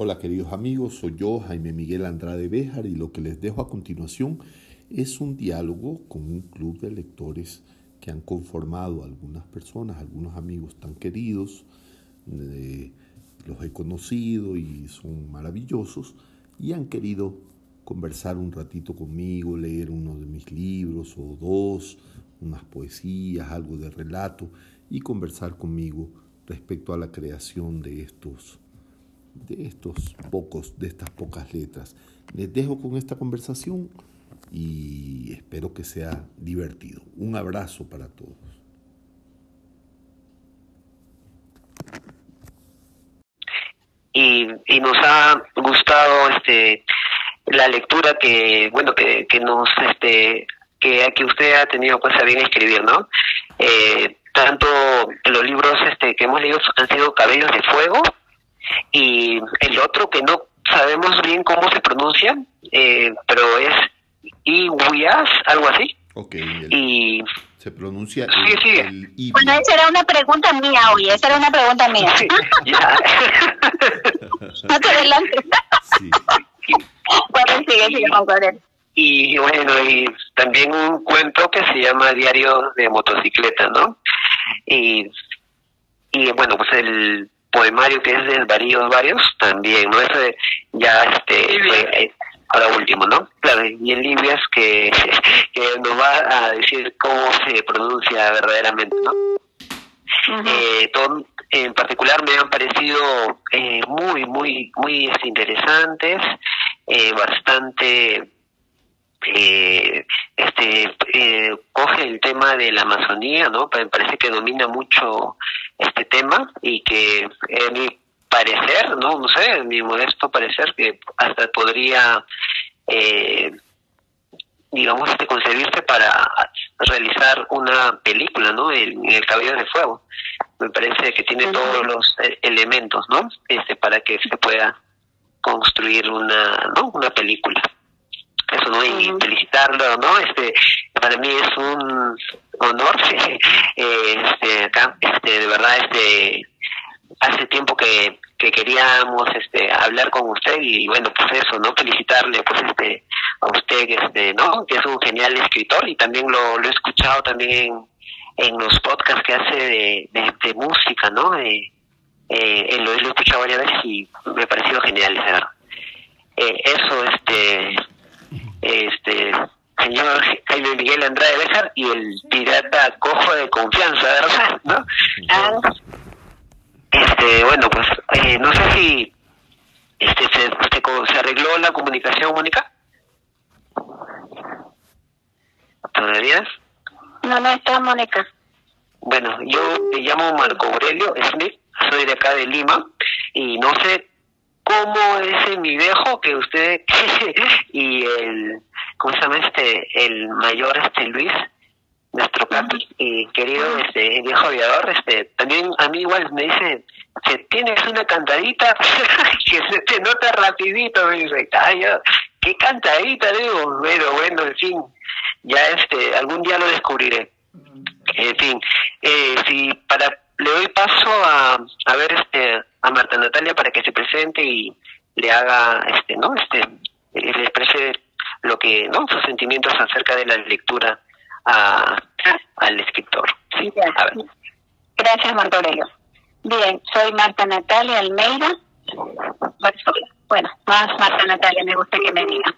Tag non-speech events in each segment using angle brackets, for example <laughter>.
Hola queridos amigos, soy yo, Jaime Miguel Andrade Béjar, y lo que les dejo a continuación es un diálogo con un club de lectores que han conformado algunas personas, algunos amigos tan queridos, los he conocido y son maravillosos, y han querido conversar un ratito conmigo, leer uno de mis libros o dos, unas poesías, algo de relato, y conversar conmigo respecto a la creación de estos de estos pocos de estas pocas letras. Les dejo con esta conversación y espero que sea divertido. Un abrazo para todos. Y, nos ha gustado este la lectura que bueno que, que nos este que, que usted ha tenido pues a bien escribir no eh, tanto los libros este que hemos leído han sido cabellos de fuego y el otro que no sabemos bien cómo se pronuncia eh, pero es Iwias, algo así. Ok. y se pronuncia sí, sí. Bueno, esa era una pregunta mía, oye, esa era una pregunta mía. <laughs> Sí, ya. <laughs> Más adelante. Sí. Bueno, sigue, sigue con Y bueno, y también un cuento que se llama Diario de Motocicleta, ¿no? Y, y bueno, pues el poemario que es de varios, varios, también, ¿no? Ese ya, este, fue, eh, ahora último, ¿no? Claro, y en Libias que, <laughs> que nos va a decir cómo se pronuncia verdaderamente, ¿no? eh, todo, en particular me han parecido eh, muy, muy, muy este, interesantes, eh, bastante eh, este eh, coge el tema de la Amazonía, ¿no? Me parece que domina mucho este tema y que en mi parecer, no, no sé, en mi modesto parecer que hasta podría eh, digamos, este, concebirse para realizar una película, ¿no? El, el cabello de fuego. Me parece que tiene todos los eh, elementos, ¿no? Este, para que se pueda construir una, ¿no? Una película. Eso, ¿no? Y felicitarlo, ¿no? Este, para mí es un honor, <laughs> este, acá, este, de verdad, este, hace tiempo que, que queríamos este hablar con usted y bueno pues eso no felicitarle pues este a usted este no que es un genial escritor y también lo, lo he escuchado también en, los podcasts que hace de, de, música no eh, eh, lo, he escuchado varias veces y me ha parecido genial eh, eso este este señor Jaime Miguel Andrade Béjar y el pirata cojo de confianza verdad no ah, este, bueno, pues eh, no sé si este se, se, arregló la comunicación, Mónica. ¿Todavía? No, no está Mónica. Bueno, yo me llamo Marco Aurelio Smith, soy de acá de Lima y no sé cómo es mi viejo que usted <laughs> y el, ¿cómo se llama este? El mayor este Luis nuestro y querido este viejo aviador, este, también a mí igual me dice, que tienes una cantadita <laughs> que se te nota rapidito, me dice, ay, qué cantadita, digo, pero bueno, en fin, ya este, algún día lo descubriré. En fin, eh, si para le doy paso a, a ver este a Marta Natalia para que se presente y le haga este no este le exprese lo que no sus sentimientos acerca de la lectura al escritor. ¿sí? Gracias, Marco Aurelio. Bien, soy Marta Natalia Almeida. Bueno, más Marta Natalia, me gusta que me diga.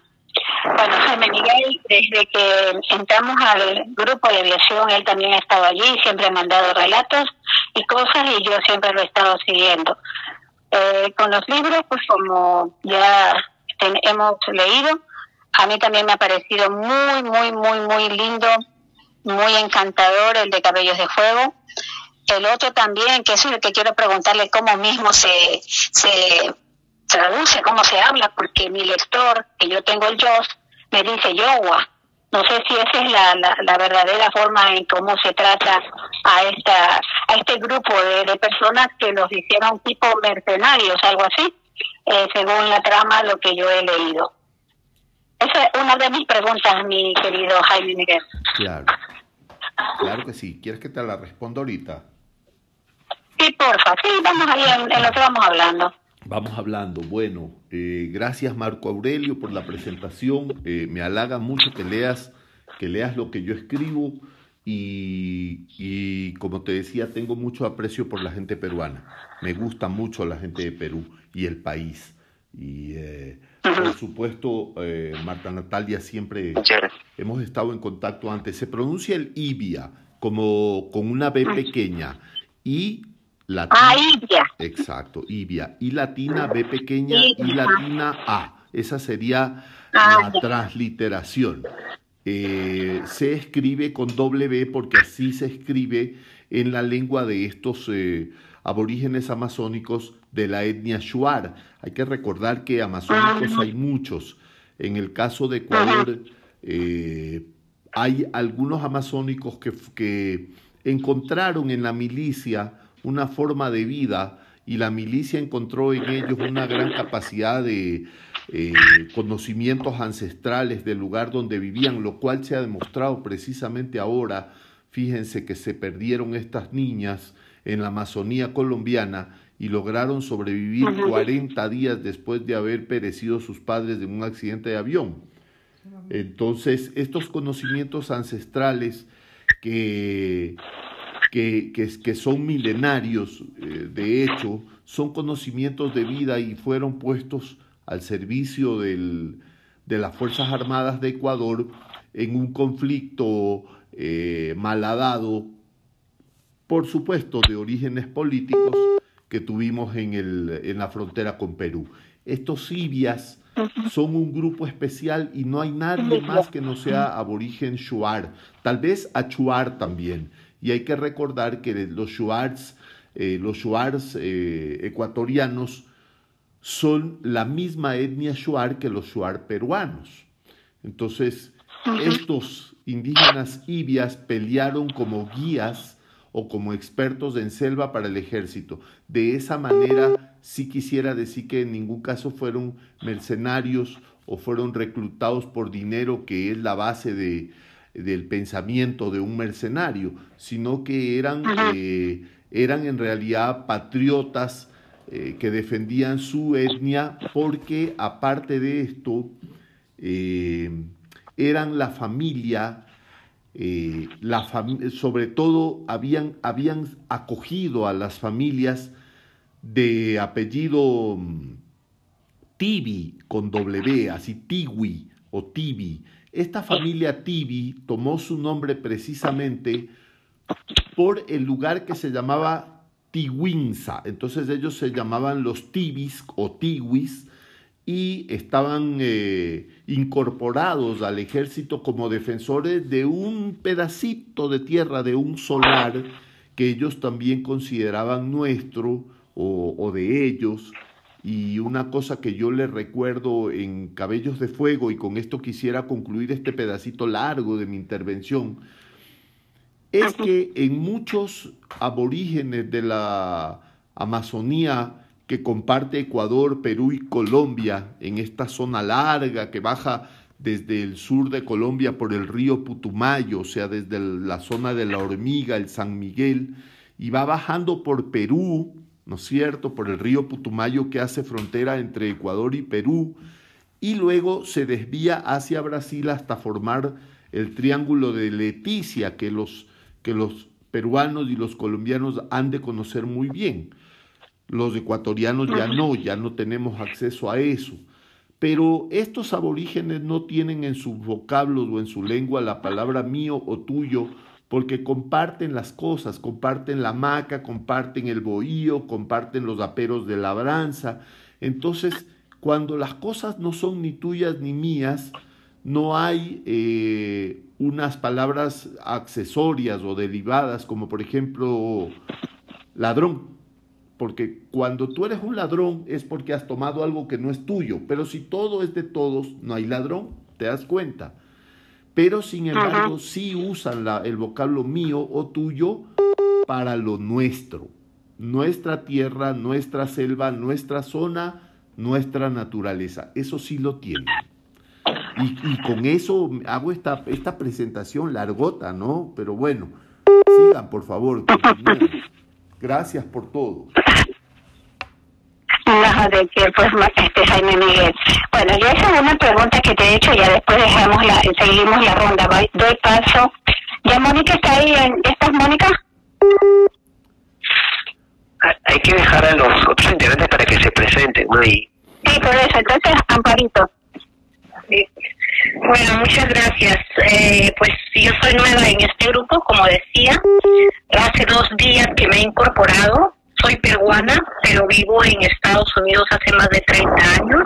Bueno, Jaime Miguel, desde que entramos al grupo de aviación, él también ha estado allí, siempre ha mandado relatos y cosas y yo siempre lo he estado siguiendo. Eh, con los libros, pues como ya hemos leído, a mí también me ha parecido muy, muy, muy, muy lindo muy encantador, el de Cabellos de Fuego. El otro también, que es el que quiero preguntarle cómo mismo se, se traduce, cómo se habla, porque mi lector, que yo tengo el JOS, me dice Yowa. No sé si esa es la, la, verdadera forma en cómo se trata a esta a este grupo de, personas que los hicieron tipo mercenarios, algo así, eh, según la trama, lo que yo he leído. Esa es una de mis preguntas, mi querido Jaime Miguel. Claro. Claro que sí. ¿Quieres que te la responda ahorita? Sí, porfa. Sí, vamos ahí en, lo que vamos hablando. Vamos hablando. Bueno, eh, gracias Marco Aurelio por la presentación. Eh, me halaga mucho que leas, que leas lo que yo escribo y, y, como te decía, tengo mucho aprecio por la gente peruana. Me gusta mucho la gente de Perú y el país. Y eh, por supuesto, Marta Natalia, siempre hemos estado en contacto antes. Se pronuncia el Ibia como con una B pequeña y latina. Ah, Ibia. Exacto, Ibia. Y latina B pequeña y latina A. Esa sería ah, la transliteración. Eh, se escribe con doble B porque así se escribe en la lengua de estos eh, aborígenes amazónicos de la etnia Shuar. Hay que recordar que amazónicos hay muchos. En el caso de Ecuador eh, hay algunos amazónicos que, que encontraron en la milicia una forma de vida y la milicia encontró en ellos una gran capacidad de eh, conocimientos ancestrales del lugar donde vivían, lo cual se ha demostrado precisamente ahora. Fíjense que se perdieron estas niñas en la Amazonía colombiana y lograron sobrevivir 40 días después de haber perecido sus padres en un accidente de avión. Entonces, estos conocimientos ancestrales que, que, que, son milenarios, eh, de hecho, son conocimientos de vida y fueron puestos al servicio del, de las Fuerzas Armadas de Ecuador en un conflicto eh, malhadado, por supuesto, de orígenes políticos, que tuvimos en, el, en la frontera con Perú. Estos sibias son un grupo especial y no hay nadie más que no sea aborigen shuar, tal vez achuar también. Y hay que recordar que los shuars, eh, los shuars eh, ecuatorianos son la misma etnia shuar que los shuar peruanos. Entonces, estos indígenas ibias pelearon como guías o como expertos en selva para el ejército. De esa manera, sí quisiera decir que en ningún caso fueron mercenarios o fueron reclutados por dinero, que es la base de, del pensamiento de un mercenario, sino que eran, eh, eran en realidad patriotas eh, que defendían su etnia porque aparte de esto, eh, eran la familia la sobre todo habían, habían acogido a las familias de apellido mm, Tibi con W, así Tiwi o Tibi. Esta familia Tibi tomó su nombre precisamente por el lugar que se llamaba Tiwinza. Entonces ellos se llamaban los Tibis o Tiwis y estaban eh, incorporados al ejército como defensores de un pedacito de tierra, de un solar que ellos también consideraban nuestro o de ellos. Y una cosa que yo les recuerdo en Cabellos de Fuego, y con esto quisiera concluir este pedacito largo de mi intervención, es que en muchos aborígenes de la Amazonía que comparte Ecuador, Perú y Colombia en esta zona larga que baja desde el sur de Colombia por el río Putumayo, o sea, desde la zona de la Hormiga, el San Miguel, y va bajando por Perú, ¿no es cierto?, por el río Putumayo que hace frontera entre Ecuador y Perú, y luego se desvía hacia Brasil hasta formar el triángulo de Leticia que los, que los peruanos y los colombianos han de conocer muy bien. Los ecuatorianos ya no, ya no tenemos acceso a eso. Pero estos aborígenes no tienen en sus vocablos o en su lengua la palabra mío o tuyo, porque comparten las cosas, comparten la maca, comparten el bohío, comparten los aperos de labranza. Entonces, cuando las cosas no son ni tuyas ni mías, no hay eh, unas palabras accesorias o derivadas, como por ejemplo ladrón porque cuando tú eres un ladrón es porque has tomado algo que no es tuyo, pero si todo es de todos, no hay ladrón, te das cuenta. Pero sin embargo, sí usan el vocablo mío o tuyo para lo nuestro, nuestra tierra, nuestra selva, nuestra zona, nuestra naturaleza. Eso sí lo tienen. Y, con eso hago esta, esta presentación largota, ¿no? Pero bueno, sigan, por favor. Gracias por todo. De que pues este Jaime Miguel. Bueno, yo esa es una pregunta que te he hecho, ya después dejamos la, seguimos la ronda, doy paso. ¿Ya Mónica está ahí? ¿Estás Mónica? Hay que dejar a los otros integrantes para que se presenten, ¿no? Y... Sí, por eso, entonces Amparito. Bueno, muchas gracias. Eh, pues yo soy nueva en este grupo, como decía. Hace dos días que me he incorporado. Soy peruana, pero vivo en Estados Unidos hace más de 30 años.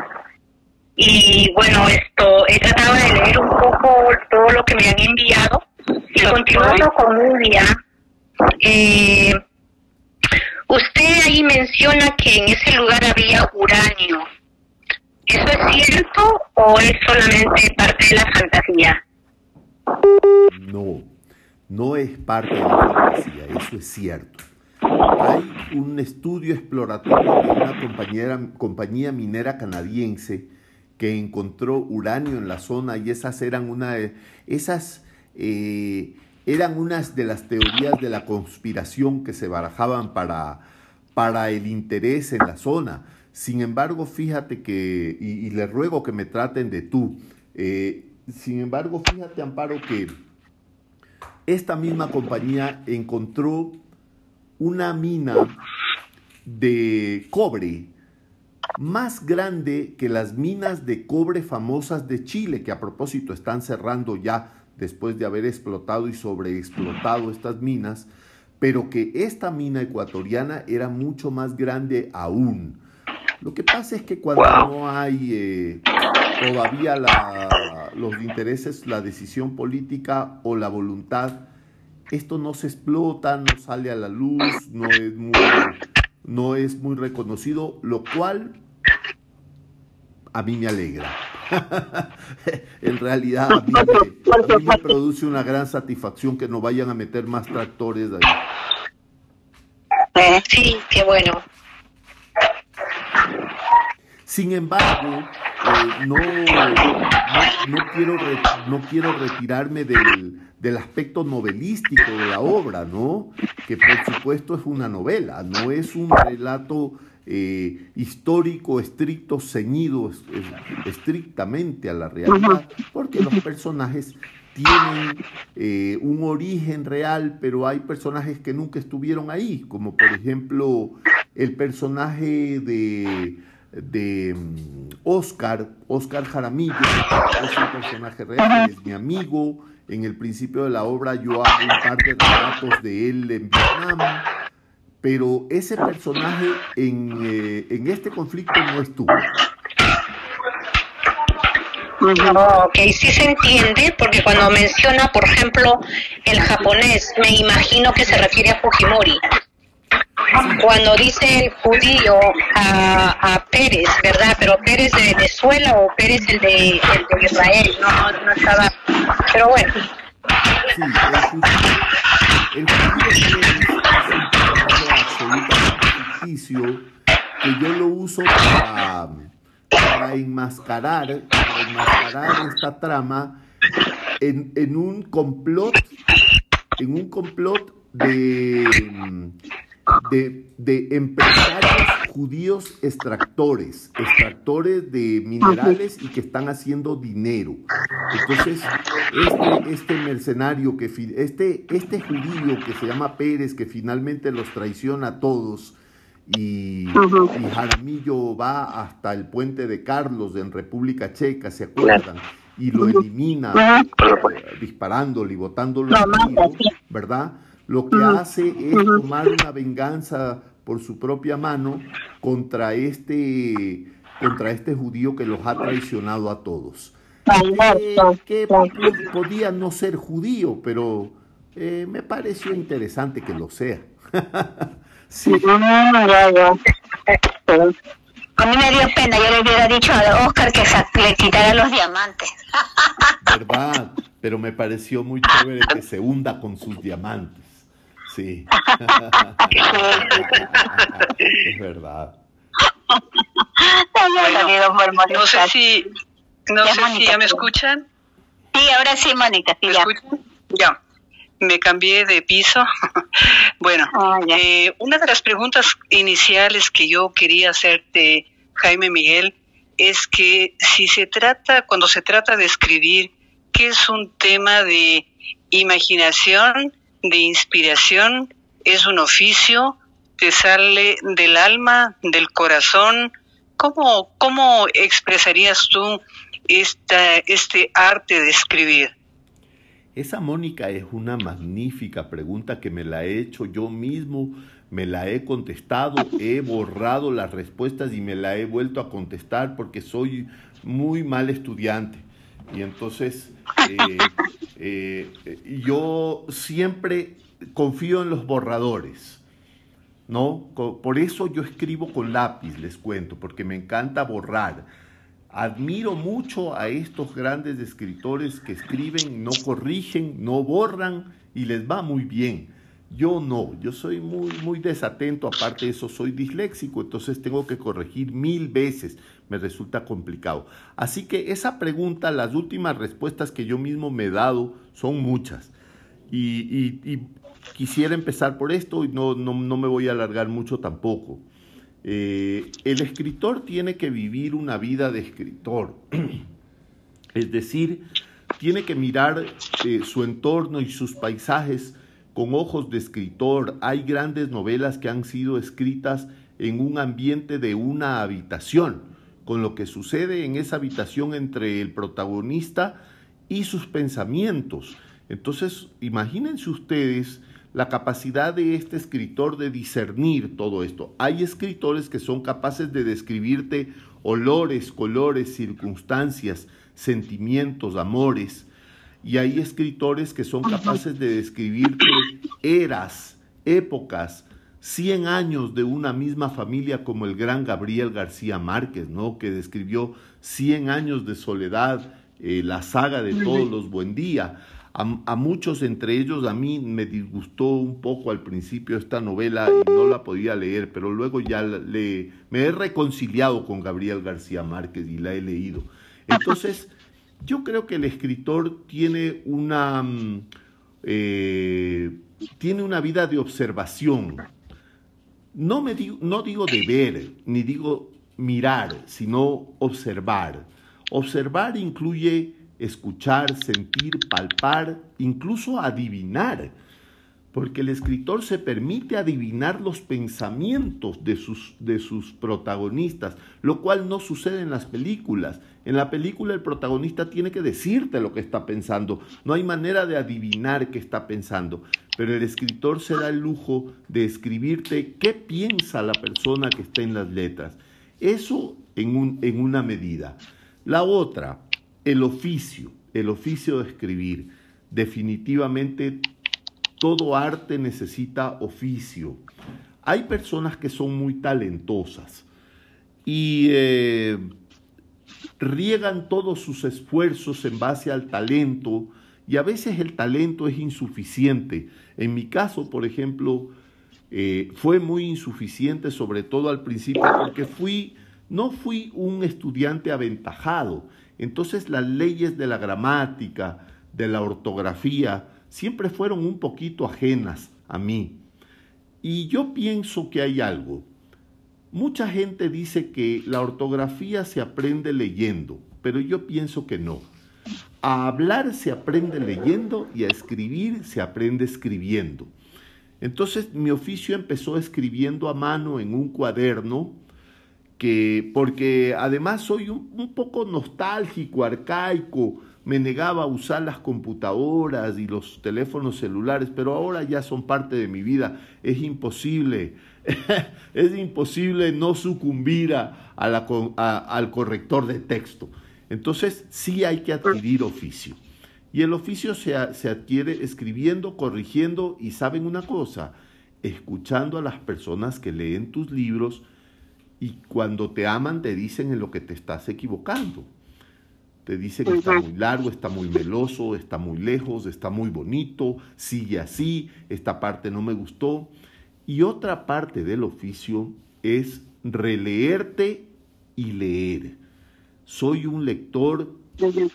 Y bueno, esto he tratado de leer un poco todo lo que me han enviado. Y continuando con Nudia, eh, usted ahí menciona que en ese lugar había uranio. ¿Eso es cierto o es solamente parte de la fantasía? No, no es parte de la fantasía, eso es cierto. Hay un estudio exploratorio de una compañía minera canadiense que encontró uranio en la zona y esas eran una de esas eh, eran unas de las teorías de la conspiración que se barajaban para, para el interés en la zona. Sin embargo, fíjate que, y, le ruego que me traten de tú, eh, sin embargo, fíjate, Amparo, que esta misma compañía encontró una mina de cobre más grande que las minas de cobre famosas de Chile, que a propósito están cerrando ya después de haber explotado y sobreexplotado estas minas, pero que esta mina ecuatoriana era mucho más grande aún. Lo que pasa es que cuando no hay eh, todavía los intereses, la decisión política o la voluntad, esto no se explota, no sale a la luz, no es muy, no es muy reconocido, lo cual a mí me alegra. <laughs> en realidad a mí, me, produce una gran satisfacción que no vayan a meter más tractores ahí. Sí, qué bueno. Sin embargo, eh, no, no, quiero no quiero retirarme del, del, aspecto novelístico de la obra, ¿no? Que por supuesto es una novela, no es un relato eh, histórico, estricto, ceñido estrictamente a la realidad, porque los personajes tienen eh, un origen real, pero hay personajes que nunca estuvieron ahí, como por ejemplo el personaje de de mm, Oscar, Oscar Jaramillo, es un personaje real, es mi amigo. En el principio de la obra yo hago un par de relatos de él en Vietnam, pero ese personaje en, eh, en este conflicto no estuvo. Ok, sí se entiende, porque cuando menciona, por ejemplo, el japonés, me imagino que se refiere a Fujimori cuando dice el judío a, a, Pérez, ¿verdad? Pero Pérez de Venezuela o Pérez el de, el de Israel, no, no, estaba. Pero bueno. Sí, el judío, es un que yo lo uso para, para enmascarar, para enmascarar esta trama en, en un complot, en un complot de de, de, empresarios judíos extractores, extractores de minerales y que están haciendo dinero. Entonces, este, este mercenario, que este, este judío que se llama Pérez, que finalmente los traiciona a todos, y, y, Jaramillo va hasta el puente de Carlos en República Checa, ¿se acuerdan? Y lo elimina eh, disparándole y botándolo, ¿verdad? Lo que hace es tomar una venganza por su propia mano contra este, contra este judío que los ha traicionado a todos. que, podía no ser judío, pero eh, me pareció interesante que lo sea. <laughs> sí. A mí me dio pena, yo le hubiera dicho a Oscar que le quitara los diamantes. <laughs> ¿Verdad? Pero me pareció muy chévere que se hunda con sus diamantes. Sí. <laughs> es verdad. no sé si, no sé si ya me escuchan. Sí, ahora sí, Mónica. ¿Me escuchan? Ya. Me cambié de piso. <laughs> bueno, ah, eh, una de las preguntas iniciales que yo quería hacerte, Jaime Miguel, es que si se trata, cuando se trata de escribir, que es un tema de imaginación, de inspiración, es un oficio, te sale del alma, del corazón. ¿Cómo, cómo expresarías tú este arte de escribir? Esa, Mónica, es una magnífica pregunta que me la he hecho yo mismo, me la he contestado, he borrado las respuestas y me la he vuelto a contestar porque soy muy mal estudiante. Y entonces eh, eh, yo siempre confío en los borradores. ¿no? Por eso yo escribo con lápiz, les cuento, porque me encanta borrar. Admiro mucho a estos grandes escritores que escriben, no corrigen, no borran y les va muy bien. Yo no, yo soy muy, muy desatento, aparte de eso soy disléxico, entonces tengo que corregir mil veces, me resulta complicado. Así que esa pregunta, las últimas respuestas que yo mismo me he dado son muchas. Y, y quisiera empezar por esto y no, no, me voy a alargar mucho tampoco. Eh, el escritor tiene que vivir una vida de escritor, <clears throat> es decir, tiene que mirar eh, su entorno y sus paisajes con ojos de escritor. Hay grandes novelas que han sido escritas en un ambiente de una habitación, con lo que sucede en esa habitación entre el protagonista y sus pensamientos. Entonces, imagínense ustedes la capacidad de este escritor de discernir todo esto. Hay escritores que son capaces de describirte olores, colores, circunstancias, sentimientos, amores. Y hay escritores que son capaces de describirte eras, épocas, 100 años de una misma familia como el gran Gabriel García Márquez, ¿no? que describió 100 años de soledad, eh, la saga de todos los buen día. A, muchos, entre ellos a mí, me disgustó un poco al principio esta novela y no la podía leer, pero luego ya le, me he reconciliado con Gabriel García Márquez y la he leído. Entonces, yo creo que el escritor tiene una, mm, eh, tiene una vida de observación. No, me digo, no digo de ver, ni digo mirar, sino observar. Observar incluye escuchar, sentir, palpar, incluso adivinar, porque el escritor se permite adivinar los pensamientos de sus, de sus protagonistas, lo cual no sucede en las películas. En la película el protagonista tiene que decirte lo que está pensando, no hay manera de adivinar qué está pensando, pero el escritor se da el lujo de escribirte qué piensa la persona que está en las letras. Eso en, un, en una medida. La otra, el oficio, el oficio de escribir. Definitivamente todo arte necesita oficio. Hay personas que son muy talentosas y eh, riegan todos sus esfuerzos en base al talento y a veces el talento es insuficiente. En mi caso, por ejemplo, eh, fue muy insuficiente, sobre todo al principio, porque fui, no fui un estudiante aventajado. Entonces las leyes de la gramática, de la ortografía, siempre fueron un poquito ajenas a mí. Y yo pienso que hay algo. Mucha gente dice que la ortografía se aprende leyendo, pero yo pienso que no. A hablar se aprende leyendo y a escribir se aprende escribiendo. Entonces mi oficio empezó escribiendo a mano en un cuaderno que porque además soy un, poco nostálgico, arcaico, me negaba a usar las computadoras y los teléfonos celulares, pero ahora ya son parte de mi vida. Es imposible, <laughs> es imposible no sucumbir a, al corrector de texto. Entonces sí hay que adquirir oficio. Y el oficio se, se adquiere escribiendo, corrigiendo y saben una cosa, escuchando a las personas que leen tus libros, y cuando te aman te dicen en lo que te estás equivocando. Te dicen que está muy largo, está muy meloso, está muy lejos, está muy bonito, sigue así, esta parte no me gustó. Y otra parte del oficio es releerte y leer. Soy un lector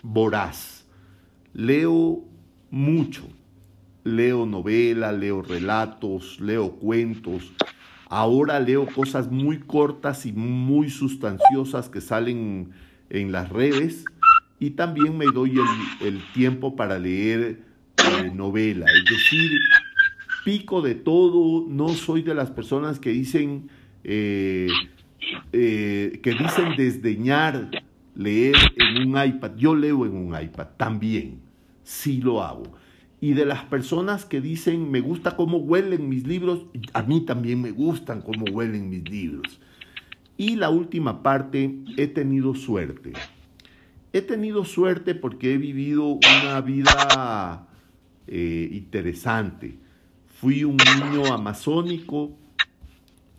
voraz. Leo mucho. Leo novela, leo relatos, leo cuentos, Ahora leo cosas muy cortas y muy sustanciosas que salen en las redes y también me doy el, tiempo para leer eh, novela. Es decir, pico de todo, no soy de las personas que dicen, eh, eh, que dicen desdeñar leer en un iPad. Yo leo en un iPad también, sí lo hago y de las personas que dicen me gusta cómo huelen mis libros, a mí también me gustan cómo huelen mis libros. Y la última parte, he tenido suerte. He tenido suerte porque he vivido una vida eh, interesante. Fui un niño amazónico,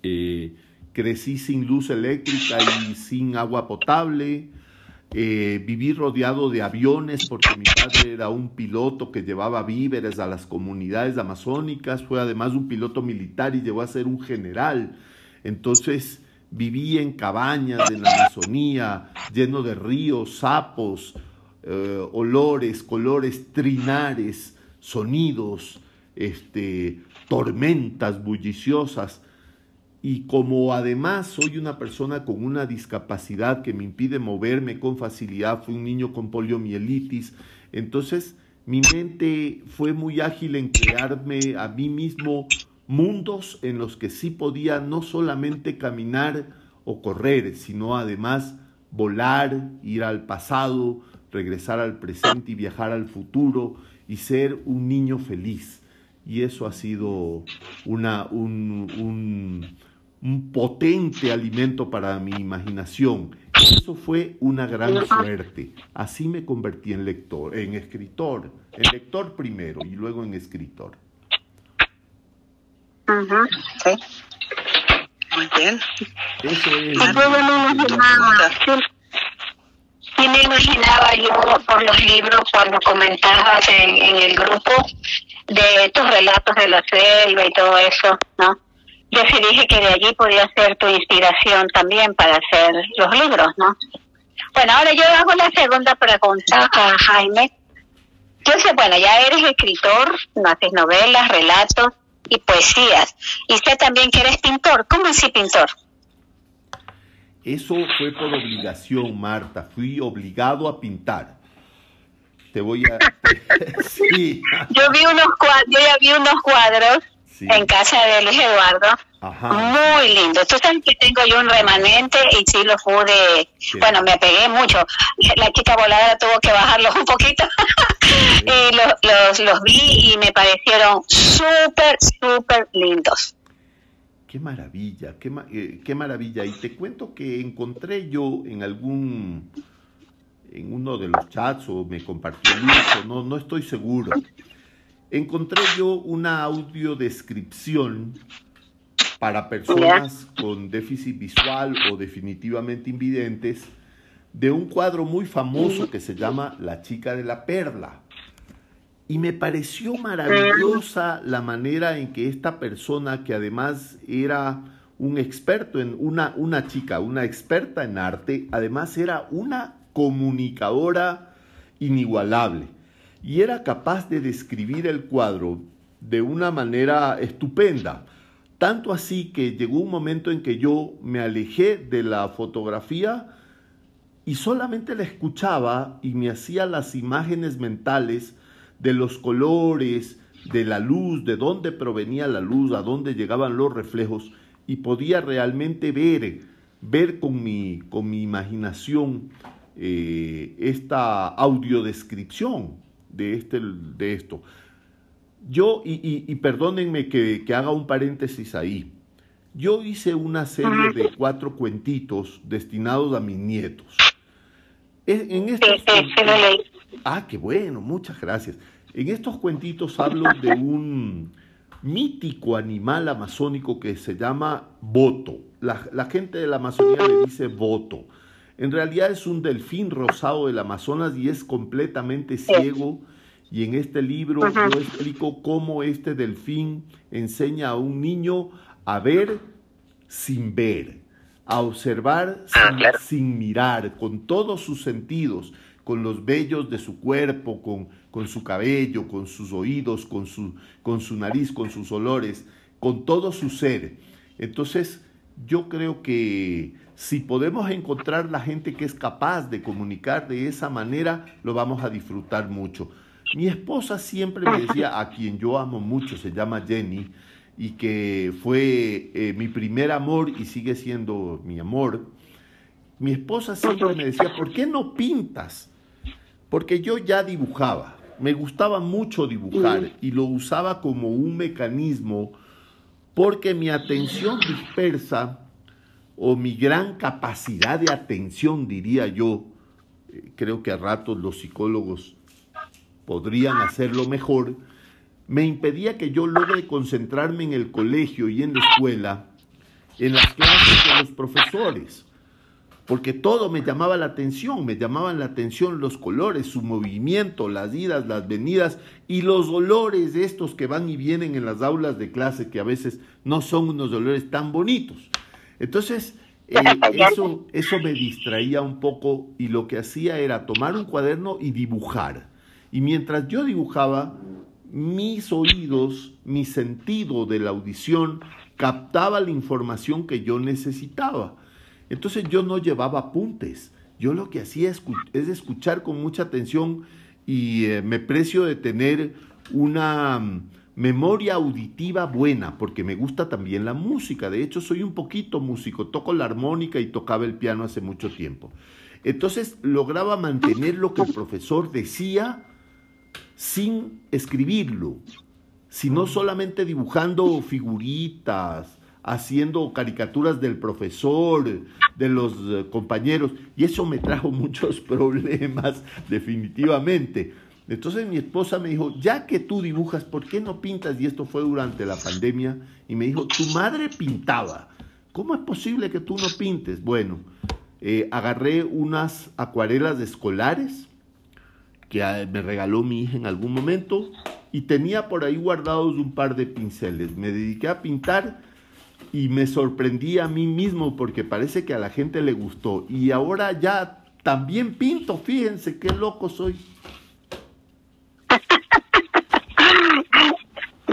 eh, crecí sin luz eléctrica y sin agua potable, eh, viví rodeado de aviones porque mi padre era un piloto que llevaba víveres a las comunidades amazónicas, fue además un piloto militar y llegó a ser un general. Entonces viví en cabañas en la Amazonía, lleno de ríos, sapos, eh, olores, colores, trinares, sonidos, este, tormentas bulliciosas. Y como además soy una persona con una discapacidad que me impide moverme con facilidad, fui un niño con poliomielitis, entonces mi mente fue muy ágil en crearme a mí mismo mundos en los que sí podía no solamente caminar o correr, sino además volar, ir al pasado, regresar al presente y viajar al futuro y ser un niño feliz. Y eso ha sido una, un un potente alimento para mi imaginación. Eso fue una gran suerte. Así me convertí en lector, en escritor, en lector primero y luego en escritor. Sí. Muy bien. Es. Sí, me imaginaba yo por los libros cuando comentabas en, en el grupo de estos relatos de la selva y todo eso, ¿no? yo sí dije que de allí podía ser tu inspiración también para hacer los libros, ¿no? Bueno, ahora yo hago la segunda pregunta a Jaime. Yo sé, bueno, ya eres escritor, no haces novelas, relatos y poesías. Y sé también que eres pintor. ¿Cómo así pintor? Eso fue por obligación, Marta. Fui obligado a pintar. Te voy a... <laughs> sí. Yo vi unos cuadros, yo ya vi unos cuadros en casa de Luis Eduardo. Muy lindo. Tú sabes que tengo yo un remanente y sí lo pude, bueno, me pegué mucho. La chica voladora tuvo que bajarlos un poquito. <laughs> y los, los, vi y me parecieron súper, súper lindos. Qué maravilla, qué, eh, qué maravilla. Y te cuento que encontré yo en algún, en uno de los chats o me compartió mucho, no, no estoy seguro encontré yo una audiodescripción para personas con déficit visual o definitivamente invidentes de un cuadro muy famoso que se llama La chica de la perla. Y me pareció maravillosa la manera en que esta persona, que además era un experto en una, una chica, una experta en arte, además era una comunicadora inigualable y era capaz de describir el cuadro de una manera estupenda. Tanto así que llegó un momento en que yo me alejé de la fotografía y solamente la escuchaba y me hacía las imágenes mentales de los colores, de la luz, de dónde provenía la luz, a dónde llegaban los reflejos y podía realmente ver, ver con mi, con mi imaginación eh, esta audiodescripción de, este, de esto. Yo, y, perdónenme que, haga un paréntesis ahí, yo hice una serie de cuatro cuentitos destinados a mis nietos. En estos, ah, qué bueno, muchas gracias. En estos cuentitos hablo de un mítico animal amazónico que se llama boto. La, la gente de la Amazonía le dice boto. En realidad es un delfín rosado del Amazonas y es completamente ciego. Y en este libro yo explico cómo este delfín enseña a un niño a ver sin ver, a observar ah, sin, mirar, con todos sus sentidos, con los vellos de su cuerpo, con, con su cabello, con sus oídos, con su, con su nariz, con sus olores, con todo su ser. Entonces, yo creo que si podemos encontrar la gente que es capaz de comunicar de esa manera, lo vamos a disfrutar mucho. Mi esposa siempre me decía, a quien yo amo mucho, se llama Jenny, y que fue eh, mi primer amor y sigue siendo mi amor. Mi esposa siempre me decía, ¿por qué no pintas? Porque yo ya dibujaba, me gustaba mucho dibujar y lo usaba como un mecanismo porque mi atención dispersa o mi gran capacidad de atención, diría yo, eh, creo que a ratos los psicólogos podrían hacerlo mejor, me impedía que yo logre concentrarme en el colegio y en la escuela, en las clases de los profesores, porque todo me llamaba la atención, me llamaban la atención los colores, su movimiento, las idas, las venidas y los dolores de estos que van y vienen en las aulas de clase, que a veces no son unos dolores tan bonitos. Entonces, eh, eso, eso me distraía un poco y lo que hacía era tomar un cuaderno y dibujar. Y mientras yo dibujaba, mis oídos, mi sentido de la audición captaba la información que yo necesitaba. Entonces yo no llevaba apuntes. Yo lo que hacía es, escuchar con mucha atención y eh, me precio de tener una memoria auditiva buena, porque me gusta también la música. De hecho, soy un poquito músico, toco la armónica y tocaba el piano hace mucho tiempo. Entonces lograba mantener lo que el profesor decía sin escribirlo, sino solamente dibujando figuritas, haciendo caricaturas del profesor, de los eh, compañeros, y eso me trajo <laughs> muchos problemas definitivamente. Entonces mi esposa me dijo, ya que tú dibujas, ¿por qué no pintas? Y esto fue durante la pandemia, y me dijo, tu madre pintaba, ¿cómo es posible que tú no pintes? Bueno, eh, agarré unas acuarelas escolares, que ah, me regaló mi hija en algún momento y tenía por ahí guardados un par de pinceles. Me dediqué a pintar y me sorprendí a mí mismo porque parece que a la gente le gustó. Y ahora ya también pinto, fíjense qué loco soy.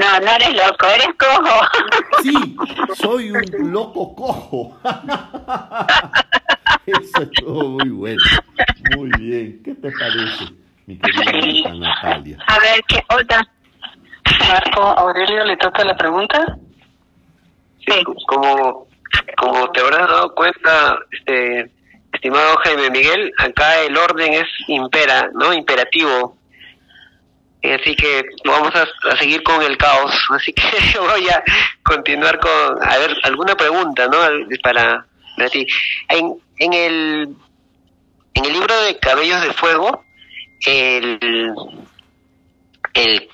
No, no eres loco, eres cojo. <laughs> Sí, soy un <laughs> loco cojo. <laughs> Eso estuvo muy bueno. Muy bien. ¿Qué te parece? mi querida Natalia. A ver, ¿qué otra? Marco Aurelio, ¿le toca la pregunta? Sí, como, como te habrás dado cuenta, este, estimado Jaime Miguel, acá el orden es impera, ¿no? Imperativo. Así que vamos a, seguir con el caos. <laughs> Así que voy a continuar con, a ver, alguna pregunta, ¿no? Para, para ti. En, en, el, en el libro de Cabellos de Fuego, el, el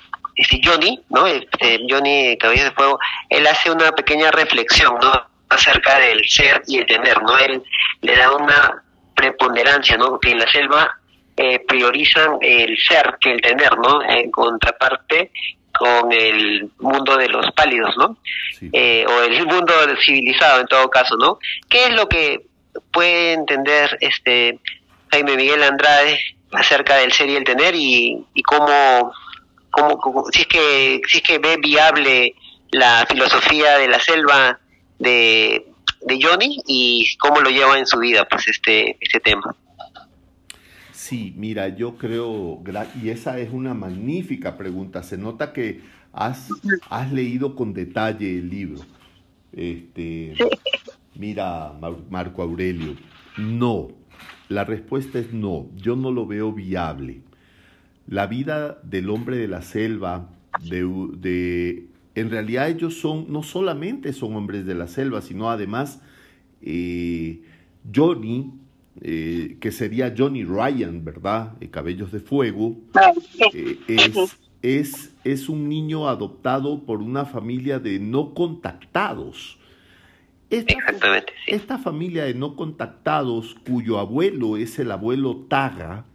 Johnny, ¿no? Este Johnny Cabello de Fuego, él hace una pequeña reflexión, ¿no? Acerca del ser y el tener, ¿no? Él le da una preponderancia, ¿no? Que en la selva eh, priorizan el ser que el tener, ¿no? En contraparte con el mundo de los pálidos, ¿no? Eh, o el <laughs> mundo civilizado en todo caso, ¿no? ¿Qué es lo que puede entender este Jaime Miguel Andrade acerca del ser y el tener y, y cómo, cómo, si es que si es que ve viable la filosofía de la selva de, de Johnny y cómo lo lleva en su vida pues este este tema Sí, mira, yo creo, y esa es una magnífica pregunta. Se nota que has, has leído con detalle el libro. Este, <laughs> mira, Marco Aurelio, no, la respuesta es no, yo no lo veo viable. La vida del hombre de la selva, de, en realidad ellos son, no solamente son hombres de la selva, sino además eh, Johnny, eh, que sería Johnny Ryan, ¿verdad? Cabellos de Fuego, ah, eh, es, es, es un niño adoptado por una familia de no contactados. Esta, familia de no contactados, cuyo abuelo es el abuelo Taga,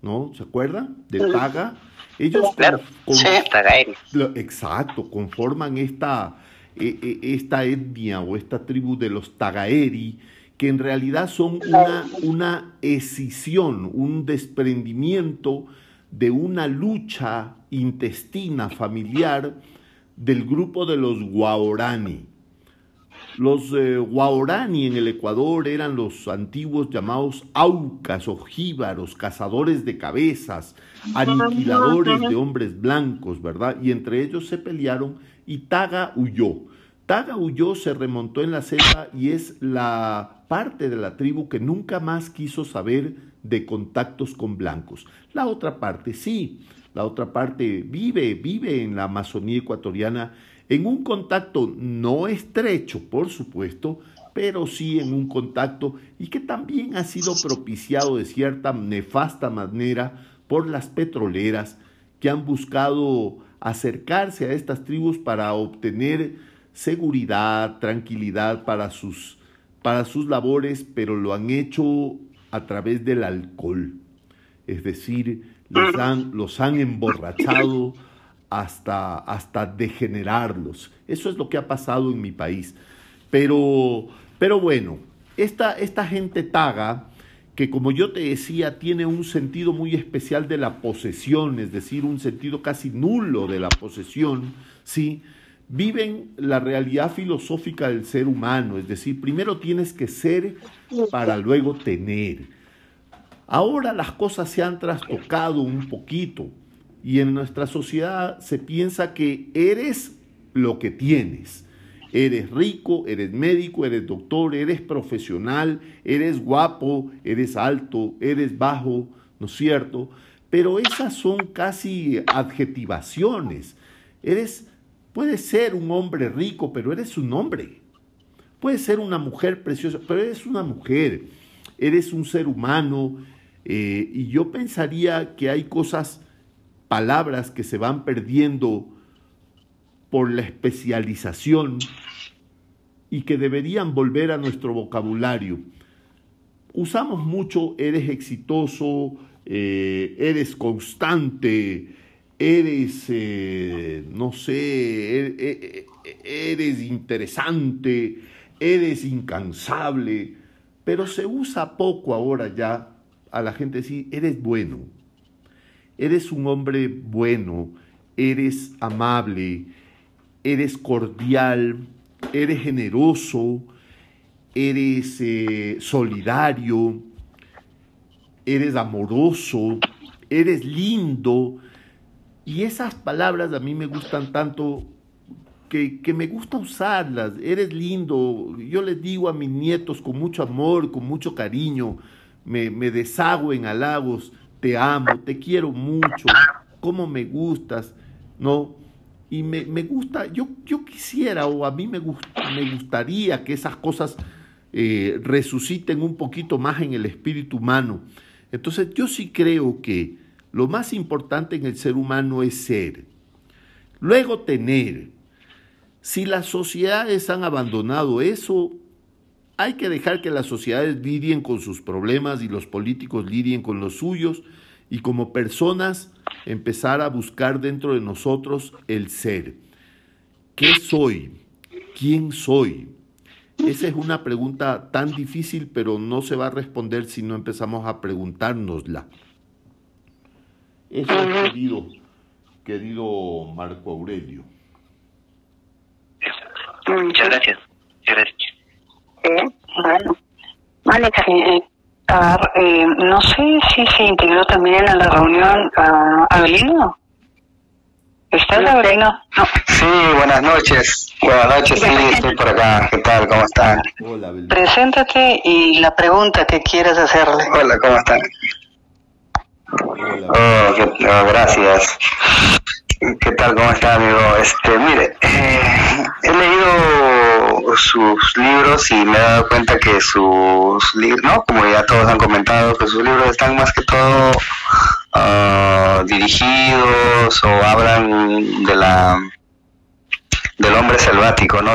¿no? ¿Se acuerdan? De Taga. Ellos claro. exacto, conforman esta, e, e, esta etnia o esta tribu de los Tagaeri, que en realidad son una, una escisión, un desprendimiento de una lucha intestina familiar del grupo de los Guaorani. Los eh, Guaorani en el Ecuador eran los antiguos llamados aucas o jíbaros, cazadores de cabezas, aniquiladores de hombres blancos, ¿verdad? Y entre ellos se pelearon y Taga huyó. Taga huyó, se remontó en la selva y es la parte de la tribu que nunca más quiso saber de contactos con blancos. La otra parte sí, la otra parte vive, vive en la Amazonía ecuatoriana en un contacto no estrecho, por supuesto, pero sí en un contacto y que también ha sido propiciado de cierta nefasta manera por las petroleras que han buscado acercarse a estas tribus para obtener seguridad, tranquilidad para sus, para sus labores, pero lo han hecho a través del alcohol. Es decir, los han, los han emborrachado hasta, hasta degenerarlos. Eso es lo que ha pasado en mi país. Pero, pero bueno, esta, esta gente taga, que como yo te decía, tiene un sentido muy especial de la posesión, es decir, un sentido casi nulo de la posesión, ¿sí? Viven la realidad filosófica del ser humano, es decir, primero tienes que ser para luego tener. Ahora las cosas se han trastocado un poquito y en nuestra sociedad se piensa que eres lo que tienes. Eres rico, eres médico, eres doctor, eres profesional, eres guapo, eres alto, eres bajo, ¿no es cierto? Pero esas son casi adjetivaciones. Eres Puedes ser un hombre rico, pero eres un hombre. Puedes ser una mujer preciosa, pero eres una mujer. Eres un ser humano. Eh, y yo pensaría que hay cosas, palabras que se van perdiendo por la especialización y que deberían volver a nuestro vocabulario. Usamos mucho eres exitoso, eh, eres constante, eres, eh, no sé, er, e, e, eres interesante, eres incansable, pero se usa poco ahora ya a la gente decir, eres bueno, eres un hombre bueno, eres amable, eres cordial, eres generoso, eres eh, solidario, eres amoroso, eres lindo, y esas palabras a mí me gustan tanto que, me gusta usarlas. Eres lindo. Yo les digo a mis nietos con mucho amor, con mucho cariño, me, me deshago en halagos, te amo, te quiero mucho, cómo me gustas, ¿no? Y me, gusta, yo, yo quisiera o a mí me, me gustaría que esas cosas eh, resuciten un poquito más en el espíritu humano. Entonces yo sí creo que lo más importante en el ser humano es ser. Luego tener. Si las sociedades han abandonado eso, hay que dejar que las sociedades lidien con sus problemas y los políticos lidien con los suyos y como personas empezar a buscar dentro de nosotros el ser. ¿Qué soy? ¿Quién soy? Esa es una pregunta tan difícil, pero no se va a responder si no empezamos a preguntárnosla. Eso es querido, querido Marco Aurelio. Muchas gracias. gracias. Eh, bueno, vale, eh, eh, no sé si se integró también a la reunión a Abelino. ¿Estás, Abelino? No. Sí, buenas noches. Buenas noches, sí, estoy por acá. ¿Qué tal? ¿Cómo están? Hola, Abelino. Preséntate y la pregunta que quieras hacerle. Hola, ¿cómo están? Oh, gracias. ¿Qué tal? ¿Cómo está, amigo? Este, mire, eh, he leído sus libros y me he dado cuenta que sus libros, ¿no? Como ya todos han comentado, que sus libros están más que todo ah, dirigidos o hablan de la del hombre selvático, ¿no?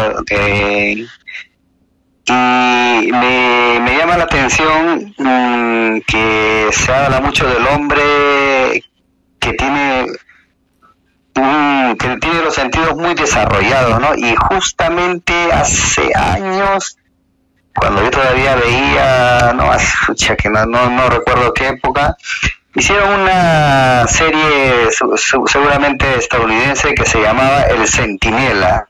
Y me, llama la atención mm, que se habla mucho del hombre que tiene que tiene los sentidos muy desarrollados, ¿no? Y justamente hace años, cuando yo todavía veía, no, hace, que no, no, recuerdo qué época, hicieron una serie seguramente estadounidense que se llamaba El Centinela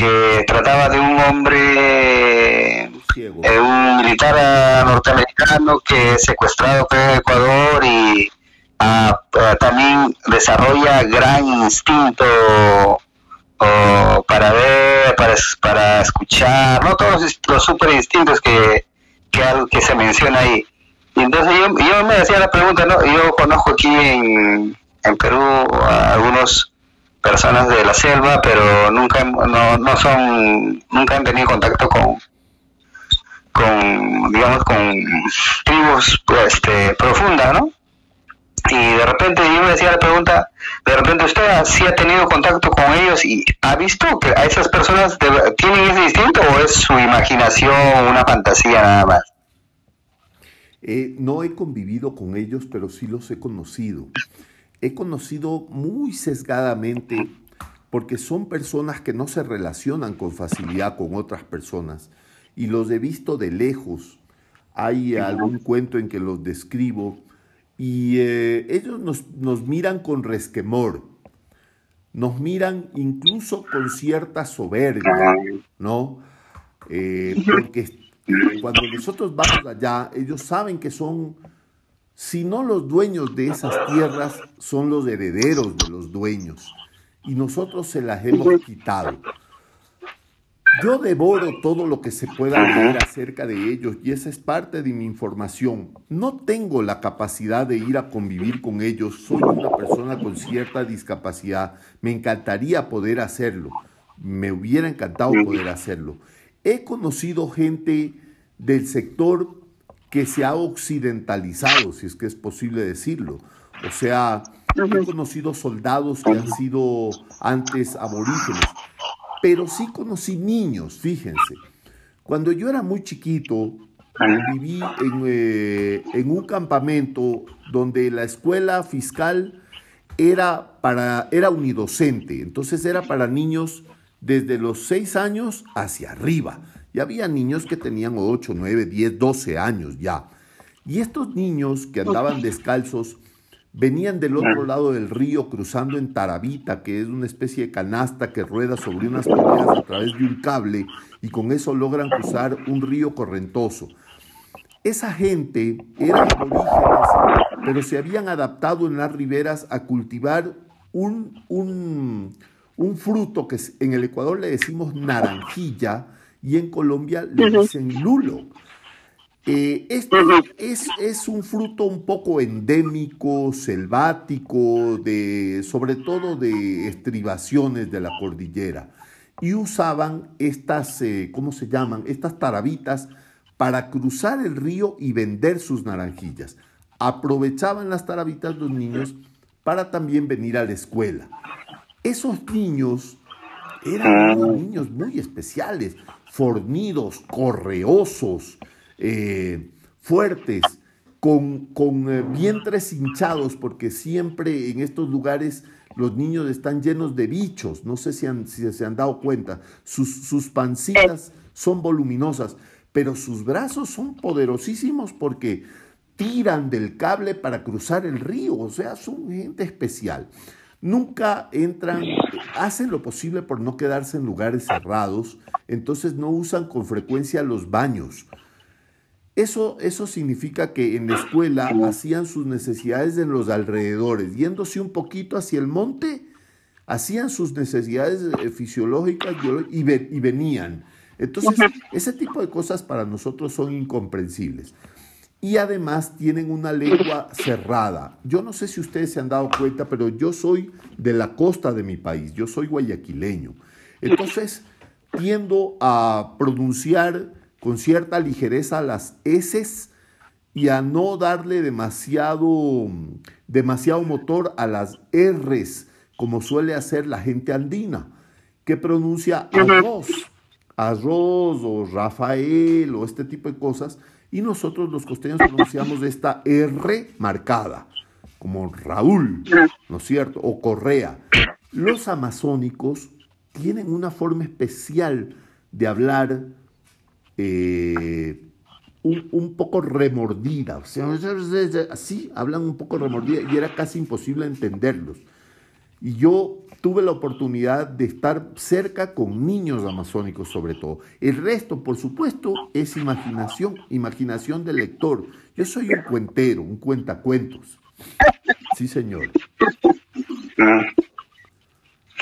que trataba de un hombre, eh, un militar norteamericano que es secuestrado en Ecuador y ah, también desarrolla gran instinto para ver, para, para escuchar, no todos los super instintos que, que, que se menciona ahí. Y entonces yo, yo me hacía la pregunta, ¿no? Yo conozco aquí en, en Perú a algunos personas de la selva, pero nunca no, no son nunca han tenido contacto con con digamos con tribus este profundas, ¿no? Y de repente yo me decía la pregunta, de repente usted sí ha tenido contacto con ellos y ha visto que a esas personas tienen ese instinto o es su imaginación, una fantasía nada más. Eh, no he convivido con ellos, pero sí los he conocido. He conocido muy sesgadamente porque son personas que no se relacionan con facilidad con otras personas. Y los he visto de lejos. Hay algún cuento en que los describo. Y eh, ellos nos, nos, miran con resquemor, nos miran incluso con cierta soberbia, ¿no? Eh, porque <laughs> cuando nosotros vamos allá, ellos saben que son, si no los dueños de esas tierras, son los herederos de los dueños. Y nosotros se las hemos quitado. Yo devoro todo lo que se pueda leer acerca de ellos y esa es parte de mi información. No tengo la capacidad de ir a convivir con ellos, soy una persona con cierta discapacidad. Me encantaría poder hacerlo, me hubiera encantado poder hacerlo. He conocido gente del sector que se ha occidentalizado, si es que es posible decirlo. O sea, he conocido soldados que han sido antes aborígenes, pero sí conocí niños, fíjense. Cuando yo era muy chiquito, viví en, eh, en un campamento donde la escuela fiscal era, para, era unidocente, entonces era para niños desde los 6 años hacia arriba. Y había niños que tenían 8, 9, 10, 12 años ya. Y estos niños que andaban descalzos venían del otro lado del río cruzando en tarabita, que es una especie de canasta que rueda sobre unas piedras a través de un cable y con eso logran cruzar un río correntoso. Esa gente era aborígenes, pero se habían adaptado en las riberas a cultivar un, un, un fruto que en el Ecuador le decimos naranjilla y en Colombia le dicen lulo. Eh, este es, es, un fruto un poco endémico, selvático, de, sobre todo de estribaciones de la cordillera. Y usaban estas, eh, ¿cómo se llaman? Estas tarabitas para cruzar el río y vender sus naranjillas. Aprovechaban las tarabitas los niños para también venir a la escuela. Esos niños eran ah. niños muy especiales, fornidos, correosos, eh, fuertes, con, con eh, vientres hinchados, porque siempre en estos lugares los niños están llenos de bichos, no sé si, si se han dado cuenta, sus, sus pancitas son voluminosas, pero sus brazos son poderosísimos porque tiran del cable para cruzar el río, o sea, son gente especial nunca entran, hacen lo posible por no quedarse en lugares cerrados, entonces no usan con frecuencia los baños. Eso, eso significa que en la escuela hacían sus necesidades en los alrededores, yéndose un poquito hacia el monte, hacían sus necesidades eh, fisiológicas y, y venían. Entonces, ese tipo de cosas para nosotros son incomprensibles y además tienen una lengua cerrada. Yo no sé si ustedes se han dado cuenta, pero yo soy de la costa de mi país, yo soy guayaquileño. Entonces, tiendo a pronunciar con cierta ligereza las S y a no darle demasiado, demasiado motor a las R's, como suele hacer la gente andina, que pronuncia arroz, arroz o Rafael o este tipo de cosas y nosotros los costeños pronunciamos esta R marcada, como Raúl, ¿no es cierto? O Correa. Los amazónicos tienen una forma especial de hablar eh, un, poco remordida, o sea, así hablan un poco remordida y era casi imposible entenderlos. Y yo tuve la oportunidad de estar cerca con niños amazónicos sobre todo. El resto, por supuesto, es imaginación, imaginación del lector. Yo soy un cuentero, un cuentacuentos. Sí, señor. Mm.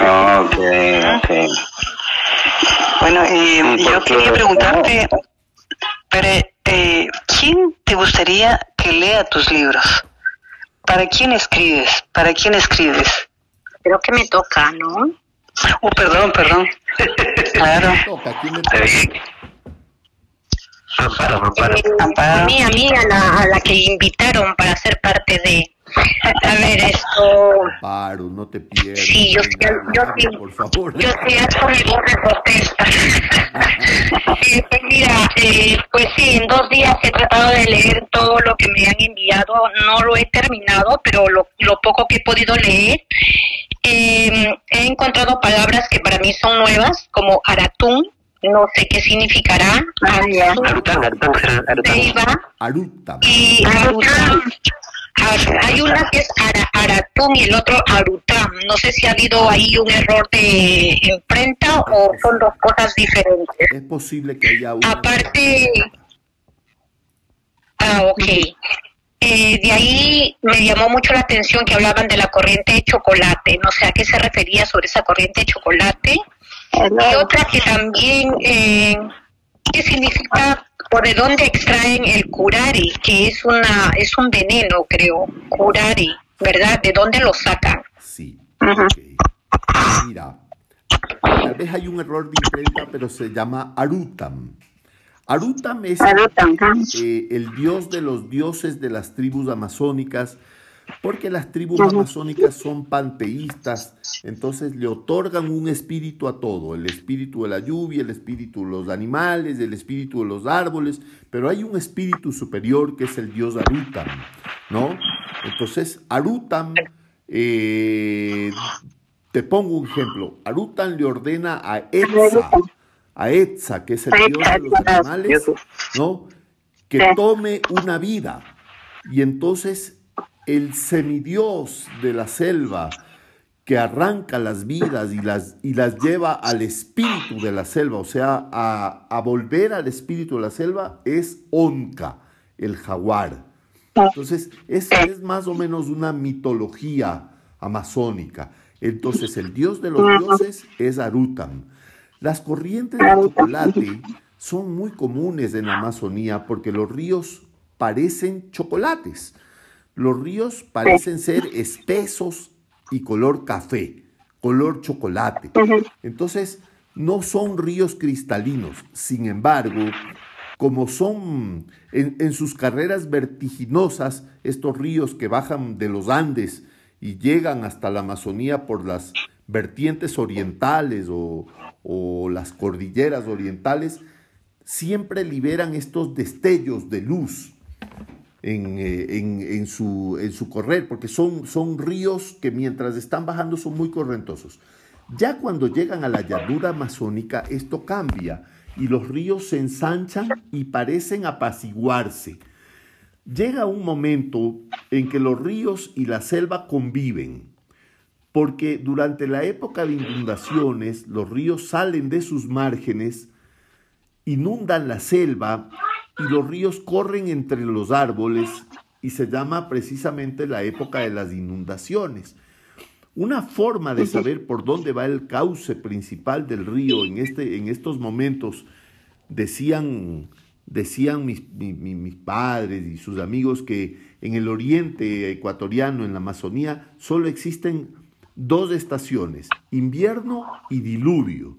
Ok, ok. Bueno, eh, ¿Y por yo quería preguntarte, pero, eh, ¿quién te gustaría que lea tus libros? ¿Para quién escribes? ¿Para quién escribes? Creo que me toca, ¿no? Oh, perdón, perdón. Claro. <laughs> Toca, ¿quién me Está bien. Amparo, amparo. Eh, a mí, a mí, a la, a la que invitaron para ser parte de... A ver, esto... Paro, no te pierdas. Sí, yo sí, yo Habla, sí. Por favor. Yo <laughs> sí hago mi voz de protesta. Pues mira, eh, pues sí, en dos días he tratado de leer todo lo que me han enviado. No lo he terminado, pero lo, lo poco que he podido leer, eh, he encontrado palabras que para mí son nuevas, como aratún, no sé qué significará. Aratún, Arután, Arután, Arután. ceiba, Aruta. y Arutam. Hay una que es Ara- Aratum y el otro Arutam. No sé si ha habido ahí un error de imprenta o son dos cosas diferentes. Es posible que haya una. Aparte, ah, ok. Eh, de ahí me llamó mucho la atención que hablaban de la corriente de chocolate. No sé a qué se refería sobre esa corriente de chocolate. Y otra que también, eh, ¿qué significa o de dónde extraen el curare? Que es una es un veneno, creo. Curare, ¿verdad? ¿De dónde lo sacan? Sí. Mira, tal vez hay un error de imprenta, pero se llama Arutam. Arutam es eh, el dios de los dioses de las tribus amazónicas, porque las tribus amazónicas son panteístas, entonces le otorgan un espíritu a todo, el espíritu de la lluvia, el espíritu de los animales, el espíritu de los árboles, pero hay un espíritu superior que es el dios Arutam, ¿no? Entonces, Arutam, eh, te pongo un ejemplo, Arutam le ordena a Etza, a Etza, que es el dios de los animales, ¿no? Que tome una vida. Y entonces el semidios de la selva que arranca las vidas y las, y las lleva al espíritu de la selva, o sea, a, a volver al espíritu de la selva, es Onca, el jaguar. Entonces, esa es más o menos una mitología amazónica. Entonces, el dios de los dioses es Arutam. Las corrientes de chocolate son muy comunes en la Amazonía porque los ríos parecen chocolates. Los ríos parecen ser espesos y color café, color chocolate. Entonces, no son ríos cristalinos. Sin embargo, como son en, en sus carreras vertiginosas, estos ríos que bajan de los Andes y llegan hasta la Amazonía por las vertientes orientales o, o las cordilleras orientales, siempre liberan estos destellos de luz en, eh, en- su, correr, porque son ríos que mientras están bajando son muy correntosos. Ya cuando llegan a la llanura amazónica, esto cambia y los ríos se ensanchan y parecen apaciguarse. Llega un momento en que los ríos y la selva conviven, porque durante la época de inundaciones los ríos salen de sus márgenes, inundan la selva y los ríos corren entre los árboles y se llama precisamente la época de las inundaciones. Una forma de saber por dónde va el cauce principal del río en, este, en estos momentos, decían, decían mis, mi- mi- mis padres y sus amigos que en el oriente ecuatoriano, en la Amazonía, solo existen dos estaciones, invierno y diluvio.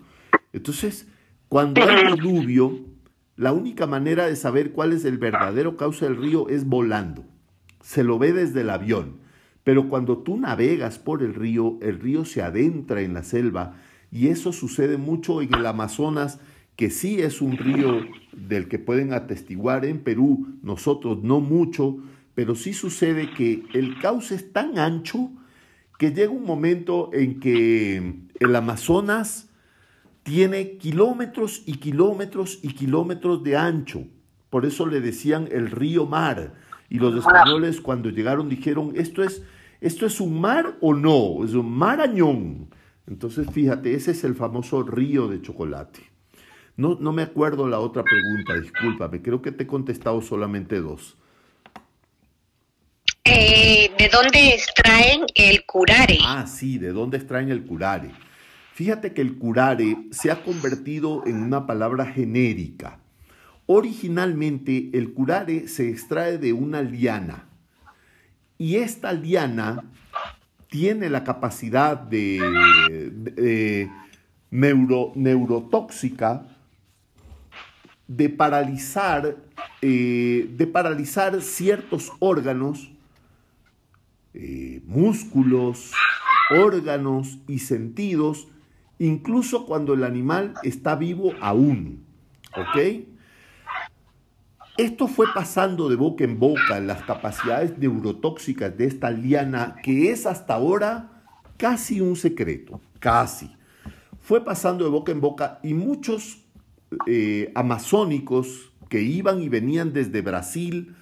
Entonces, cuando hay diluvio, la única manera de saber cuál es el verdadero cauce del río es volando. Se lo ve desde el avión. Pero cuando tú navegas por el río, el río se adentra en la selva y eso sucede mucho en el Amazonas, que sí es un río del que pueden atestiguar en Perú, nosotros no mucho, pero sí sucede que el cauce es tan ancho que llega un momento en que el Amazonas tiene kilómetros y kilómetros y kilómetros de ancho. Por eso le decían el río mar. Y los españoles cuando llegaron dijeron, esto es, ¿Esto es un mar o no? Es un marañón. Entonces, fíjate, ese es el famoso río de chocolate. No, no me acuerdo la otra pregunta, discúlpame. Creo que te he contestado solamente dos. Eh, ¿De dónde extraen el curare? Ah, sí, ¿de dónde extraen el curare? Fíjate que el curare se ha convertido en una palabra genérica. Originalmente el curare se extrae de una liana y esta liana tiene la capacidad de, neuro, neurotóxica de paralizar, eh, de paralizar ciertos órganos, eh, músculos, órganos y sentidos, incluso cuando el animal está vivo aún. ¿Ok? Esto fue pasando de boca en boca las capacidades neurotóxicas de esta liana, que es hasta ahora casi un secreto, casi. Fue pasando de boca en boca y muchos eh, amazónicos que iban y venían desde Brasil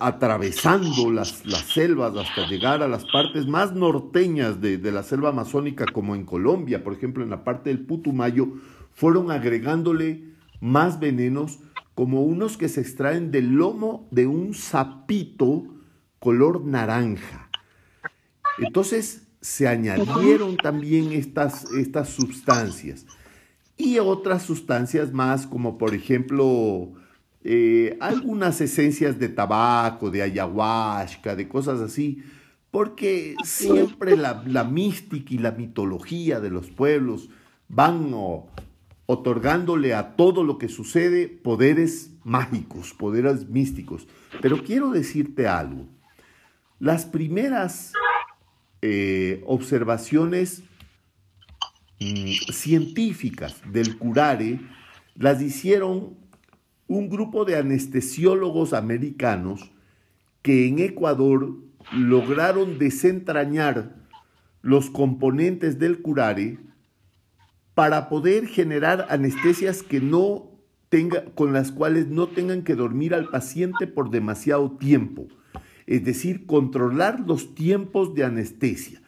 atravesando las, selvas hasta llegar a las partes más norteñas de, de la selva amazónica, como en Colombia, por ejemplo, en la parte del Putumayo, fueron agregándole más venenos como unos que se extraen del lomo de un sapito color naranja. Entonces se añadieron también estas, estas sustancias y otras sustancias más como por ejemplo eh, algunas esencias de tabaco, de ayahuasca, de cosas así, porque siempre la, la mística y la mitología de los pueblos van otorgándole a todo lo que sucede poderes mágicos, poderes místicos. Pero quiero decirte algo. Las primeras eh, observaciones mm, científicas del curare las hicieron un grupo de anestesiólogos americanos que en Ecuador lograron desentrañar los componentes del curare para poder generar anestesias que no con las cuales no tengan que dormir al paciente por demasiado tiempo. Es decir, controlar los tiempos de anestesia.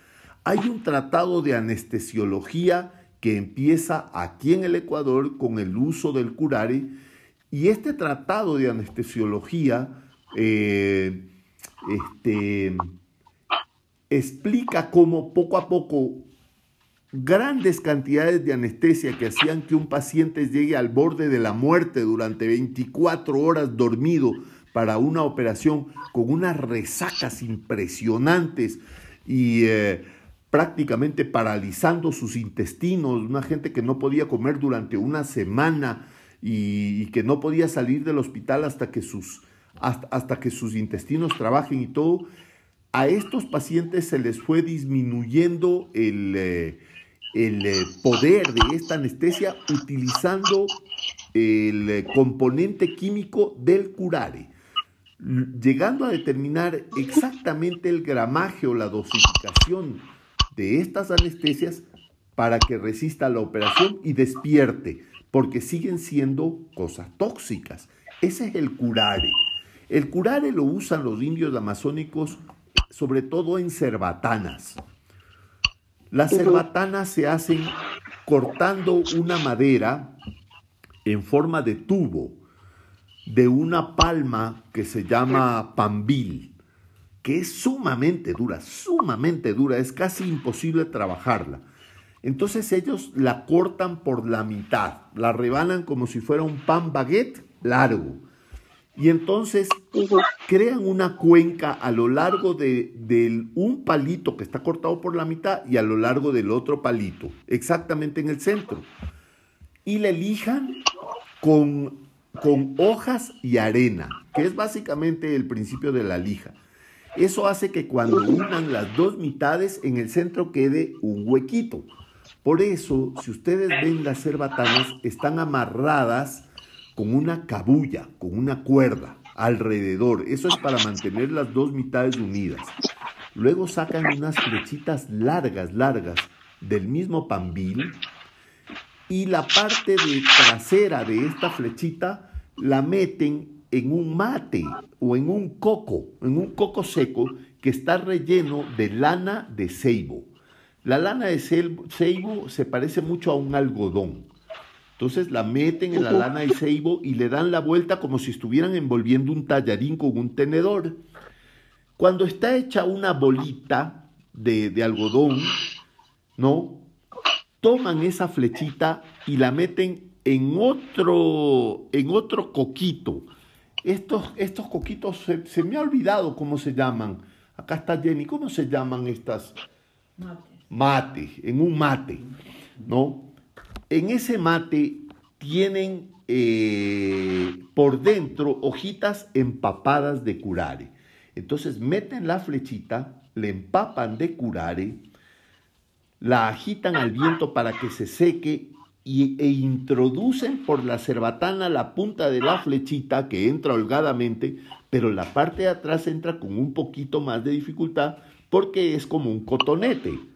Hay un tratado de anestesiología que empieza aquí en el Ecuador con el uso del curare y este tratado de anestesiología eh, este, explica cómo poco a poco grandes cantidades de anestesia que hacían que un paciente llegue al borde de la muerte durante 24 horas dormido para una operación con unas resacas impresionantes y eh, prácticamente paralizando sus intestinos, una gente que no podía comer durante una semana y, que no podía salir del hospital hasta que sus, hasta que sus intestinos trabajen y todo, a estos pacientes se les fue disminuyendo el, eh, el eh, poder de esta anestesia utilizando el eh, componente químico del curare, llegando a determinar exactamente el gramaje o la dosificación de estas anestesias para que resista la operación y despierte, porque siguen siendo cosas tóxicas. Ese es el curare. El curare lo usan los indios amazónicos sobre todo en cerbatanas. Las cerbatanas se hacen cortando una madera en forma de tubo de una palma que se llama pambil, que es sumamente dura, sumamente dura, es casi imposible trabajarla. Entonces ellos la cortan por la mitad, la rebanan como si fuera un pan baguette largo y entonces crean una cuenca a lo largo de, un palito que está cortado por la mitad y a lo largo del otro palito, exactamente en el centro. Y la lijan con, con hojas y arena, que es básicamente el principio de la lija. Eso hace que cuando unan las dos mitades, en el centro quede un huequito. Por eso, si ustedes ven las cerbatanas, están amarradas con una cabulla, con una cuerda alrededor. Eso es para mantener las dos mitades unidas. Luego sacan unas flechitas largas, largas del mismo pambil y la parte de trasera de esta flechita la meten en un mate o en un coco, en un coco seco que está relleno de lana de ceibo. La lana de ceibo se parece mucho a un algodón. Entonces la meten en la lana de ceibo y le dan la vuelta como si estuvieran envolviendo un tallarín con un tenedor. Cuando está hecha una bolita de, de algodón, ¿no? Toman esa flechita y la meten en otro, en otro coquito. Estos, estos coquitos se, me ha olvidado cómo se llaman. Acá está Jenny. ¿Cómo se llaman estas? Mate, en un mate, ¿no? En ese mate tienen eh, por dentro hojitas empapadas de curare. Entonces meten la flechita, le empapan de curare, la agitan al viento para que se seque y, e introducen por la cerbatana la punta de la flechita que entra holgadamente, pero la parte de atrás entra con un poquito más de dificultad porque es como un cotonete.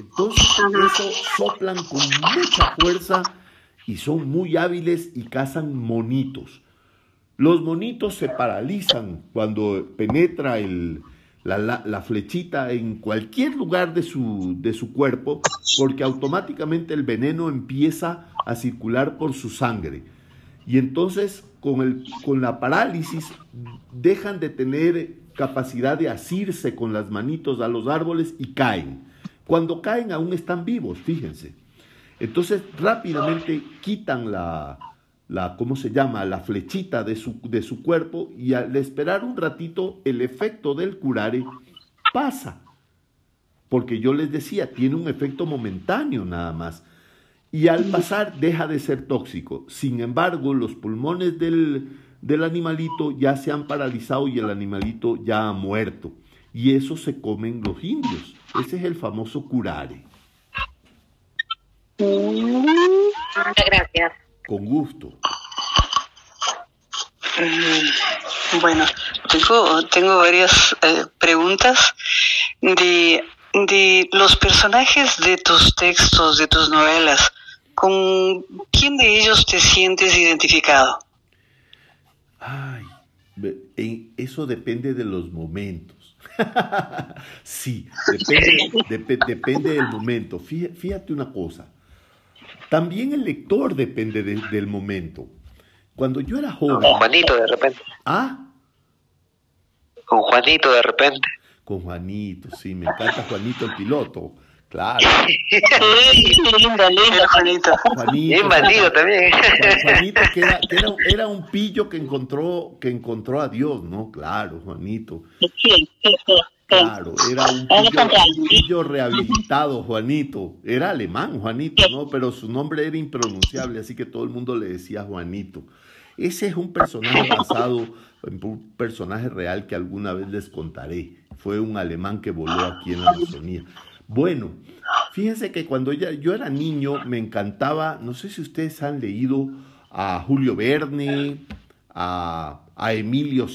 Entonces eso soplan con mucha fuerza y son muy hábiles y cazan monitos. Los monitos se paralizan cuando penetra la, flechita en cualquier lugar de su, cuerpo porque automáticamente el veneno empieza a circular por su sangre. Y entonces con, con la parálisis dejan de tener capacidad de asirse con las manitos a los árboles y caen. Cuando caen aún están vivos, fíjense. Entonces rápidamente quitan la, la, ¿cómo se llama?, la flechita de su, de su cuerpo y al esperar un ratito el efecto del curare pasa. Porque yo les decía, tiene un efecto momentáneo nada más. Y al pasar deja de ser tóxico. Sin embargo, los pulmones del, del animalito ya se han paralizado y el animalito ya ha muerto. Y eso se comen los indios. Ese es el famoso curare. Muchas gracias. Con gusto. Mm, bueno, tengo, tengo varias eh, preguntas de, de los personajes de tus textos, de tus novelas. ¿Con quién de ellos te sientes identificado? Ay, eso depende de los momentos. <laughs> sí, depende, depende del momento. Fíjate una cosa. También el lector depende del momento. Cuando yo era joven... Con Juanito de repente. ¿Ah? Con Juanito de repente. Con Juanito, sí, me encanta Juanito el piloto. Claro. <laughs> lindo, lindo, Juanito. Juanito. Bien bandido también. Juanito, que, era, que era, era, un pillo que encontró, que encontró a Dios, ¿no? Claro, Juanito. Sí, sí, sí. Claro, era un pillo, rehabilitado, Juanito. Era alemán, Juanito, ¿no? Pero su nombre era impronunciable, así que todo el mundo le decía Juanito. Ese es un personaje basado en un personaje real que alguna vez les contaré. Fue un alemán que voló aquí en la Amazonía. Bueno, fíjense que cuando yo era niño me encantaba, no sé si ustedes han leído a Julio Verne, a, Emilio,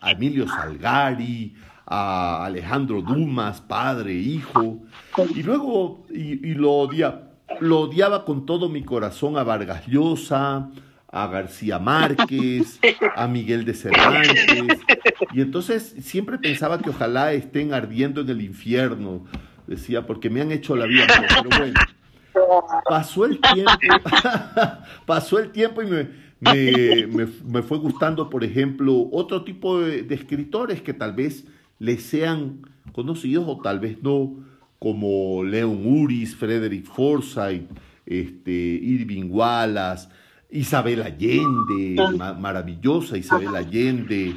a Emilio Salgari, a Alejandro Dumas, padre, hijo, y luego y, lo, odia, lo odiaba con todo mi corazón a Vargas Llosa, a García Márquez, a Miguel de Cervantes, y entonces siempre pensaba que ojalá estén ardiendo en el infierno, decía, porque me han hecho la vida, pero bueno, pasó el tiempo, <laughs> pasó el tiempo y me, me, me, fue gustando, por ejemplo, otro tipo de escritores que tal vez les sean conocidos o tal vez no, como Leon Uris, Frederick Forsyth, este, Irving Wallace, Isabel Allende, maravillosa Isabel Allende.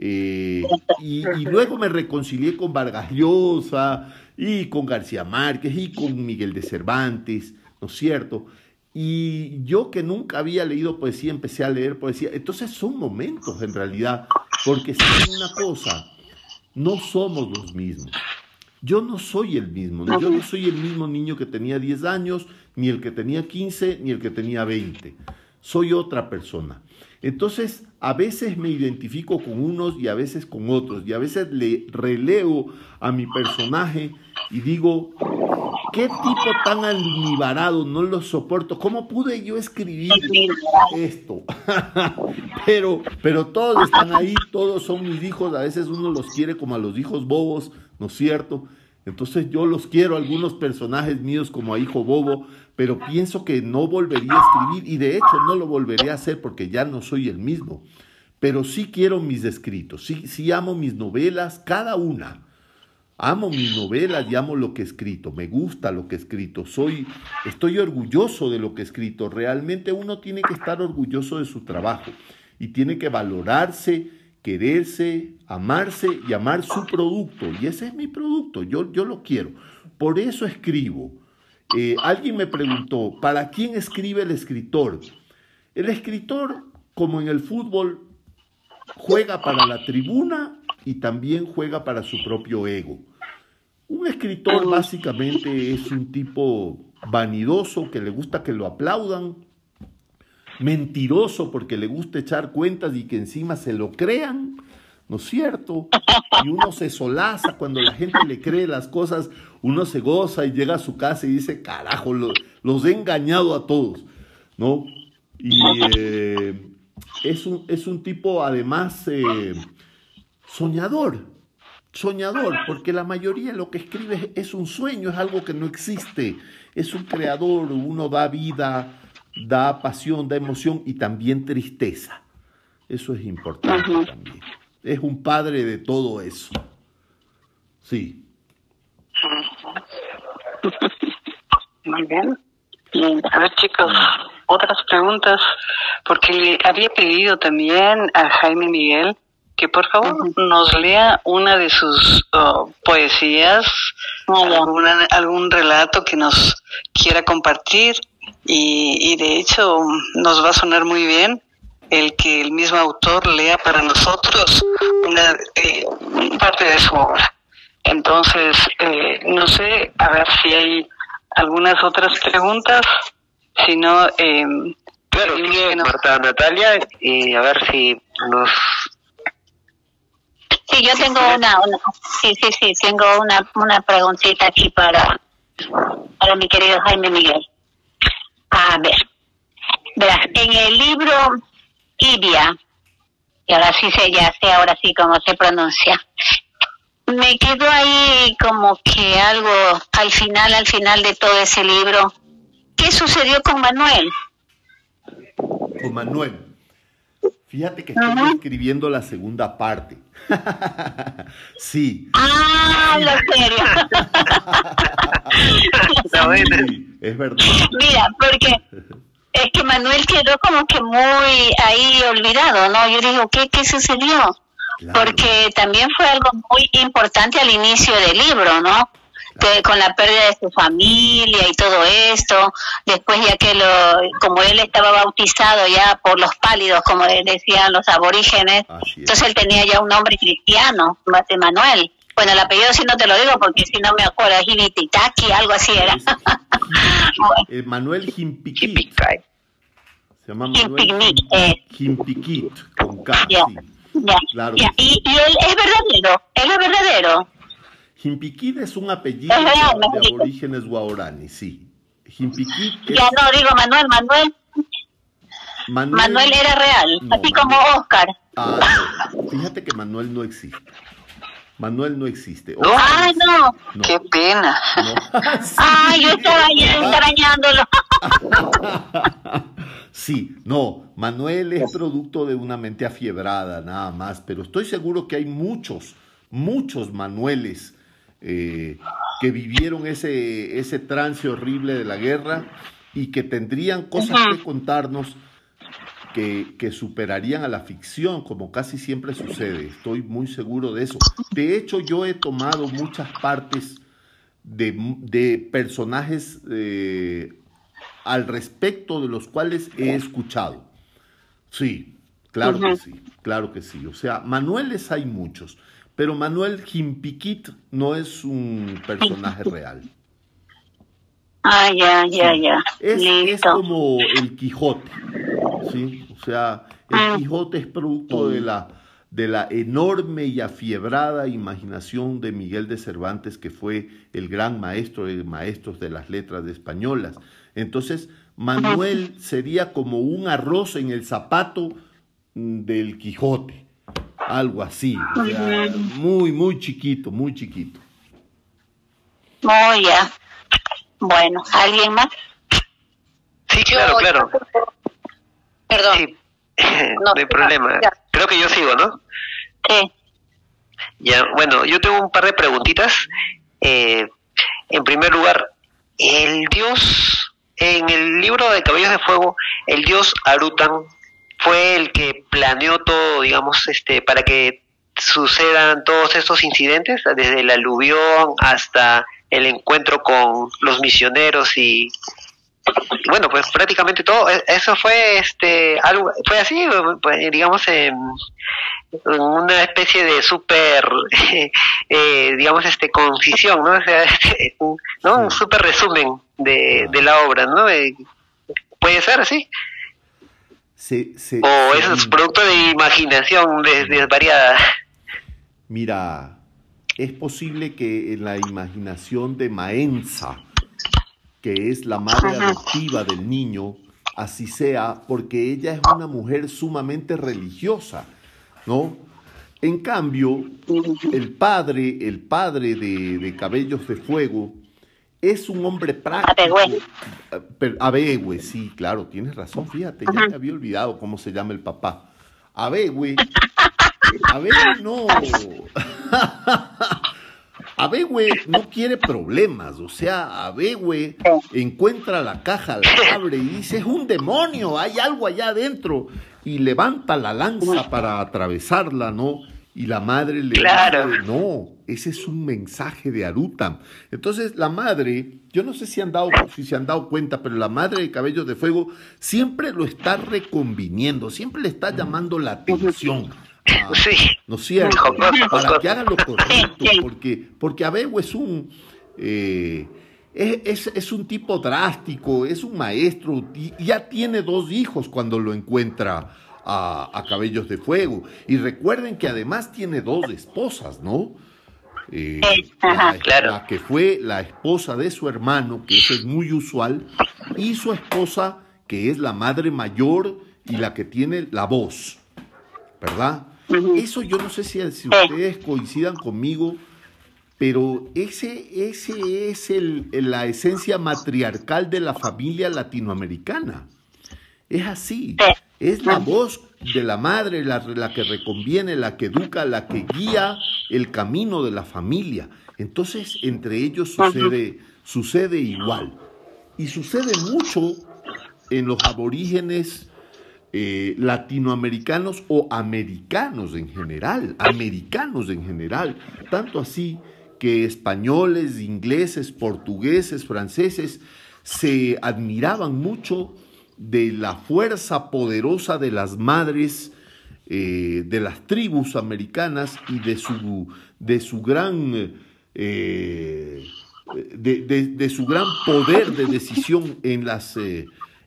Eh, y, luego me reconcilié con Vargas Llosa y con García Márquez y con Miguel de Cervantes, ¿no es cierto? Y yo que nunca había leído poesía, empecé a leer poesía. Entonces son momentos en realidad, porque si una cosa, no somos los mismos. Yo no soy el mismo, yo no soy el mismo niño que tenía 10 años, ni el que tenía 15, ni el que tenía 20. Soy otra persona. Entonces, a veces me identifico con unos y a veces con otros, y a veces le releo a mi personaje y digo, qué tipo tan almibarado, no lo soporto. ¿Cómo pude yo escribir esto? <laughs> Pero, pero todos están ahí, todos son mis hijos, a veces uno los quiere como a los hijos bobos, ¿no es cierto? Entonces yo los quiero, algunos personajes míos como a hijo bobo, pero pienso que no volvería a escribir y de hecho no lo volveré a hacer porque ya no soy el mismo. Pero sí quiero mis escritos, sí, sí amo mis novelas, cada una. Amo mis novelas y amo lo que he escrito, me gusta lo que he escrito, soy, estoy orgulloso de lo que he escrito. Realmente uno tiene que estar orgulloso de su trabajo y tiene que valorarse, quererse, amarse y amar su producto. Y ese es mi producto, yo, yo lo quiero. Por eso escribo. Eh, alguien me preguntó, ¿para quién escribe el escritor? El escritor, como en el fútbol, juega para la tribuna y también juega para su propio ego. Un escritor básicamente es un tipo vanidoso que le gusta que lo aplaudan, mentiroso porque le gusta echar cuentas y que encima se lo crean, ¿no es cierto? Y uno se solaza cuando la gente le cree las cosas, uno se goza y llega a su casa y dice, carajo, los, he engañado a todos, ¿no? Y eh, es, un, es, un, tipo además eh, soñador, soñador, porque la mayoría de lo que escribe es un sueño, es algo que no existe, es un creador, uno da vida, da pasión, da emoción y también tristeza. Eso es importante también. Es un padre de todo eso. Sí. <laughs> Muy bien. A ver, chicos, otras preguntas, porque le había pedido también a Jaime Miguel que por favor nos lea una de sus oh, poesías, algún relato que nos quiera compartir. Y, de hecho nos va a sonar muy bien el que el mismo autor lea para nosotros una eh, parte de su obra. Entonces, eh, no sé, a ver si hay algunas otras preguntas, si no... Eh, claro, Marta Natalia, y a ver si nos Sí, yo tengo una, sí, sí, sí, tengo una, una preguntita aquí para, para mi querido Jaime Miguel. A ver, verás, en el libro Ibia, y ahora sí sé, ya sé ahora sí cómo se pronuncia, me quedó ahí como que algo al final, al final de todo ese libro. ¿Qué sucedió con Manuel? Con Manuel. Fíjate que estoy escribiendo la segunda parte. <laughs> sí. Ah, lo serio. <laughs> es verdad. Mira, porque es que Manuel quedó como que muy ahí olvidado, ¿no? Yo digo, ¿qué, qué sucedió? Porque también fue algo muy importante al inicio del libro, ¿no? Que con la pérdida de su familia y todo esto, después ya que lo, como él estaba bautizado ya por los pálidos, como decían los aborígenes, entonces él tenía ya un nombre cristiano, Manuel. Bueno, el apellido sí no te lo digo porque si no me acuerdo, es Hibititaki, algo así era. <laughs> Eh, Manuel Jimpiquit. Se llama Manuel Jimpiquit, con K. Claro. Y, y él es verdadero, él es verdadero. Jimpiquid es un apellido de, aborígenes guaraní, sí. Jimpiquid Ya no, digo Manuel, Manuel. Manuel, era real, así como Oscar. Ah, Fíjate que Manuel no existe. Manuel no existe. ¡Ay, no. ¡Qué pena! <laughs> ¡Ay, yo estaba extrañándolo! <laughs> sí, no. Manuel es producto de una mente afiebrada, nada más. Pero estoy seguro que hay muchos, muchos Manueles eh, que vivieron ese, ese trance horrible de la guerra y que tendrían cosas que contarnos que, que, superarían a la ficción, como casi siempre sucede. Estoy muy seguro de eso. De hecho, yo he tomado muchas partes de, de personajes eh, al respecto de los cuales he escuchado. Sí, claro que sí, claro que sí. O sea, Manueles hay muchos. Pero Manuel Jimpiquit no es un personaje real. Ah, ya, ya, ya. Es, como el Quijote, ¿sí? O sea, el ah. Quijote es producto de la, de la enorme y afiebrada imaginación de Miguel de Cervantes, que fue el gran maestro de maestros de las letras españolas. Entonces, Manuel sería como un arroz en el zapato del Quijote, algo así, muy, muy chiquito, muy chiquito. Oh, ya. Bueno, ¿alguien más? Sí, claro, claro. Perdón. no, hay problema. Creo que yo sigo, ¿no? Sí. Ya, bueno, yo tengo un par de preguntitas. Eh, en primer lugar, el dios, en el libro de Cabellos de Fuego, el dios Arutan fue el que planeó todo, digamos, este, para que sucedan todos estos incidentes, desde la aluvión hasta el encuentro con los misioneros y bueno pues prácticamente todo. E, eso fue este algo fue así pues, digamos en, una especie de super <laughs> eh, digamos este concisión no o sea este, un, no un super resumen de, de la obra no eh, puede ser así o es producto de imaginación desvariada mira es posible que en la imaginación de Maenza, que es la madre adoptiva del niño, así sea, porque ella es una mujer sumamente religiosa, ¿no? En cambio, el padre, el padre de, Cabellos de Fuego, es un hombre práctico. Abegüe. sí, claro, tienes razón, fíjate, ya me había olvidado cómo se llama el papá. Abegüe Abegüe no. <laughs> Abegüe no quiere problemas, o sea, Abegüe encuentra la caja, la abre y dice, es un demonio, hay algo allá adentro, y levanta la lanza para atravesarla, ¿no? Y la madre le dice, no, ese es un mensaje de Arutam. Entonces la madre, yo no sé si, han dado, si se han dado cuenta, pero la madre de Cabellos de Fuego siempre lo está reconviniendo, siempre le está llamando la atención sí. ¿No es cierto? Para que haga lo correcto, porque, porque Abego es un... Eh, es, es, un tipo drástico, es un maestro, y ya tiene dos hijos cuando lo encuentra a, Cabellos de Fuego. Y recuerden que además tiene dos esposas, ¿no? Eh, la, la, que fue la esposa de su hermano, que eso es muy usual, y su esposa, que es la madre mayor y la que tiene la voz, ¿verdad? Eso yo no sé si, ustedes coincidan conmigo, pero ese, ese es el, la esencia matriarcal de la familia latinoamericana. Es así. Es la voz de la madre la, la, que reconviene, la que educa, la que guía el camino de la familia. Entonces, entre ellos sucede, sucede igual. Y sucede mucho en los aborígenes eh, latinoamericanos o americanos en general, americanos en general, tanto así que españoles, ingleses, portugueses, franceses se admiraban mucho de la fuerza poderosa de las madres eh, de las tribus americanas y de su, de su gran eh, de, su gran poder de decisión en las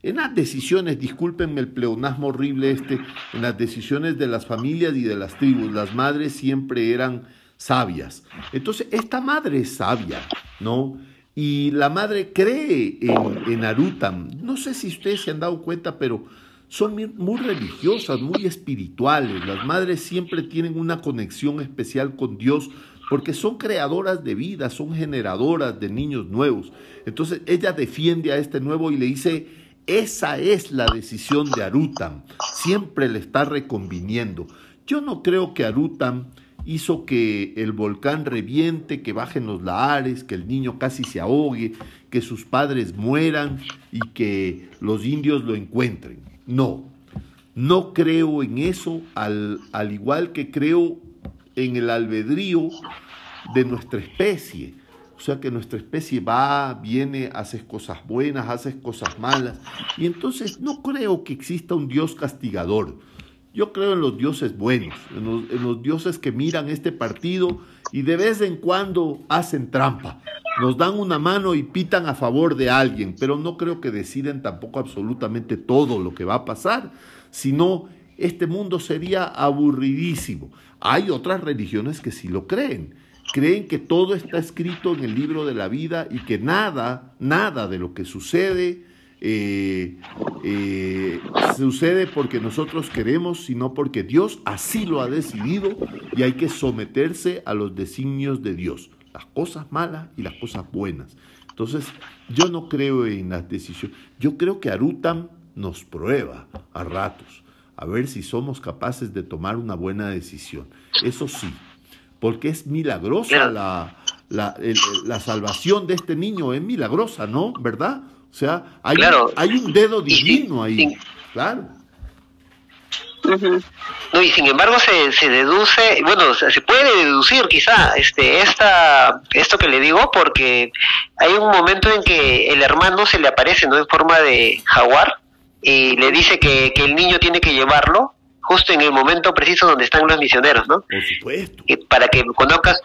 en las decisiones, discúlpenme el pleonasmo horrible este, en las decisiones de las familias y de las tribus, las madres siempre eran sabias. Entonces, esta madre es sabia, ¿no? Y la madre cree en, en. No sé si ustedes se han dado cuenta, pero son muy religiosas, muy espirituales. Las madres siempre tienen una conexión especial con Dios porque son creadoras de vida, son generadoras de niños nuevos. Entonces ella defiende a este nuevo y le dice, esa es la decisión de Arutam. Siempre le está reconviniendo. Yo no creo que Arutam hizo que el volcán reviente, que bajen los lahares, que el niño casi se ahogue, que sus padres mueran y que los indios lo encuentren. No, no creo en eso, al, al igual que creo en el albedrío de nuestra especie. O sea que nuestra especie va, viene, hace cosas buenas, hace cosas malas. Y entonces no creo que exista un Dios castigador. Yo creo en los dioses buenos, en los, dioses que miran este partido y de vez en cuando hacen trampa. Nos dan una mano y pitan a favor de alguien, pero no creo que deciden tampoco absolutamente todo lo que va a pasar, sino este mundo sería aburridísimo. Hay otras religiones que sí lo creen creen que todo está escrito en el libro de la vida y que nada, nada de lo que sucede eh, eh, sucede porque nosotros queremos, sino porque Dios así lo ha decidido y hay que someterse a los designios de Dios, las cosas malas y las cosas buenas. Entonces, yo no creo en las decisiones. Yo creo que Arutam nos prueba a ratos, a ver si somos capaces de tomar una buena decisión. Eso sí, porque es milagrosa la, la, la salvación de este niño, es milagrosa, ¿no? ¿Verdad? O sea, hay, un, hay un dedo divino ahí, claro. No, y sin embargo se, se deduce, bueno, se puede deducir quizá este esta esto que le digo porque hay un momento en que el hermano se le aparece no en forma de jaguar y le dice que, que el niño tiene que llevarlo justo en el momento preciso donde están los misioneros, ¿no? Por supuesto. para que conozcas,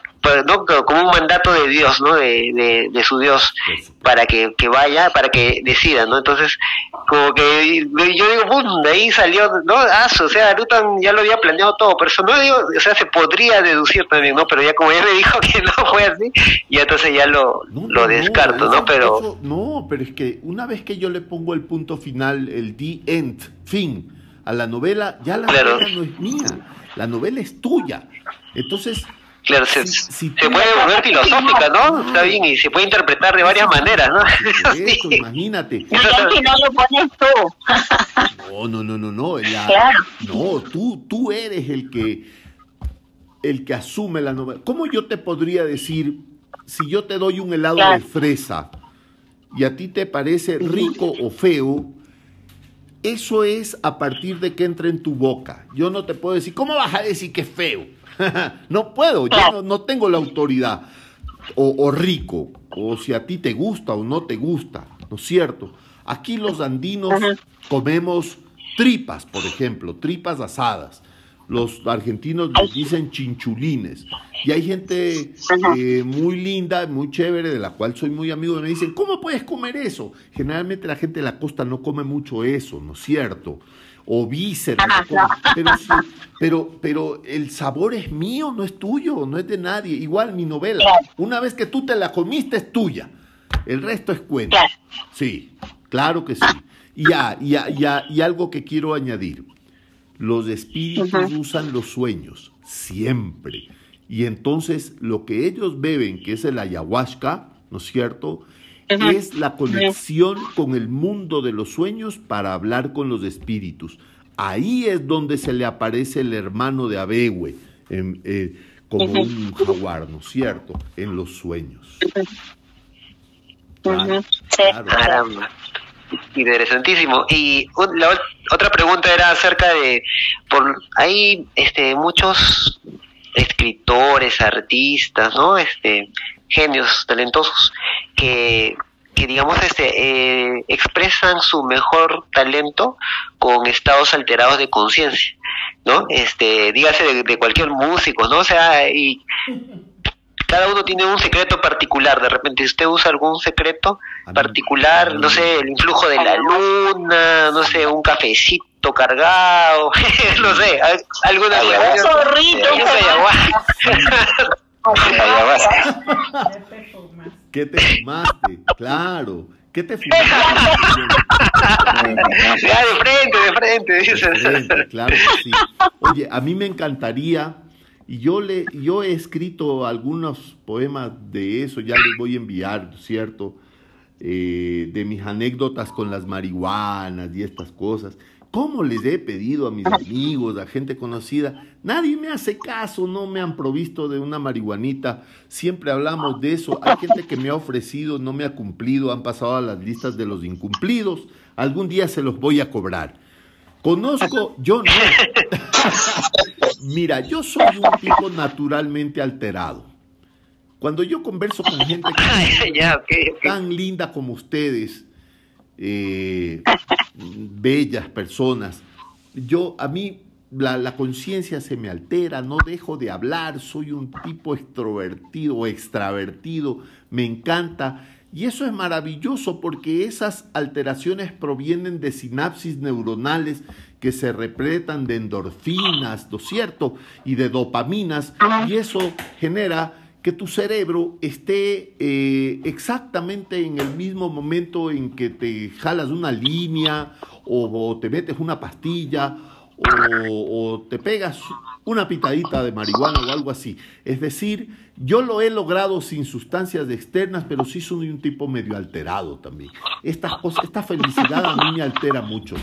¿no? como un mandato de Dios, ¿no? De, de, su Dios, para que, que, vaya, para que decida, ¿no? Entonces, como que yo digo, ¡pum! De ahí salió, ¿no? Ah, o sea, Rutan ya lo había planeado todo, pero eso no digo, o sea, se podría deducir también, ¿no? Pero ya como ya me dijo que no fue así, y entonces ya lo, lo descarto, ¿no? Pero... no, pero es que una vez que yo le pongo el punto final, el the end, fin, a la novela, ya la novela no es mía, la novela es tuya. Entonces, Claro, se, puede volver filosófica, ¿no? <laughs> Está bien, y se puede interpretar de varias maneras, ¿no? <laughs> Eso, imagínate. No, si no lo pones tú. No, no, no, no, no. claro. No, tú, tú eres el que, el que asume la novela. ¿Cómo yo te podría decir, si yo te doy un helado de fresa y a ti te parece rico o feo, eso es a partir de que entra en tu boca. Yo no te puedo decir, ¿cómo vas a decir que es feo? <laughs> no puedo, yo no, tengo la autoridad. O, rico, o si a ti te gusta o no te gusta, ¿no es cierto? Aquí los andinos comemos tripas, por ejemplo, tripas asadas. Los argentinos les dicen chinchulines. Y hay gente eh, muy linda, muy chévere, de la cual soy muy amigo, y me dicen, ¿cómo puedes comer eso? Generalmente la gente de la costa no come mucho eso, ¿no es cierto? O vísceras. pero, pero, pero el sabor es mío, no es tuyo, no es de nadie. Igual mi novela, una vez que tú te la comiste es tuya, el resto es cuento. Sí, claro que sí. Y, ya, ya, ya, y algo que quiero añadir, los espíritus usan los sueños, siempre. Y entonces lo que ellos beben, que es el ayahuasca, ¿no es cierto? Es la conexión con el mundo de los sueños para hablar con los espíritus. Ahí es donde se le aparece el hermano de Abehue, eh, como un jaguar, ¿no es cierto? En los sueños. Caramba. Interesantísimo. Y la otra pregunta era acerca de, por hay este, muchos escritores, artistas, ¿no? Este, genios talentosos que, que digamos este eh, expresan su mejor talento con estados alterados de conciencia no este dígase de, cualquier músico no o sea y cada uno tiene un secreto particular. De repente si usted usa algún secreto particular no sé el influjo de la luna no sé un cafecito cargado <laughs> no sé alguna ¿Qué te fumaste? Claro. ¿Qué te fumaste? <laughs> Ya, de frente, de frente. De frente, claro que sí. Oye, a mí me encantaría, y yo, le, yo he escrito algunos poemas de eso, ya les voy a enviar, ¿cierto? Eh, de mis anécdotas con las marihuanas y estas cosas. ¿Cómo les he pedido a mis amigos, a gente conocida? Nadie me hace caso, no me han provisto de una marihuanita. Siempre hablamos de eso. Hay gente que me ha ofrecido, no me ha cumplido, han pasado a las listas de los incumplidos. Algún día se los voy a cobrar. Conozco, yo no. Mira, yo soy un tipo naturalmente alterado. Cuando yo converso con gente <laughs> tan linda como ustedes, eh, bellas personas. Yo, a mí, la, conciencia se me altera, no dejo de hablar, soy un tipo extrovertido extravertido, me encanta. Y eso es maravilloso porque esas alteraciones provienen de sinapsis neuronales que se repletan de endorfinas, ¿no es cierto? Y de dopaminas. Y eso genera que tu cerebro esté eh, exactamente en el mismo momento en que te jalas una línea o, te metes una pastilla o, te pegas una pitadita de marihuana o algo así. Es decir, yo lo he logrado sin sustancias externas, pero sí soy un tipo medio alterado también. Esta, esta felicidad a mí me altera mucho.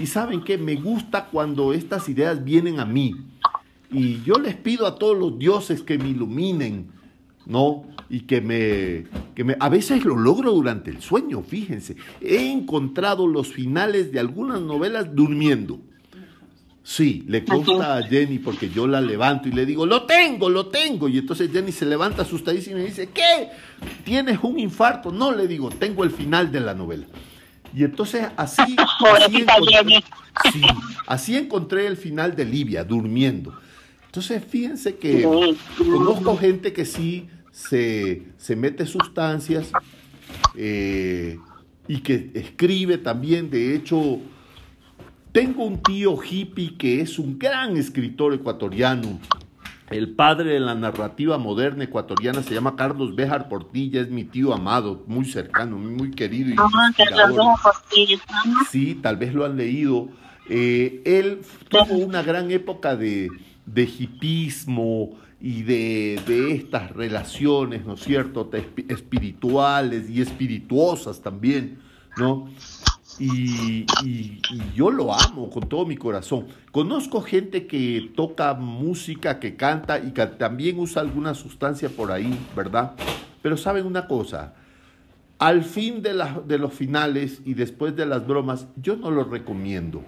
Y saben que me gusta cuando estas ideas vienen a mí. Y yo les pido a todos los dioses que me iluminen, ¿no? Y que me, que me... A veces lo logro durante el sueño, fíjense. He encontrado los finales de algunas novelas durmiendo. Sí, le consta a Jenny porque yo la levanto y le digo, lo tengo, lo tengo. Y entonces Jenny se levanta asustadísima y me dice, ¿qué? ¿Tienes un infarto? No, le digo, tengo el final de la novela. Y entonces así, <laughs> así, encontré, sí, así encontré el final de Livia, durmiendo. Entonces fíjense que conozco gente que sí se, se mete sustancias eh, y que escribe también, de hecho tengo un tío hippie que es un gran escritor ecuatoriano. El padre de la narrativa moderna ecuatoriana se llama Carlos Béjar Portilla, es mi tío amado, muy cercano, muy querido. Y Sí, tal vez lo han leído. Eh, él tuvo una gran época de, de hipismo y de, de, estas relaciones, ¿no es cierto?, espirituales y espirituosas también, ¿no? Y, yo lo amo con todo mi corazón. Conozco gente que toca música, que canta y que también usa alguna sustancia por ahí, ¿verdad? Pero saben una cosa, al fin de, de los finales y después de las bromas, yo no lo recomiendo.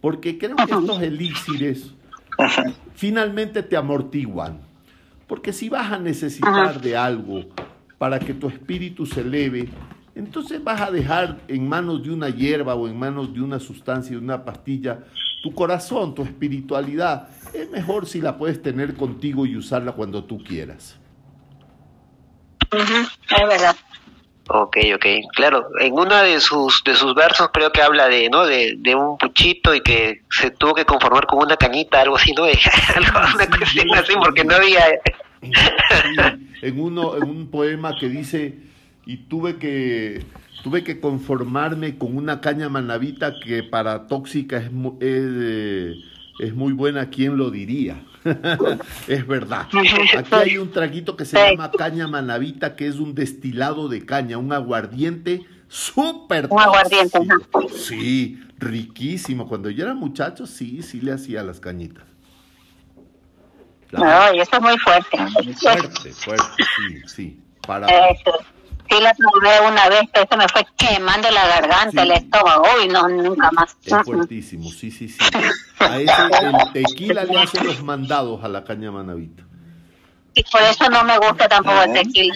Porque creo que estos elixires finalmente te amortiguan. Porque si vas a necesitar de algo para que tu espíritu se eleve, entonces vas a dejar en manos de una hierba o en manos de una sustancia, de una pastilla, tu corazón, tu espiritualidad. Es mejor si la puedes tener contigo y usarla cuando tú quieras. Es verdad. Ok, ok, claro. En uno de sus de sus versos creo que habla de no de, de un puchito y que se tuvo que conformar con una cañita, algo así, ¿no? <laughs> algo, una cuestión así porque no había. en uno en un poema que dice y tuve que, tuve que conformarme con una caña manavita que para tóxica es, es, es muy buena, ¿quién lo diría? <laughs> es verdad. Aquí hay un traguito que se llama caña manavita, que es un destilado de caña, un aguardiente súper Un aguardiente, Sí, riquísimo. Cuando yo era muchacho, sí, sí le hacía las cañitas. No, y eso es muy fuerte. Fuerte, fuerte, sí, sí. Para, sí la probé una vez, pero eso me fue quemando la garganta, el estómago, y no, nunca más. Es fuertísimo, sí, sí, sí. A ese, <laughs> el tequila le hace los mandados a la caña manavita. Y por eso no me gusta tampoco el tequila.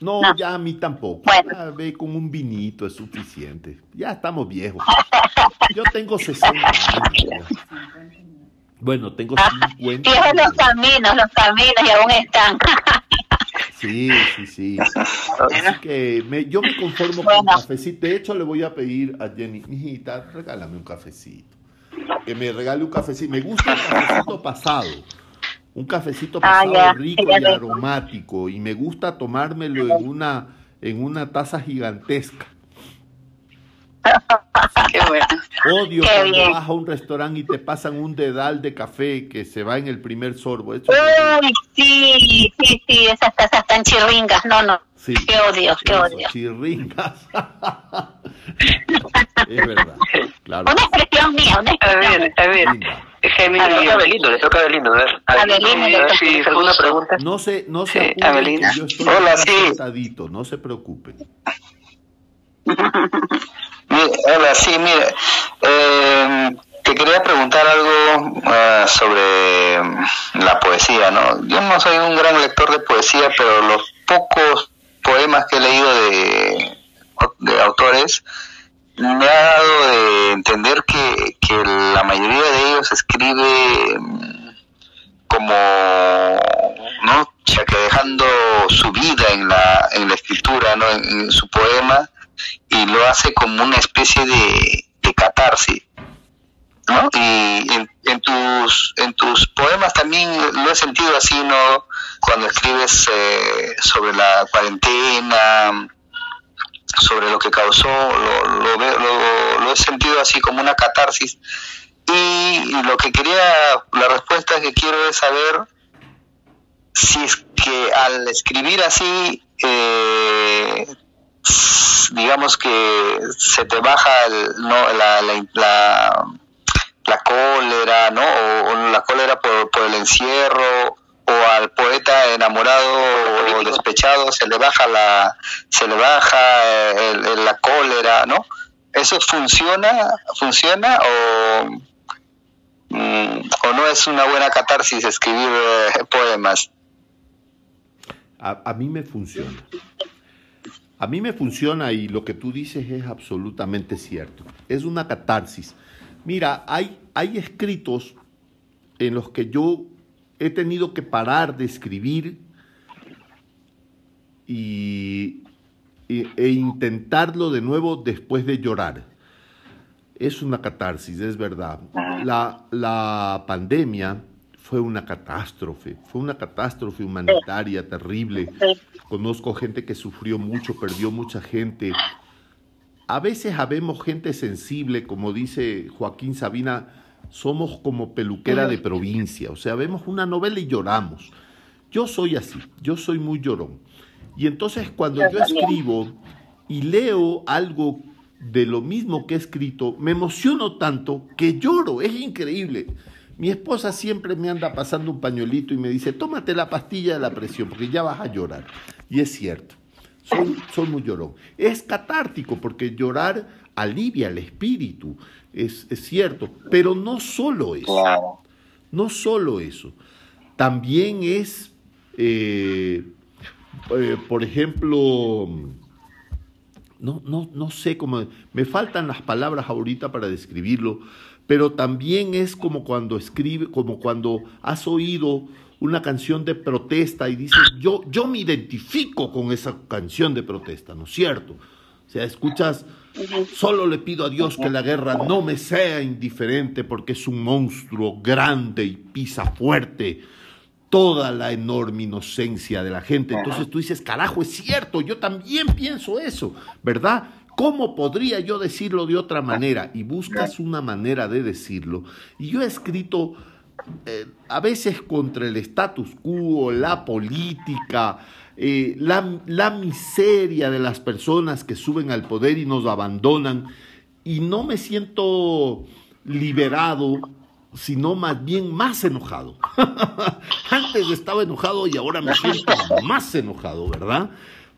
No, no, ya a mí tampoco. Bueno. ve con un vinito es suficiente. Ya estamos viejos. <laughs> Yo tengo 60 años. Bueno, tengo 50. Viejos los caminos, los caminos y aún están. <laughs> Sí, sí, sí. Así que me, yo me conformo con un cafecito. De hecho, le voy a pedir a Jenny, mijita, regálame un cafecito. Que me regale un cafecito. Me gusta el cafecito pasado. Un cafecito ah, pasado rico y aromático. Y me gusta tomármelo en una, en una taza gigantesca. <laughs> Qué bueno. Odio cuando vas a un restaurante y te pasan un dedal de café que se va en el primer sorbo. Uy, sí, sí, sí, esas tazas tan chirringas. No, no. Sí, qué odio, qué odio. Chirringas. <laughs> es verdad, claro. Una expresión mía, una expresión. A ver, a ver. Gemini, le toca a Belino, le toca a Belino, a ver. A Belino, si alguna pregunta. No se, no se sí, Abelina. yo estoy Hola, sí. no se preocupen. <laughs> Hola, sí, mire, eh, te quería preguntar algo uh, sobre la poesía, ¿no? Yo no soy un gran lector de poesía, pero los pocos poemas que he leído de, de autores me ha dado de entender que, que la mayoría de ellos escribe mm, como, ¿no? Ya que dejando su vida en la, en la escritura, ¿no? en su poema, y lo hace como una especie de, catarsis. ¿no? Y en, tus, en tus poemas también lo he sentido así, ¿no? Cuando escribes eh, sobre la cuarentena, sobre lo que causó, lo, lo, lo, he sentido así como una catarsis. Y, lo que quería, la respuesta que quiero es saber si es que al escribir así, eh, digamos que se te baja no, la, la, la, cólera, ¿no? O, la cólera por, por el encierro, o al poeta enamorado o despechado se le baja la se le baja eh, la cólera no eso funciona funciona o mm, o no es una buena catarsis escribir eh, poemas a, a mí me funciona a mí me funciona y lo que tú dices es absolutamente cierto es una catarsis mira hay hay escritos en los que yo he tenido que parar de escribir y, e intentarlo de nuevo después de llorar. Es una catarsis, es verdad. La, la pandemia fue una catástrofe, fue una catástrofe humanitaria terrible. Conozco gente que sufrió mucho, perdió mucha gente. A veces habemos gente sensible, como dice Joaquín Sabina, somos como peluquera de provincia, o sea, vemos una novela y lloramos. Yo soy así, yo soy muy llorón. Y entonces cuando yo escribo y leo algo de lo mismo que he escrito, me emociono tanto que lloro, es increíble. Mi esposa siempre me anda pasando un pañuelito y me dice, tómate la pastilla de la presión, porque ya vas a llorar. Y es cierto, soy, soy muy llorón. Es catártico, porque llorar alivia el espíritu es, cierto, pero no solo eso, no solo eso, también es, eh, eh, por ejemplo, no, no, no sé cómo, me faltan las palabras ahorita para describirlo, pero también es como cuando escribe, como cuando has oído una canción de protesta y dices, yo, yo me identifico con esa canción de protesta, ¿no es cierto? O sea, escuchas Solo le pido a Dios que la guerra no me sea indiferente porque es un monstruo grande y pisa fuerte toda la enorme inocencia de la gente. Entonces tú dices, carajo, es cierto, yo también pienso eso, ¿verdad? ¿Cómo podría yo decirlo de otra manera? Y buscas una manera de decirlo. Y yo he escrito eh, a veces contra el status quo, la política, eh, la, la miseria de las personas que suben al poder y nos abandonan. Y no me siento liberado, sino más bien más enojado. <laughs> Antes estaba enojado y ahora me siento <laughs> más enojado, ¿verdad?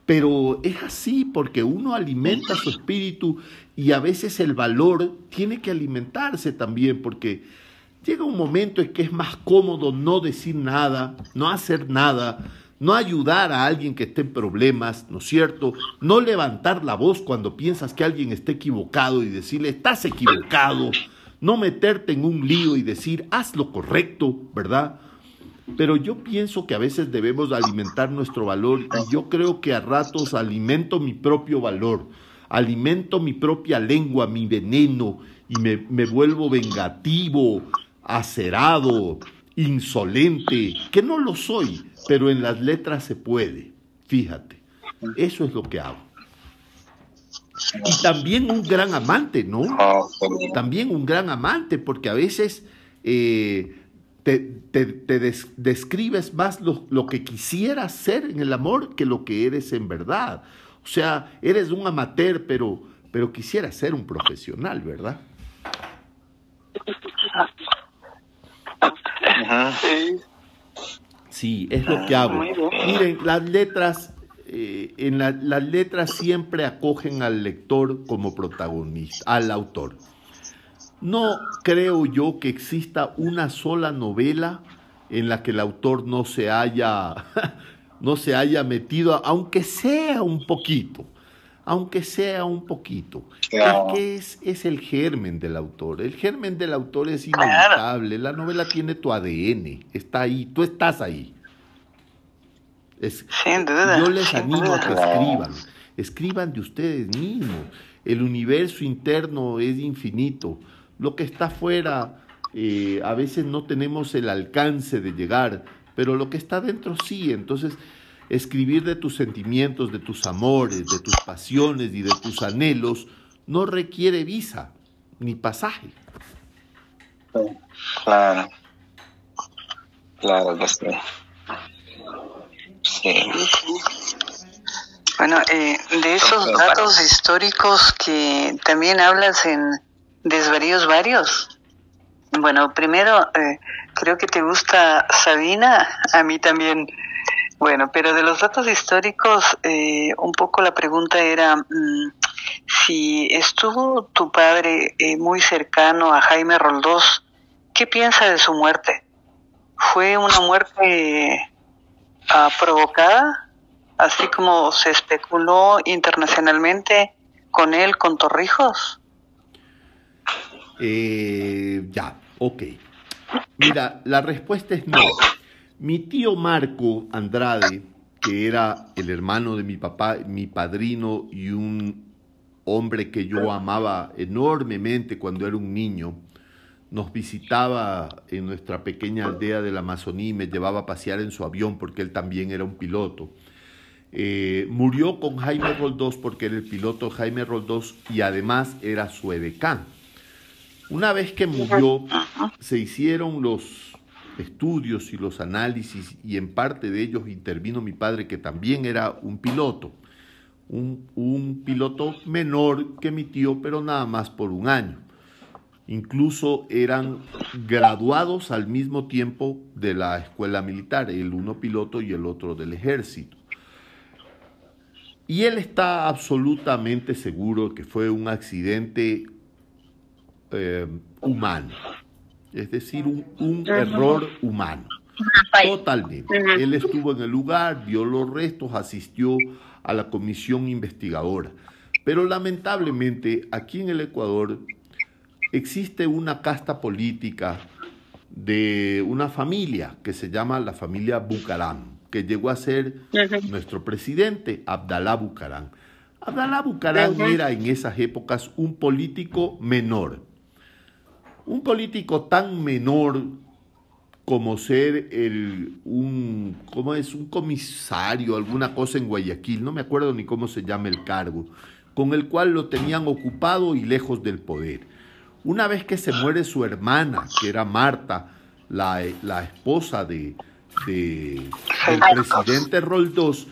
Pero es así porque uno alimenta su espíritu y a veces el valor tiene que alimentarse también porque llega un momento en que es más cómodo no decir nada, no hacer nada, no ayudar a alguien que esté en problemas, ¿no es cierto? No levantar la voz cuando piensas que alguien está equivocado y decirle, estás equivocado. No meterte en un lío y decir, haz lo correcto, ¿verdad? Pero yo pienso que a veces debemos alimentar nuestro valor y yo creo que a ratos alimento mi propio valor, alimento mi propia lengua, mi veneno y me, me vuelvo vengativo, acerado, insolente, que no lo soy, pero en las letras se puede, fíjate, eso es lo que hago. Y también un gran amante, ¿no? También un gran amante, porque a veces eh, te, describes más lo, lo, que quisieras ser en el amor que lo que eres en verdad. O sea, eres un amateur, pero, pero quisieras ser un profesional, ¿verdad? Sí, es lo que ah, hago. Miren, las letras, eh, en las letras siempre acogen al lector como protagonista, al autor. No creo yo que exista una sola novela en la que el autor no se haya, <laughs> no se haya metido, aunque sea un poquito aunque sea un poquito. Es que es, es, el germen del autor. El germen del autor es inevitable. La novela tiene tu ADN, está ahí, tú estás ahí. Es, yo les animo a que escriban, escriban de ustedes mismos. El universo interno es infinito. Lo que está afuera eh, a veces no tenemos el alcance de llegar, pero lo que está dentro sí. Entonces, escribir de tus sentimientos, de tus amores, de tus pasiones y de tus anhelos no requiere visa ni pasaje. Claro. Claro que sí. Sí. Bueno, eh, de esos datos históricos que también hablas en Desvaríos Varios. Bueno, primero, eh, creo que te gusta Sabina, a mí también. Bueno, pero de los datos históricos, eh, un poco la pregunta era mm, si estuvo tu padre muy cercano a Jaime Roldós, ¿qué piensa de su muerte? ¿Fue una muerte ah, provocada? así como se especuló internacionalmente con él, con Torrijos? Eh, ya, ok. Mira, la respuesta es no. Mi tío Marco Andrade, que era el hermano de mi papá, mi padrino y un hombre que yo amaba enormemente cuando era un niño, nos visitaba en nuestra pequeña aldea de la Amazonía y me llevaba a pasear en su avión porque él también era un piloto. Eh, murió con Jaime Roldós porque era el piloto Jaime Roldós y además era su edecán. Una vez que murió, se hicieron los estudios y los análisis y en parte de ellos intervino mi padre que también era un piloto, un, un piloto menor que mi tío, pero nada más por un año. Incluso eran graduados al mismo tiempo de la escuela militar, el uno piloto y el otro del ejército. Y él está absolutamente seguro que fue un accidente eh, humano, es decir, un, error humano. Totalmente. Él estuvo en el lugar, vio los restos, asistió a la comisión investigadora. Pero lamentablemente aquí en el Ecuador existe una casta política de una familia que se llama la familia Bucaram que llegó a ser nuestro presidente, Abdalá Bucarán. Abdalá Bucarán era en esas épocas un político menor. Un político tan menor como ser el, un, ¿cómo es? un comisario, alguna cosa en Guayaquil, no me acuerdo ni cómo se llama el cargo, con el cual lo tenían ocupado y lejos del poder. Una vez que se muere su hermana, que era Marta, la, la esposa de, de, del presidente Roldós,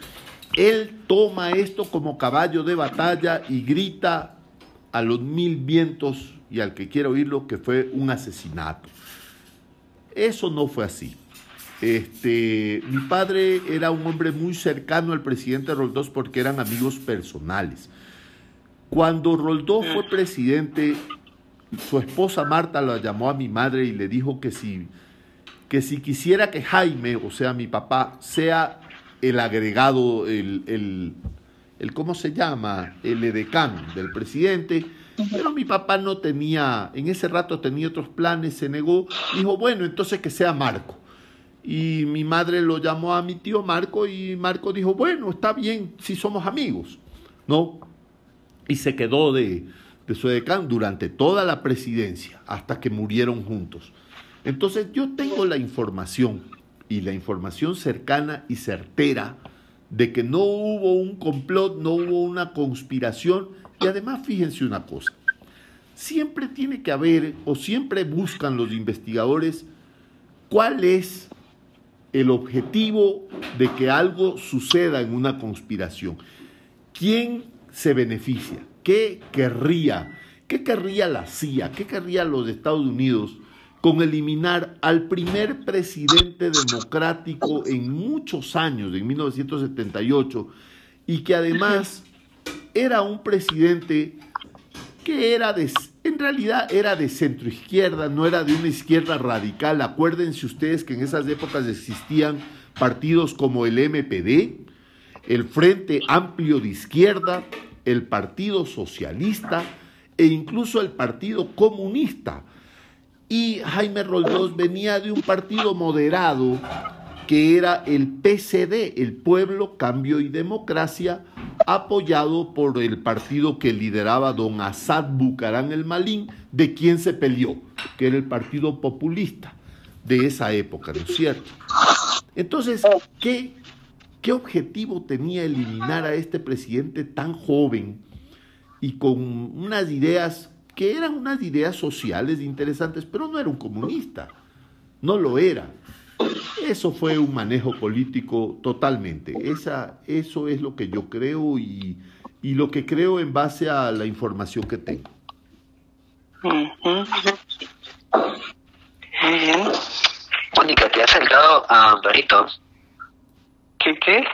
él toma esto como caballo de batalla y grita a los mil vientos y al que quiera oírlo que fue un asesinato. Eso no fue así. Este, mi padre era un hombre muy cercano al presidente Roldós porque eran amigos personales. Cuando Roldós fue presidente, su esposa Marta lo llamó a mi madre y le dijo que si que si quisiera que Jaime, o sea, mi papá, sea el agregado, el, el, ¿cómo se llama? El edecán del presidente, pero mi papá no tenía, en ese rato tenía otros planes, se negó, dijo, bueno, entonces que sea Marco. Y mi madre lo llamó a mi tío Marco y Marco dijo, bueno, está bien, si somos amigos, ¿no? Y se quedó de, de su edecán durante toda la presidencia, hasta que murieron juntos. Entonces yo tengo la información y la información cercana y certera de que no hubo un complot, no hubo una conspiración y además fíjense una cosa, siempre tiene que haber o siempre buscan los investigadores cuál es el objetivo de que algo suceda en una conspiración. ¿Quién se beneficia? ¿Qué querría? ¿Qué querría la CIA? ¿Qué querría los Estados Unidos con eliminar al primer presidente democrático en muchos años, en 1978, y que además era un presidente que era de, en realidad era de centro izquierda, no era de una izquierda radical. Acuérdense ustedes que en esas épocas existían partidos como el MPD, el Frente Amplio de Izquierda, el Partido Socialista e incluso el Partido Comunista y Jaime Roldós venía de un partido moderado que era el PCD, el Pueblo, Cambio y Democracia, apoyado por el partido que lideraba don Assad Bucarán el Malín, de quien se peleó, que era el Partido Populista de esa época, ¿no es cierto? Entonces, ¿qué, qué objetivo tenía eliminar a este presidente tan joven y con unas ideas que eran unas ideas sociales interesantes, pero no era un comunista, no lo era. Eso fue un manejo político totalmente. Esa, eso es lo que yo creo y, y lo que creo en base a la información que tengo. Muy bien. Mónica, ¿te has saltado a Amparito? ¿Qué, qué?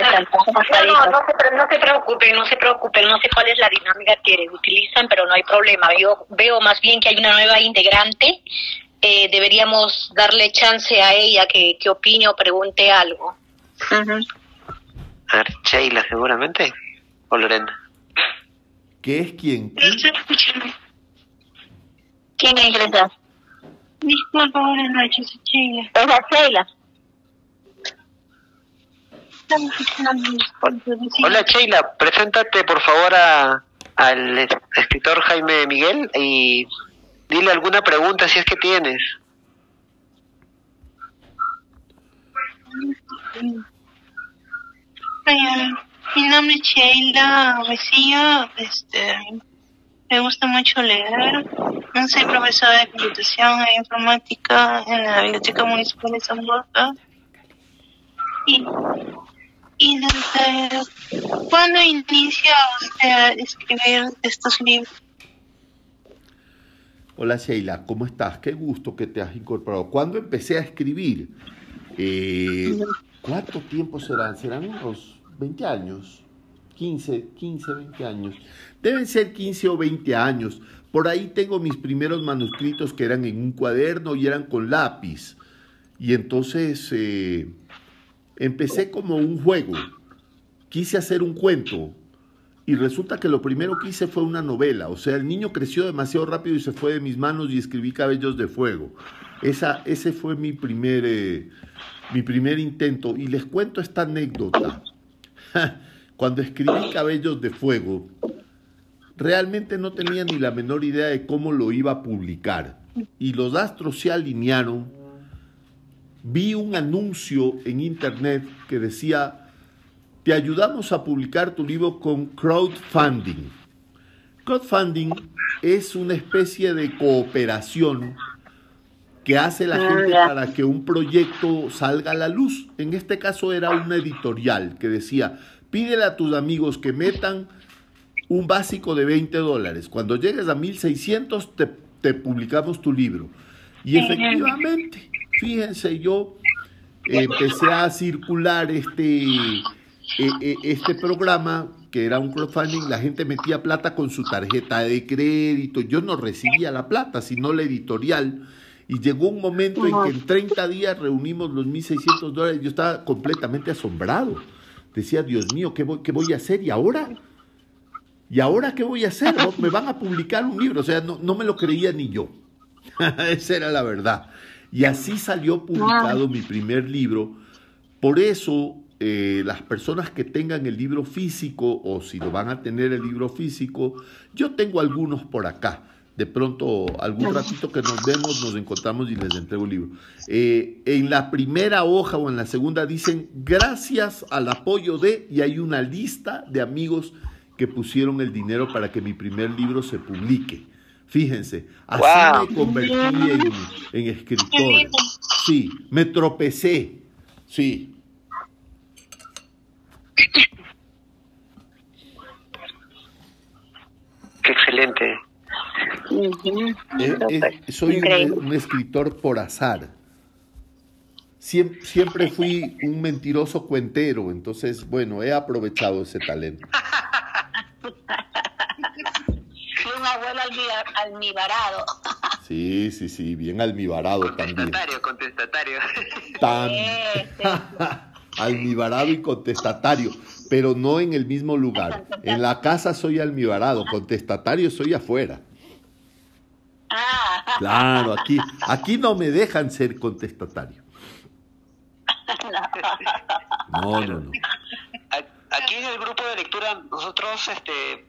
No, no, no se, no se preocupen, no se preocupen, no sé cuál es la dinámica que utilizan, pero no hay problema. Yo veo más bien que hay una nueva integrante eh, deberíamos darle chance a ella que, que opine o pregunte algo. A ver, Sheila, seguramente. O Lorena. ¿Qué es quién? ¿Quién ingresa? Disculpa, buenas noches, Sheila. Es la Sheila. Hola Sheila, preséntate por favor a, al escritor Jaime Miguel y dile alguna pregunta si es que tienes. Mi nombre es Sheila Mesía, este, me gusta mucho leer. Soy profesora de computación e informática en la Biblioteca Municipal de San Borja. Y, y desde cuándo inicia usted a escribir estos libros? Hola Sheila, ¿cómo estás? Qué gusto que te has incorporado. ¿Cuándo empecé a escribir? Eh, ¿Cuánto tiempo serán? ¿Serán unos 20 años? 15, 15, 20 años. Deben ser 15 o 20 años. Por ahí tengo mis primeros manuscritos que eran en un cuaderno y eran con lápiz. Y entonces eh, empecé como un juego. Quise hacer un cuento y resulta que lo primero que hice fue una novela. O sea, el niño creció demasiado rápido y se fue de mis manos y escribí Cabellos de Fuego. Esa, ese fue mi primer, eh, mi primer intento. Y les cuento esta anécdota. <laughs> Cuando escribí Cabellos de Fuego, realmente no tenía ni la menor idea de cómo lo iba a publicar. Y los astros se alinearon. Vi un anuncio en internet que decía, te ayudamos a publicar tu libro con crowdfunding. Crowdfunding es una especie de cooperación que hace la gente para que un proyecto salga a la luz. En este caso era una editorial que decía, pídele a tus amigos que metan un básico de 20 dólares. Cuando llegues a 1600 te, te publicamos tu libro. Y efectivamente, fíjense, yo empecé a circular este, este programa, que era un crowdfunding, la gente metía plata con su tarjeta de crédito. Yo no recibía la plata, sino la editorial. Y llegó un momento en que en 30 días reunimos los 1.600 dólares. Yo estaba completamente asombrado. Decía, Dios mío, ¿qué voy, qué voy a hacer? ¿Y ahora? ¿Y ahora qué voy a hacer? Me van a publicar un libro. O sea, no, no me lo creía ni yo. <laughs> Esa era la verdad. Y así salió publicado mi primer libro. Por eso eh, las personas que tengan el libro físico o si lo van a tener el libro físico, yo tengo algunos por acá. De pronto, algún ratito que nos vemos, nos encontramos y les entrego el libro. Eh, en la primera hoja o en la segunda dicen, gracias al apoyo de, y hay una lista de amigos que pusieron el dinero para que mi primer libro se publique. Fíjense, así me convertí en, en escritor. Sí, me tropecé. Sí, Qué excelente. Eh, eh, soy un, un, escritor por azar. Siempre, siempre, fui un mentiroso cuentero, entonces, bueno, he aprovechado ese talento. Fui un abuelo almibarado. Sí, sí, sí, bien almibarado también. Contestatario, contestatario. Tan... almibarado y contestatario, pero no en el mismo lugar. En la casa soy almibarado, contestatario soy afuera. Claro, aquí, aquí no me dejan ser contestatario. No, no, no. Aquí en el grupo de lectura nosotros este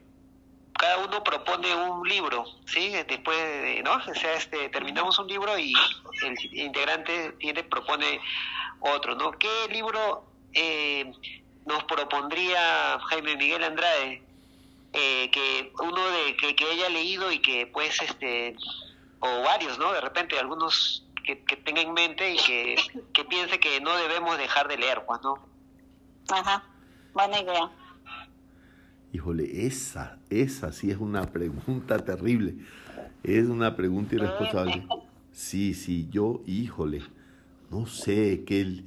cada uno propone un libro, ¿sí? Después de, ¿no? O sea, este, terminamos un libro y el integrante tiene, propone otro, ¿no? ¿Qué libro eh, nos propondría Jaime Miguel Andrade? Eh, que uno de que, que haya leído y que pues este o varios no de repente algunos que, que tenga en mente y que, que piense que no debemos dejar de leer pues no Ajá, buena idea. Híjole, esa, esa sí es una pregunta terrible. Es una pregunta irresponsable. <laughs> Sí, sí, yo, híjole, no sé, qué,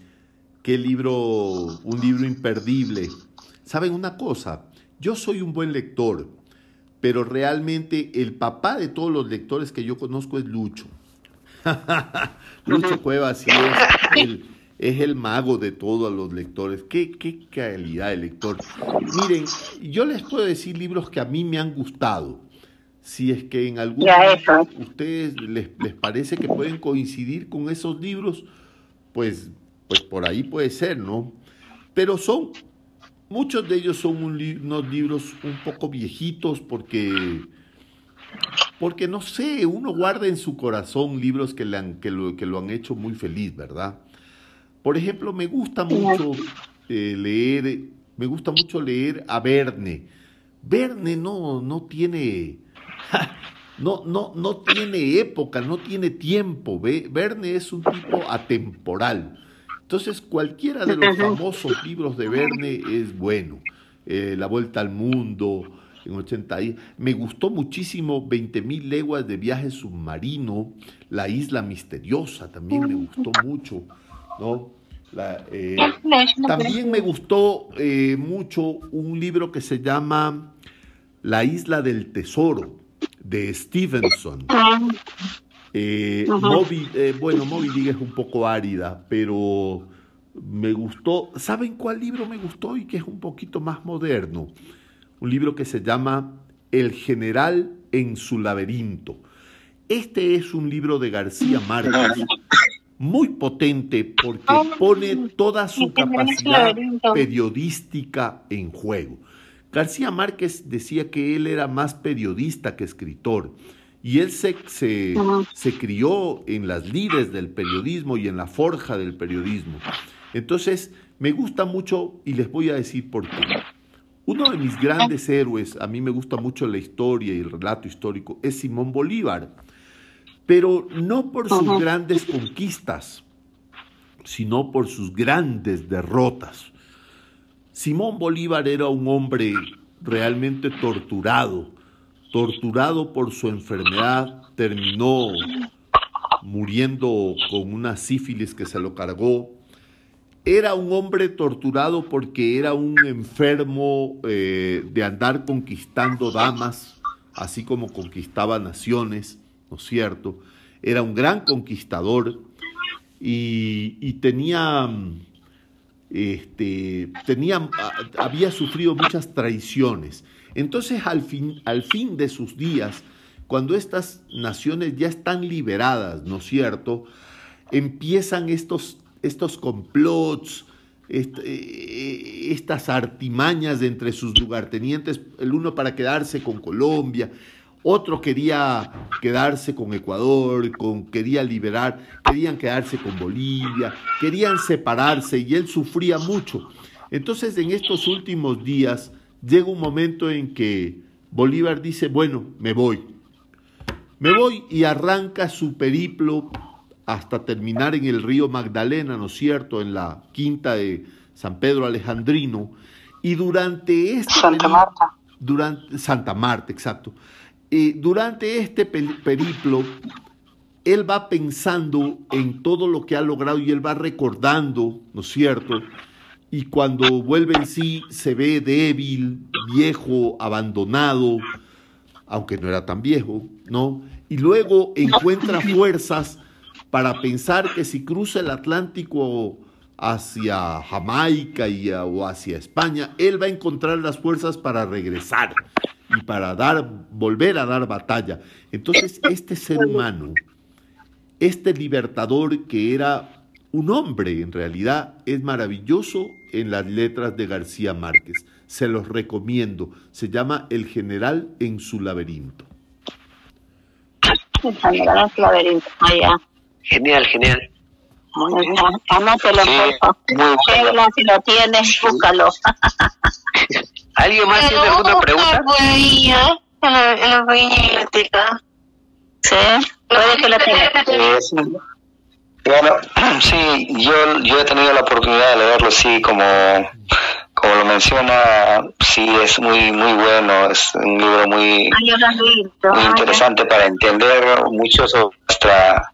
qué libro, un libro imperdible. ¿Saben una cosa? Yo soy un buen lector, pero realmente el papá de todos los lectores que yo conozco es Lucho. <laughs> Lucho Cuevas sí es el, es el mago de todos los lectores. Qué, qué calidad de lector. Miren, yo les puedo decir libros que a mí me han gustado. Si es que en algún momento ustedes les, les, parece que pueden coincidir con esos libros, pues, pues por ahí puede ser, ¿no? Pero son, muchos de ellos son unos libros un poco viejitos porque, porque no sé, uno guarda en su corazón libros que, le han, que, lo, que lo han hecho muy feliz, ¿verdad? Por ejemplo, me gusta mucho eh, leer, me gusta mucho leer a Verne. Verne no, no tiene, no, no, no tiene época, no tiene tiempo. Verne es un tipo atemporal. Entonces, cualquiera de los famosos libros de Verne es bueno. Eh, La Vuelta al Mundo, en 80 Me gustó muchísimo 20.000 leguas de viaje submarino, La Isla Misteriosa también me gustó mucho. ¿no? Eh, también me gustó eh, mucho un libro que se llama La isla del tesoro de Stevenson. Eh, bueno, Moby Dick es un poco árida, pero me gustó. ¿Saben cuál libro me gustó y que es un poquito más moderno? Un libro que se llama El general en su laberinto. Este es un libro de García Márquez muy potente porque pone toda su capacidad periodística en juego. García Márquez decía que él era más periodista que escritor y él se, se, se crió en las lides del periodismo y en la forja del periodismo. Entonces, me gusta mucho y les voy a decir por qué. Uno de mis grandes héroes, a mí me gusta mucho la historia y el relato histórico, es Simón Bolívar pero no por sus grandes conquistas, sino por sus grandes derrotas. Simón Bolívar era un hombre realmente torturado, torturado por su enfermedad, terminó muriendo con una sífilis que se lo cargó. Era un hombre torturado porque era un enfermo eh, de andar conquistando damas, así como conquistaba naciones cierto? Era un gran conquistador y, tenía, este, tenía, había sufrido muchas traiciones. Entonces, al fin, al fin de sus días, cuando estas naciones ya están liberadas, ¿no es cierto? Empiezan estos, estos complots, eh, estas artimañas entre sus lugartenientes, el uno para quedarse con Colombia, otro quería quedarse con Ecuador, con, quería liberar, querían quedarse con Bolivia, querían separarse y él sufría mucho. Entonces en estos últimos días llega un momento en que Bolívar dice, bueno, me voy. Me voy y arranca su periplo hasta terminar en el río Magdalena, ¿no es cierto?, en la quinta de San Pedro Alejandrino. Y durante este... Santa Marta. Durante, Santa Marta, exacto durante este periplo, él va pensando en todo lo que ha logrado y él va recordando, ¿no es cierto? Y cuando vuelve en sí se ve débil, viejo, abandonado, aunque no era tan viejo, ¿no? Y luego encuentra <laughs> fuerzas para pensar que si cruza el Atlántico hacia Jamaica y, o hacia España, él va a encontrar las fuerzas para regresar y para dar, volver a dar batalla. Entonces, este ser humano, este libertador que era un hombre en realidad es maravilloso en las letras de García Márquez. Se los recomiendo. Se llama El general en su laberinto. El general en su laberinto. Genial, genial. Anótelo, Sheila, si lo tienes, búscalo. <laughs> ¿Alguien más tiene alguna pregunta? En la, en la. Sí, puede que lo tenga. Sí. Bueno, <clears throat> sí, yo, yo he tenido la oportunidad de leerlo, sí, como, como lo menciona, sí, es muy muy bueno, es un libro muy, muy interesante para entender mucho sobre nuestra,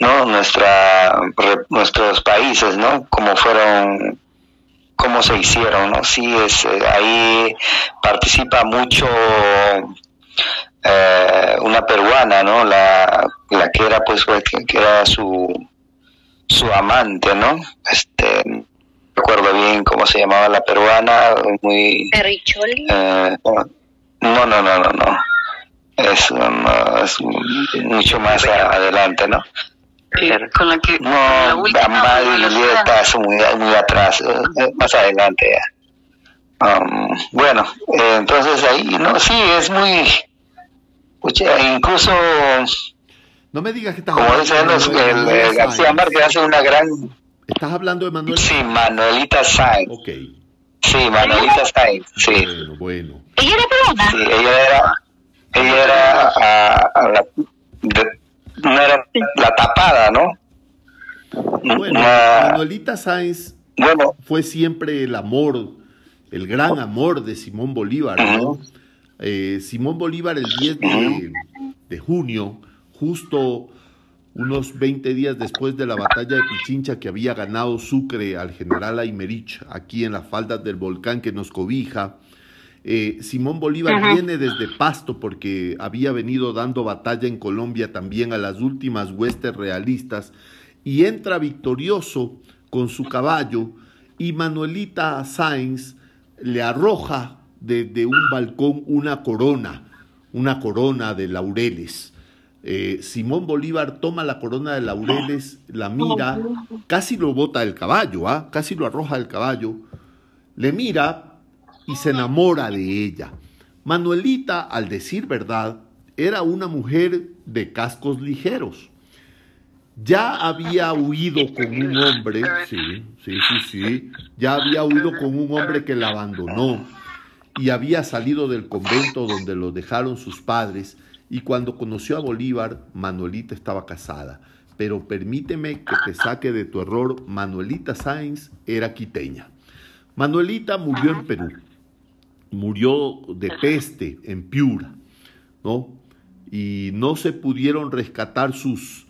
¿no? Nuestra, re- nuestros países, ¿no? Cómo fueron, cómo se hicieron, ¿no? Sí, es, eh, ahí participa mucho eh, una peruana, ¿no? La, la que era, pues, que, que era su, su amante, ¿no? Este, no recuerdo bien cómo se llamaba la peruana, muy... Perricholi. Eh, no, no, no, no, no. Es, no, es mucho más a- adelante, ¿no? Eh, con la que No, la última es muy, muy atrás, eh, eh, más adelante ya. Um, bueno, eh, entonces ahí, no, sí, es muy... pucha, incluso, No me digas que estás como dicen los, el, eh, García. Márquez hace una gran... ¿Estás hablando de Manuel? Sí, Manuelita Sáenz. Ok. Sí, Manuelita Sáenz, sí. Bueno, bueno. ¿Ella era peruana? Sí, ella era, ella era ah, ah, la, de- no era la tapada, ¿no? Bueno, Una- Manuelita Sáenz bueno, fue siempre el amor, el gran amor de Simón Bolívar, ¿no? Eh, Simón Bolívar el 10 de, de junio, justo unos 20 días después de la batalla de Pichincha que había ganado Sucre al general Aymerich aquí en las faldas del volcán que nos cobija, eh, Simón Bolívar viene desde Pasto porque había venido dando batalla en Colombia también a las últimas huestes realistas y entra victorioso con su caballo y Manuelita Sáenz le arroja desde un balcón una corona, una corona de laureles. Eh, Simón Bolívar toma la corona de laureles, la mira, casi lo bota del caballo, ¿ah? casi lo arroja del caballo, le mira y se enamora de ella. Manuelita, al decir verdad, era una mujer de cascos ligeros. Ya había huido con un hombre, sí, sí, sí, sí, ya había huido con un hombre que la abandonó y había salido del convento donde lo dejaron sus padres y cuando conoció a Bolívar, Manuelita estaba casada. Pero permíteme que te saque de tu error, Manuelita Sáenz era quiteña. Manuelita murió en Perú, murió de peste en Piura, ¿no? Y no se pudieron rescatar sus,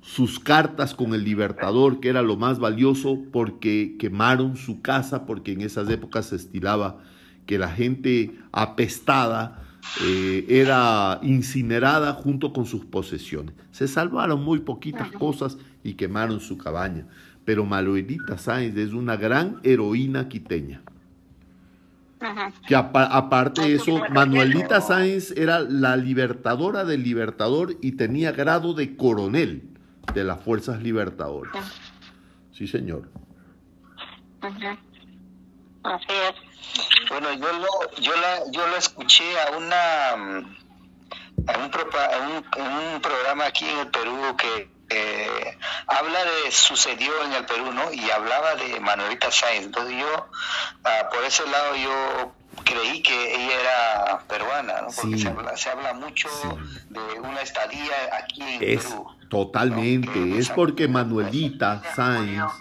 sus cartas con el Libertador, que era lo más valioso, porque quemaron su casa, porque en esas épocas se estilaba que la gente apestada eh, era incinerada junto con sus posesiones. Se salvaron muy poquitas cosas y quemaron su cabaña. Pero Manuelita Sáenz es una gran heroína quiteña. Que apa- aparte de eso, Manuelita Sáenz era la libertadora del Libertador y tenía grado de coronel de las fuerzas libertadoras. Sí, señor. Así es. bueno, yo lo, yo la, yo lo escuché a una, mm, a un, propa- a un programa aquí en el Perú que eh, habla de sucedió en el Perú, ¿no? Y hablaba de Manuelita Sáenz. Entonces yo, ah, por ese lado, yo creí que ella era peruana, ¿no? Porque Sí. se, habla, se habla mucho Sí. de una estadía aquí en Es Perú. totalmente, es porque Manuelita Sáenz,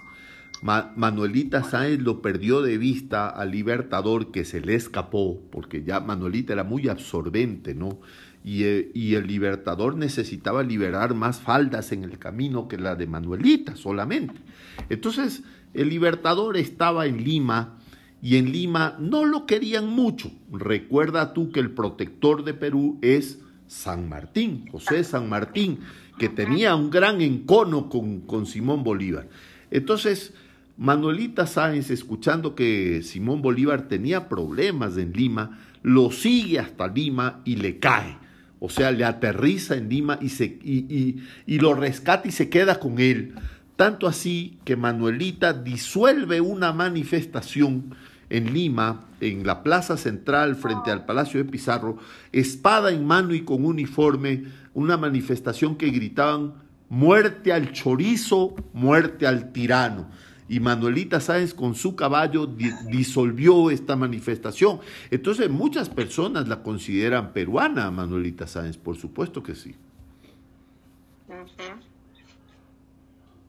Ma- Manuelita Sáenz lo perdió de vista al Libertador que se le escapó, porque ya Manuelita era muy absorbente, ¿no? Y, eh, y el Libertador necesitaba liberar más faldas en el camino que la de Manuelita solamente. Entonces, el Libertador estaba en Lima y en Lima no lo querían mucho. Recuerda tú que el protector de Perú es San Martín, José San Martín, que tenía un gran encono con, con Simón Bolívar. Entonces, Manuelita Sáenz, escuchando que Simón Bolívar tenía problemas en Lima, lo sigue hasta Lima y le cae. O sea, le aterriza en Lima y, se, y, y- y lo rescata y se queda con él Tanto así que Manuelita disuelve una manifestación en Lima, en la plaza central frente al Palacio de Pizarro, espada en mano y con uniforme, una manifestación que gritaban muerte al chorizo, muerte al tirano. Y Manuelita Sáenz con su caballo disolvió esta manifestación. Entonces muchas personas la consideran peruana, Manuelita Sáenz, por supuesto que sí.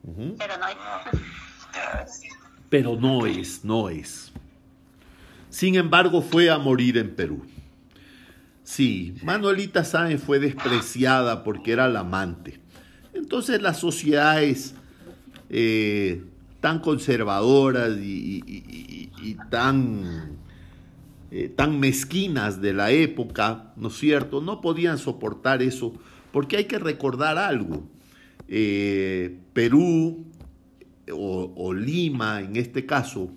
Pero no es. Pero no es, no es. Sin embargo, fue a morir en Perú. Sí, Manuelita Sáenz fue despreciada porque era la amante. Entonces las sociedades eh, tan conservadoras y, tan, eh, tan mezquinas de la época, ¿no es cierto?, no podían soportar eso, porque hay que recordar algo. Eh, Perú o, Lima en este caso,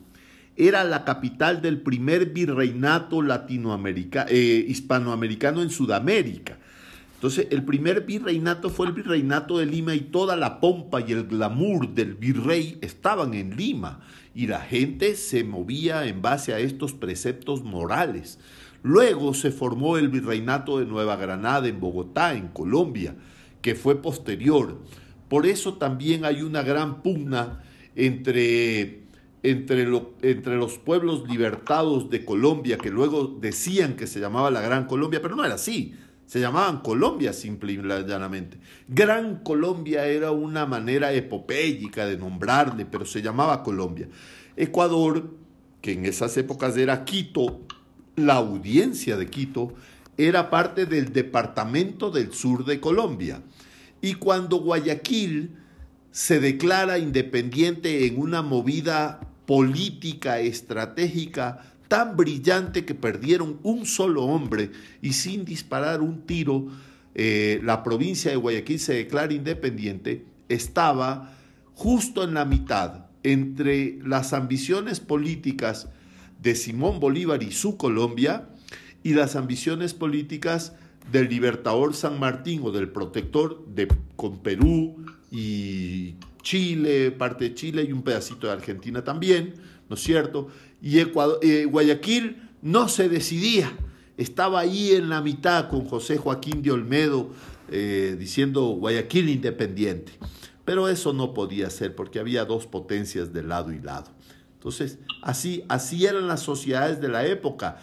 era la capital del primer virreinato latinoamericano, eh, hispanoamericano en Sudamérica. Entonces, el primer virreinato fue el virreinato de Lima y toda la pompa y el glamour del virrey estaban en Lima y la gente se movía en base a estos preceptos morales. Luego se formó el virreinato de Nueva Granada en Bogotá, en Colombia, que fue posterior. Por eso también hay una gran pugna entre, entre, entre los pueblos libertados de Colombia, que luego decían que se llamaba la Gran Colombia, pero no era así. Se llamaban Colombia simple y llanamente. Gran Colombia era una manera epopélica de nombrarle, pero se llamaba Colombia. Ecuador, que en esas épocas era Quito, la audiencia de Quito, era parte del departamento del sur de Colombia. Y cuando Guayaquil se declara independiente en una movida política estratégica tan brillante que perdieron un solo hombre y sin disparar un tiro, eh, la provincia de Guayaquil se declara independiente, estaba justo en la mitad entre las ambiciones políticas de Simón Bolívar y su Colombia y las ambiciones políticas del libertador San Martín o del protector de, con Perú y Chile, parte de Chile y un pedacito de Argentina también, ¿no es cierto? Y eh, Guayaquil no se decidía, estaba ahí en la mitad con José Joaquín de Olmedo eh, diciendo Guayaquil independiente. Pero eso no podía ser porque había dos potencias de lado y lado. Entonces, así, así eran las sociedades de la época.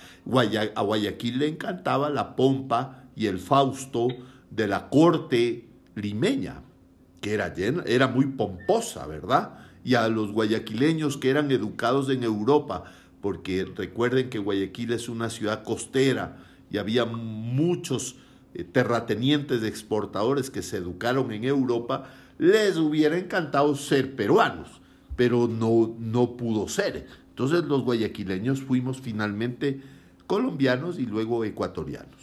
a Guayaquil le encantaba la pompa y el Fausto de la corte limeña, que era, era muy pomposa, ¿verdad? Y a los guayaquileños que eran educados en Europa, porque recuerden que Guayaquil es una ciudad costera y había muchos eh, terratenientes exportadores que se educaron en Europa, les hubiera encantado ser peruanos, pero no, no pudo ser. Entonces los guayaquileños fuimos finalmente colombianos y luego ecuatorianos.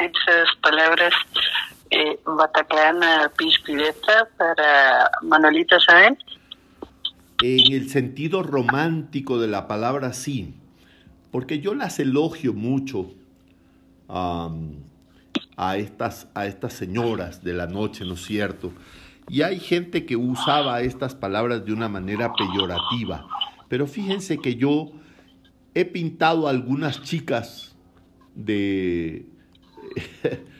Esas palabras eh, Bataclana Pispireta para Manolita Sáenz? En el sentido romántico de la palabra sí, porque yo las elogio mucho a, estas, a estas señoras de la noche, ¿no es cierto? Y hay gente que usaba estas palabras de una manera peyorativa, pero fíjense que yo he pintado a algunas chicas de, <laughs>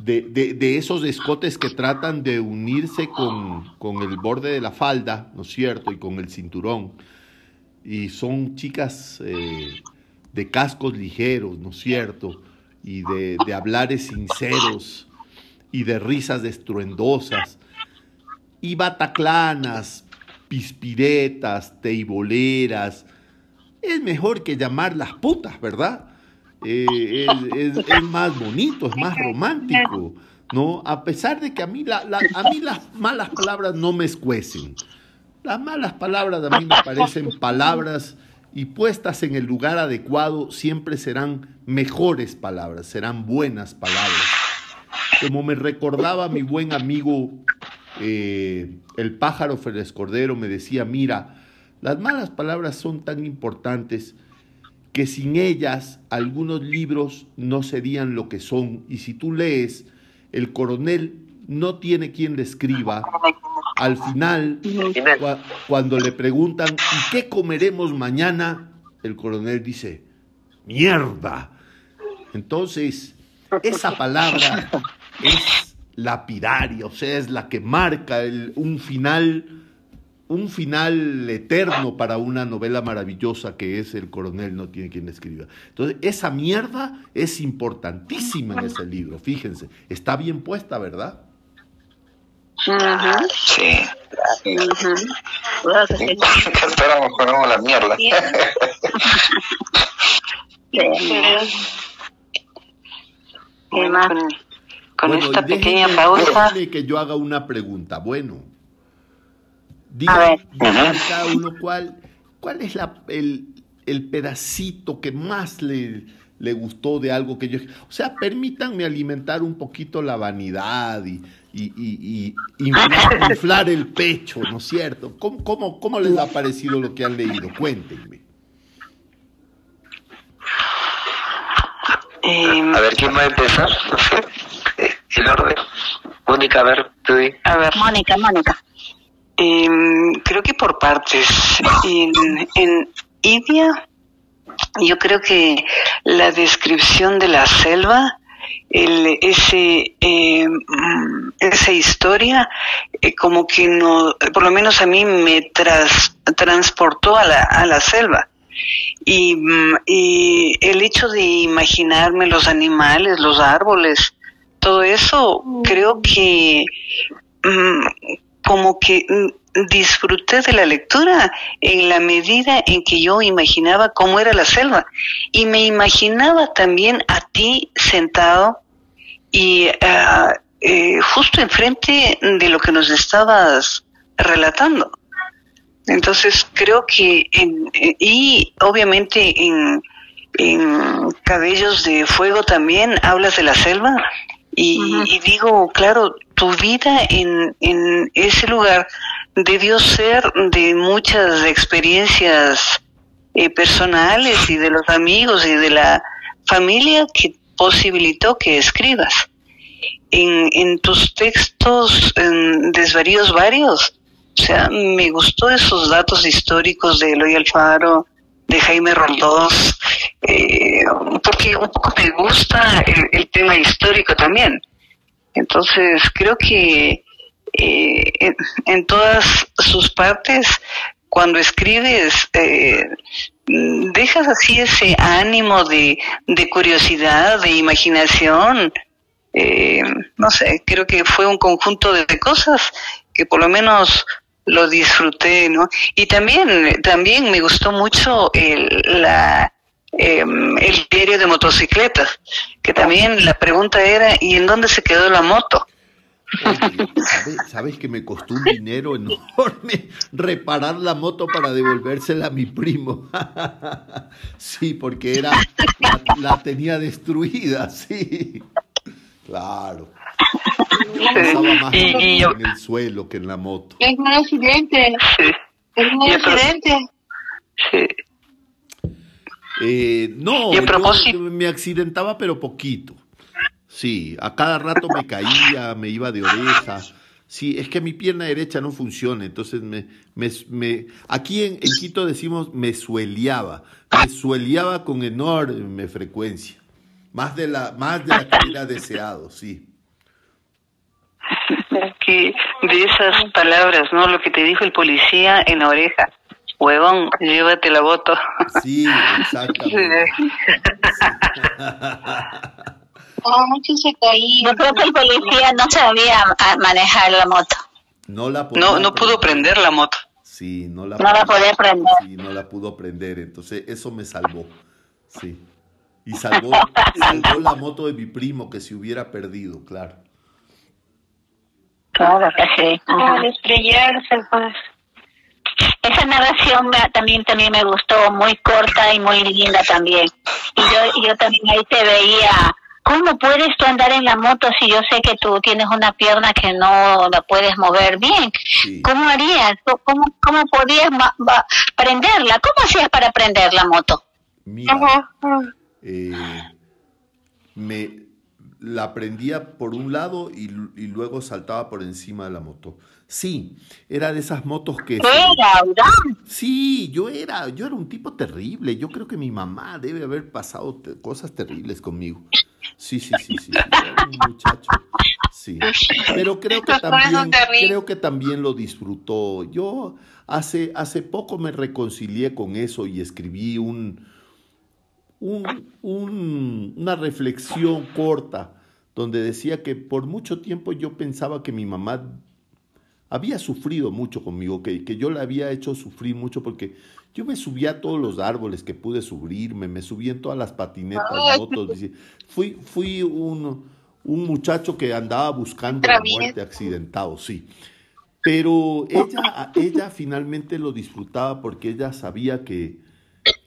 de, esos escotes que tratan de unirse con, el borde de la falda, ¿no es cierto? Y con el cinturón. Y son chicas eh, de cascos ligeros, ¿no es cierto? Y de, de hablares sinceros y de risas estruendosas. Y bataclanas, pispiretas, teiboleras. Es mejor que llamarlas putas, ¿verdad? Eh, es, más bonito, es más romántico, ¿no? A pesar de que a mí, la, a mí las malas palabras no me escuecen. Las malas palabras a mí me parecen palabras y puestas en el lugar adecuado siempre serán mejores palabras, serán buenas palabras. Como me recordaba mi buen amigo eh, el pájaro Félix Cordero, me decía, mira, las malas palabras son tan importantes que sin ellas algunos libros no serían lo que son. Y si tú lees, el coronel no tiene quien le escriba. Al final, cuando le preguntan, ¿y qué comeremos mañana? El coronel dice, mierda. Entonces, esa palabra es lapidaria, o sea, es la que marca un final un final eterno para una novela maravillosa que es El coronel no tiene quien escriba. Entonces, esa mierda es importantísima en ese libro, fíjense. Está bien puesta, ¿verdad? Sí. Esperamos con la mierda. <laughs> Con, esta pequeña pausa. que yo haga una pregunta. Bueno, Dígame, cada uno cuál, cuál es la, el, el pedacito que más le, le gustó de algo que yo... O sea, permítanme alimentar un poquito la vanidad y, y, y, <laughs> inflar, el pecho, ¿no es cierto? ¿Cómo, cómo, cómo les ha parecido lo que han leído? Cuéntenme. Eh, a ver, ¿quién va a empezar? No <laughs> sé. El orden. Mónica, a ver, tú A ver, Mónica, Mónica. Eh, creo que por partes. En, en Idia, yo creo que la descripción de la selva, el, ese, eh, esa historia, eh, como que no, por lo menos a mí me tras, transportó a la, a la selva. Y, y el hecho de imaginarme los animales, los árboles, todo eso, creo que mm, como que mm, disfruté de la lectura en la medida en que yo imaginaba cómo era la selva y me imaginaba también a ti sentado y eh, justo enfrente de lo que nos estabas relatando. Entonces creo que en, eh, y obviamente en, en Cabellos de Fuego también hablas de la selva y, digo, claro, tu vida en, en ese lugar debió ser de muchas experiencias eh, personales y de los amigos y de la familia que posibilitó que escribas. En, en tus textos, en desvaríos varios, o sea, me gustó esos datos históricos de Eloy Alfaro, de Jaime Roldós, eh, porque un poco me gusta el, tema histórico también. Entonces, creo que eh, en, todas sus partes, cuando escribes, eh, dejas así ese ánimo de, de curiosidad, de imaginación. no sé, creo que fue un conjunto de cosas que por lo menos lo disfruté, ¿no? Y también, también me gustó mucho el, la, em, el diario de motocicletas, que también la pregunta era, ¿y en dónde se quedó la moto? ¿sabes, que me costó un dinero enorme reparar la moto para devolvérsela a mi primo? <laughs> sí, porque era la tenía destruida, sí. Claro. Pasaba más y, en el suelo que en la moto. Es un accidente. Es un accidente. Sí. Eh, no, me accidentaba, pero poquito. Sí, a cada rato me caía, me iba de oreja. Sí, es que mi pierna derecha no funciona, entonces me, me, me aquí en, en, Quito decimos me sueleaba, me sueleaba con enorme frecuencia, más de la, más de la que era deseado, sí que de esas palabras, ¿no? Lo que te dijo el policía en la oreja. Huevón, llévate la voto. Sí, exactamente. Oh, <laughs> mucho se caía. Yo creo que el policía no sabía manejar la moto. No la no, no pudo prender la moto. Sí, no la, no la podía prender. Sí, no la pudo prender. Entonces, eso me salvó. Sí. Y salvó, salvó la moto de mi primo que se hubiera perdido, claro. Claro que sí. Al estrellarse, pues. Esa narración también también me gustó, muy corta y muy linda también. Y yo, yo también ahí te veía, ¿cómo puedes tú andar en la moto si yo sé que tú tienes una pierna que no la puedes mover bien? ¿Cómo harías? ¿Cómo, cómo podías prenderla? ¿Cómo hacías para prender la moto? mira, eh, me la prendía por un lado y, y, luego saltaba por encima de la moto. Sí, era de esas motos que... Era, Sí, yo era, yo era un tipo terrible. Yo creo que mi mamá debe haber pasado cosas terribles conmigo. Sí, sí, sí, sí, era un muchacho. Sí. Pero creo que también, creo que también lo disfrutó. Yo hace, hace poco me reconcilié con eso y escribí un, un, una reflexión corta donde decía que por mucho tiempo yo pensaba que mi mamá había sufrido mucho conmigo, que, que yo la había hecho sufrir mucho porque yo me subía a todos los árboles que pude subirme, me subí en todas las patinetas, motos. Fui, fui un, un muchacho que andaba buscando la muerte accidentado, sí. Pero ella, ella finalmente lo disfrutaba porque ella sabía que,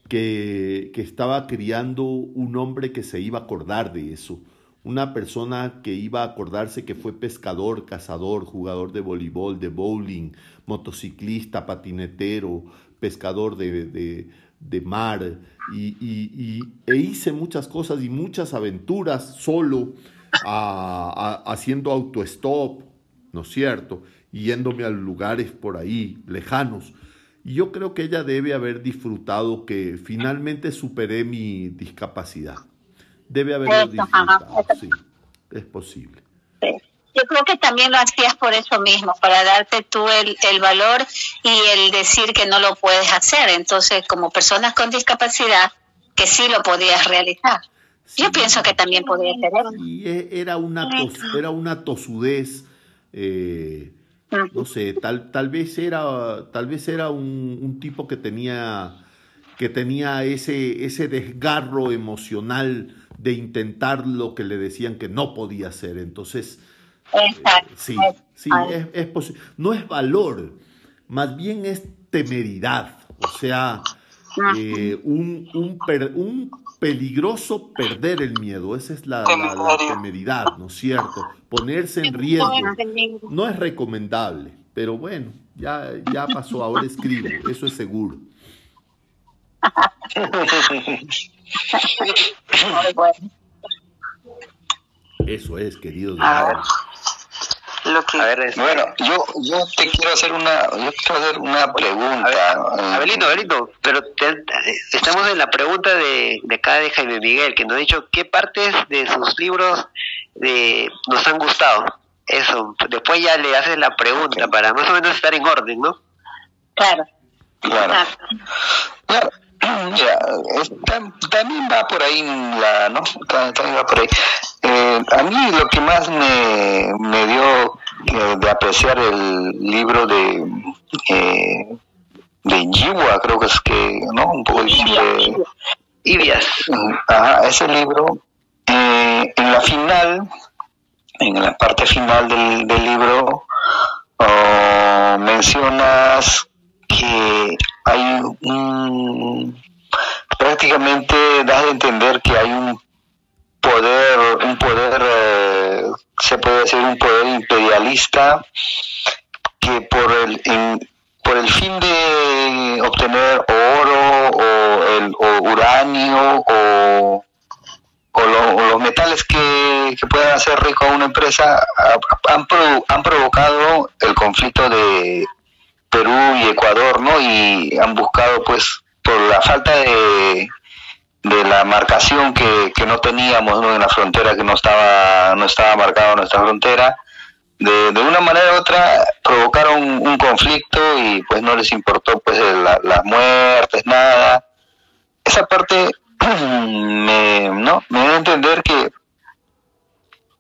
que, estaba criando un hombre que se iba a acordar de eso una persona que iba a acordarse que fue pescador, cazador, jugador de voleibol, de bowling, motociclista, patinetero, pescador de, mar, y, e hice muchas cosas y muchas aventuras solo, haciendo autostop, ¿no es cierto? Yéndome a lugares por ahí, lejanos. Y yo creo que ella debe haber disfrutado que finalmente superé mi discapacidad. Debe haberlo disfrutado, sí, es posible. Yo creo que también lo hacías por eso mismo, para darte tú el, el valor y el decir que no lo puedes hacer. Entonces, como personas con discapacidad, que sí lo podías realizar. Yo pienso que también podía tener. Y e, era una, era una tosudez, eh, no sé, tal, tal vez era, tal vez era un, un, tipo que tenía, que tenía ese, ese desgarro emocional de intentar lo que le decían que no podía hacer. Entonces, Exacto. sí, sí, es, es posible. No es valor, más bien es temeridad. O sea, eh, un, un, un, peligroso perder el miedo. Esa es la, la, temeridad, ¿no es cierto? Ponerse en riesgo. No es recomendable, pero bueno, ya, ya pasó, ahora escribo, eso es seguro. <laughs> Eso es, A lo que... bueno, yo, yo te quiero hacer una, yo quiero hacer una pregunta. Abelito, Abelito, pero estamos en la pregunta de, de acá de Jaime Miguel, que nos ha dicho qué partes de sus libros de, nos han gustado. Eso, después ya le haces la pregunta para más o menos estar en orden, ¿no? Claro. Claro. claro. Ya, también va por ahí la, ¿no? También va por ahí. Eh, a mí lo que más me, me dio eh, de apreciar el libro de eh, de Jiwa, creo que es que, ¿no? Un poco de Ibias. Ajá, ese libro, en la final, en la parte final del, del libro, oh, mencionas que hay un prácticamente das de entender que hay un poder un poder eh, se puede decir un poder imperialista que por el por el fin de obtener oro o el uranio o los metales que, que, puedan hacer rico a una empresa han, han provocado el conflicto de Perú y Ecuador, ¿no? Y han buscado, pues, por la falta de, de la marcación que, que no teníamos ¿no? en la frontera, que no estaba, no estaba marcada nuestra frontera, de, de una manera u otra provocaron un conflicto y pues no les importó pues las muertes, nada. Esa parte <clears throat> me, ¿no? me da a entender que,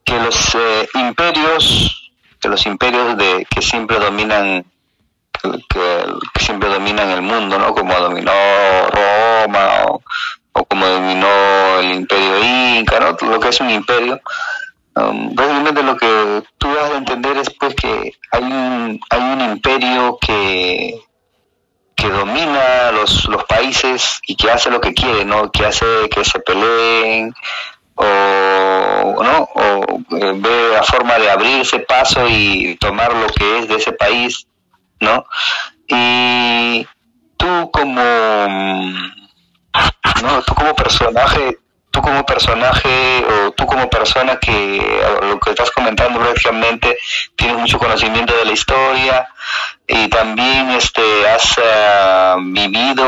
que los eh, imperios, que los imperios de, que siempre dominan que, siempre dominan el mundo, ¿no? Como dominó Roma o, como dominó el imperio inca, ¿no? Lo que es un imperio. Um, básicamente lo que tú vas a entender es pues que hay un, hay un imperio que, que domina los, los países y que hace lo que quiere, ¿no? Que hace que se peleen o, ¿no? o eh, ve la forma de abrirse paso y tomar lo que es de ese país ¿no? Y tú como, ¿no? ¿no? Tú como personaje, tú como personaje o tú como persona que lo que estás comentando prácticamente tienes mucho conocimiento de la historia y también este has ah, vivido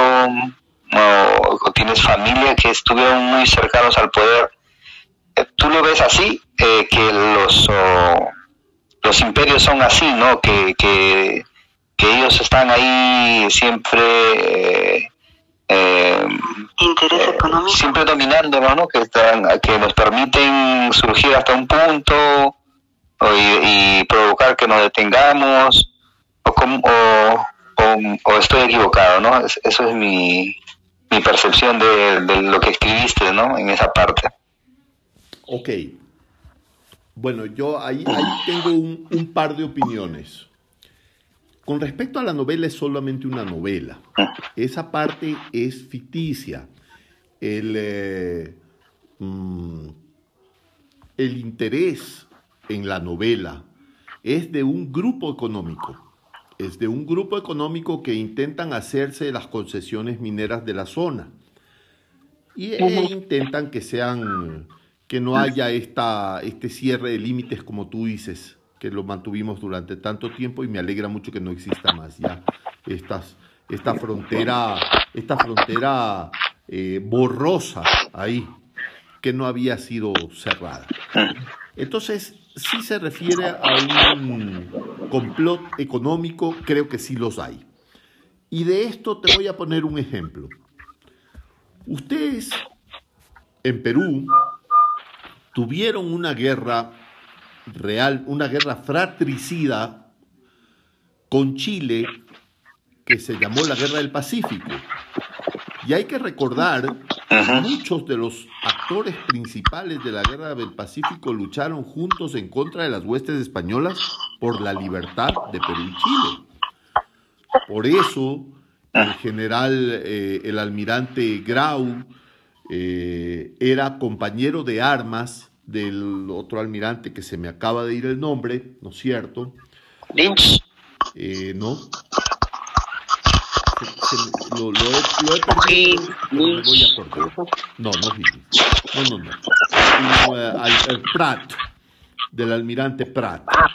o, tienes familia que estuvieron muy cercanos al poder. Eh, ¿Tú lo ves así? Eh, que los, los imperios son así, ¿no? Que, que, ellos están ahí siempre... Eh, Interés económico. Siempre dominando, ¿no? Que, están, que nos permiten surgir hasta un punto y, provocar que nos detengamos o, o, estoy equivocado, ¿no? Eso es mi, mi percepción de, lo que escribiste, ¿no? En esa parte. Ok. Bueno, yo ahí, ahí tengo un, par de opiniones. Con respecto a la novela, es solamente una novela. Esa parte es ficticia. El, eh, mm, el interés en la novela es de un grupo económico. Es de un grupo económico que intentan hacerse las concesiones mineras de la zona. Y e intentan que sean que no haya esta, este cierre de límites como tú dices que lo mantuvimos durante tanto tiempo y me alegra mucho que no exista más ya estas, esta frontera esta frontera eh, borrosa ahí que no había sido cerrada entonces si se refiere a un complot económico, creo que sí los hay. Y de esto te voy a poner un ejemplo. Ustedes en Perú tuvieron una guerra real, una guerra fratricida con Chile que se llamó la Guerra del Pacífico. Y hay que recordar Muchos de los actores principales de la Guerra del Pacífico lucharon juntos en contra de las huestes españolas por la libertad de Perú y Chile. Por eso, el general, eh, el almirante Grau, eh, era compañero de armas del otro almirante que se me acaba de ir el nombre, ¿no es cierto? Lynch. Eh, no, lo, he, perdido. No voy a No, no No, no, no. Eh, Pratt, del almirante Pratt. Ah,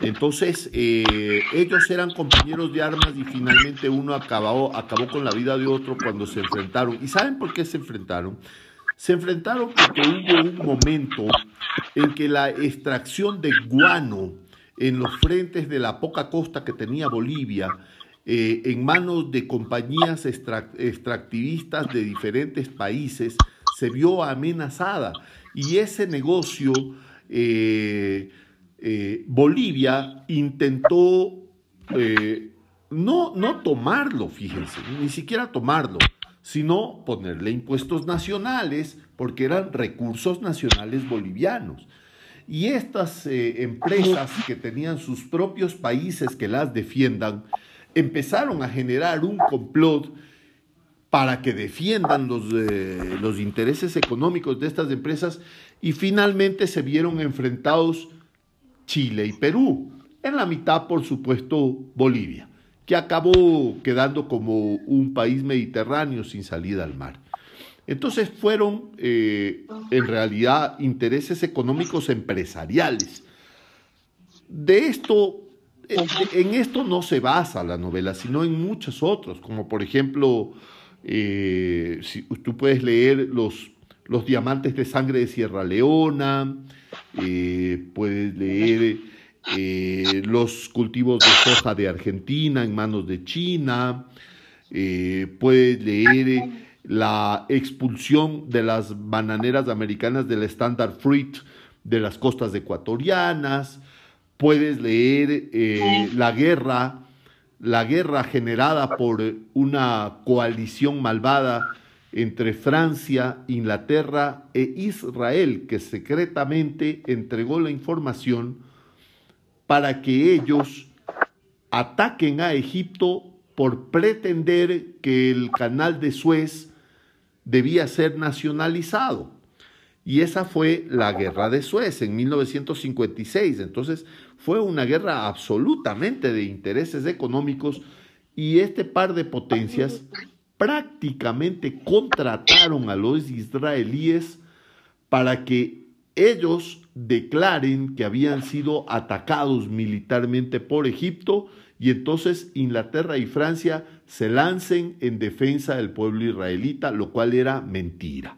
Entonces, eh, ellos eran compañeros de armas y finalmente uno acabó, acabó con la vida de otro cuando se enfrentaron. ¿Y saben por qué se enfrentaron? Se enfrentaron porque hubo un momento en que la extracción de guano en los frentes de la poca costa que tenía Bolivia eh, en manos de compañías extractivistas de diferentes países se vio amenazada. Y ese negocio eh, eh, Bolivia intentó no, no tomarlo, fíjense, ni siquiera tomarlo, sino ponerle impuestos nacionales porque eran recursos nacionales bolivianos. Y estas empresas que tenían sus propios países que las defiendan, empezaron a generar un complot para que defiendan los, eh, los intereses económicos de estas empresas y finalmente se vieron enfrentados Chile y Perú. En la mitad, por supuesto, Bolivia, que acabó quedando como un país mediterráneo sin salida al mar. Entonces fueron eh, en realidad intereses económicos empresariales. De esto en esto no se basa la novela, sino en muchos otros, como por ejemplo, eh, si, tú puedes leer los, los diamantes de sangre de Sierra Leona, eh, puedes leer eh, los cultivos de soja de Argentina en manos de China, puedes leer la expulsión de las bananeras americanas del Standard Fruit de las costas ecuatorianas, puedes leer eh, la guerra, la guerra generada por una coalición malvada entre Francia, Inglaterra e Israel, que secretamente entregó la información para que ellos ataquen a Egipto por pretender que el canal de Suez debía ser nacionalizado. Y esa fue la guerra de Suez en 1956. Entonces, fue una guerra absolutamente de intereses económicos y este par de potencias prácticamente contrataron a los israelíes para que ellos declaren que habían sido atacados militarmente por Egipto y entonces Inglaterra y Francia se lancen en defensa del pueblo israelita, lo cual era mentira.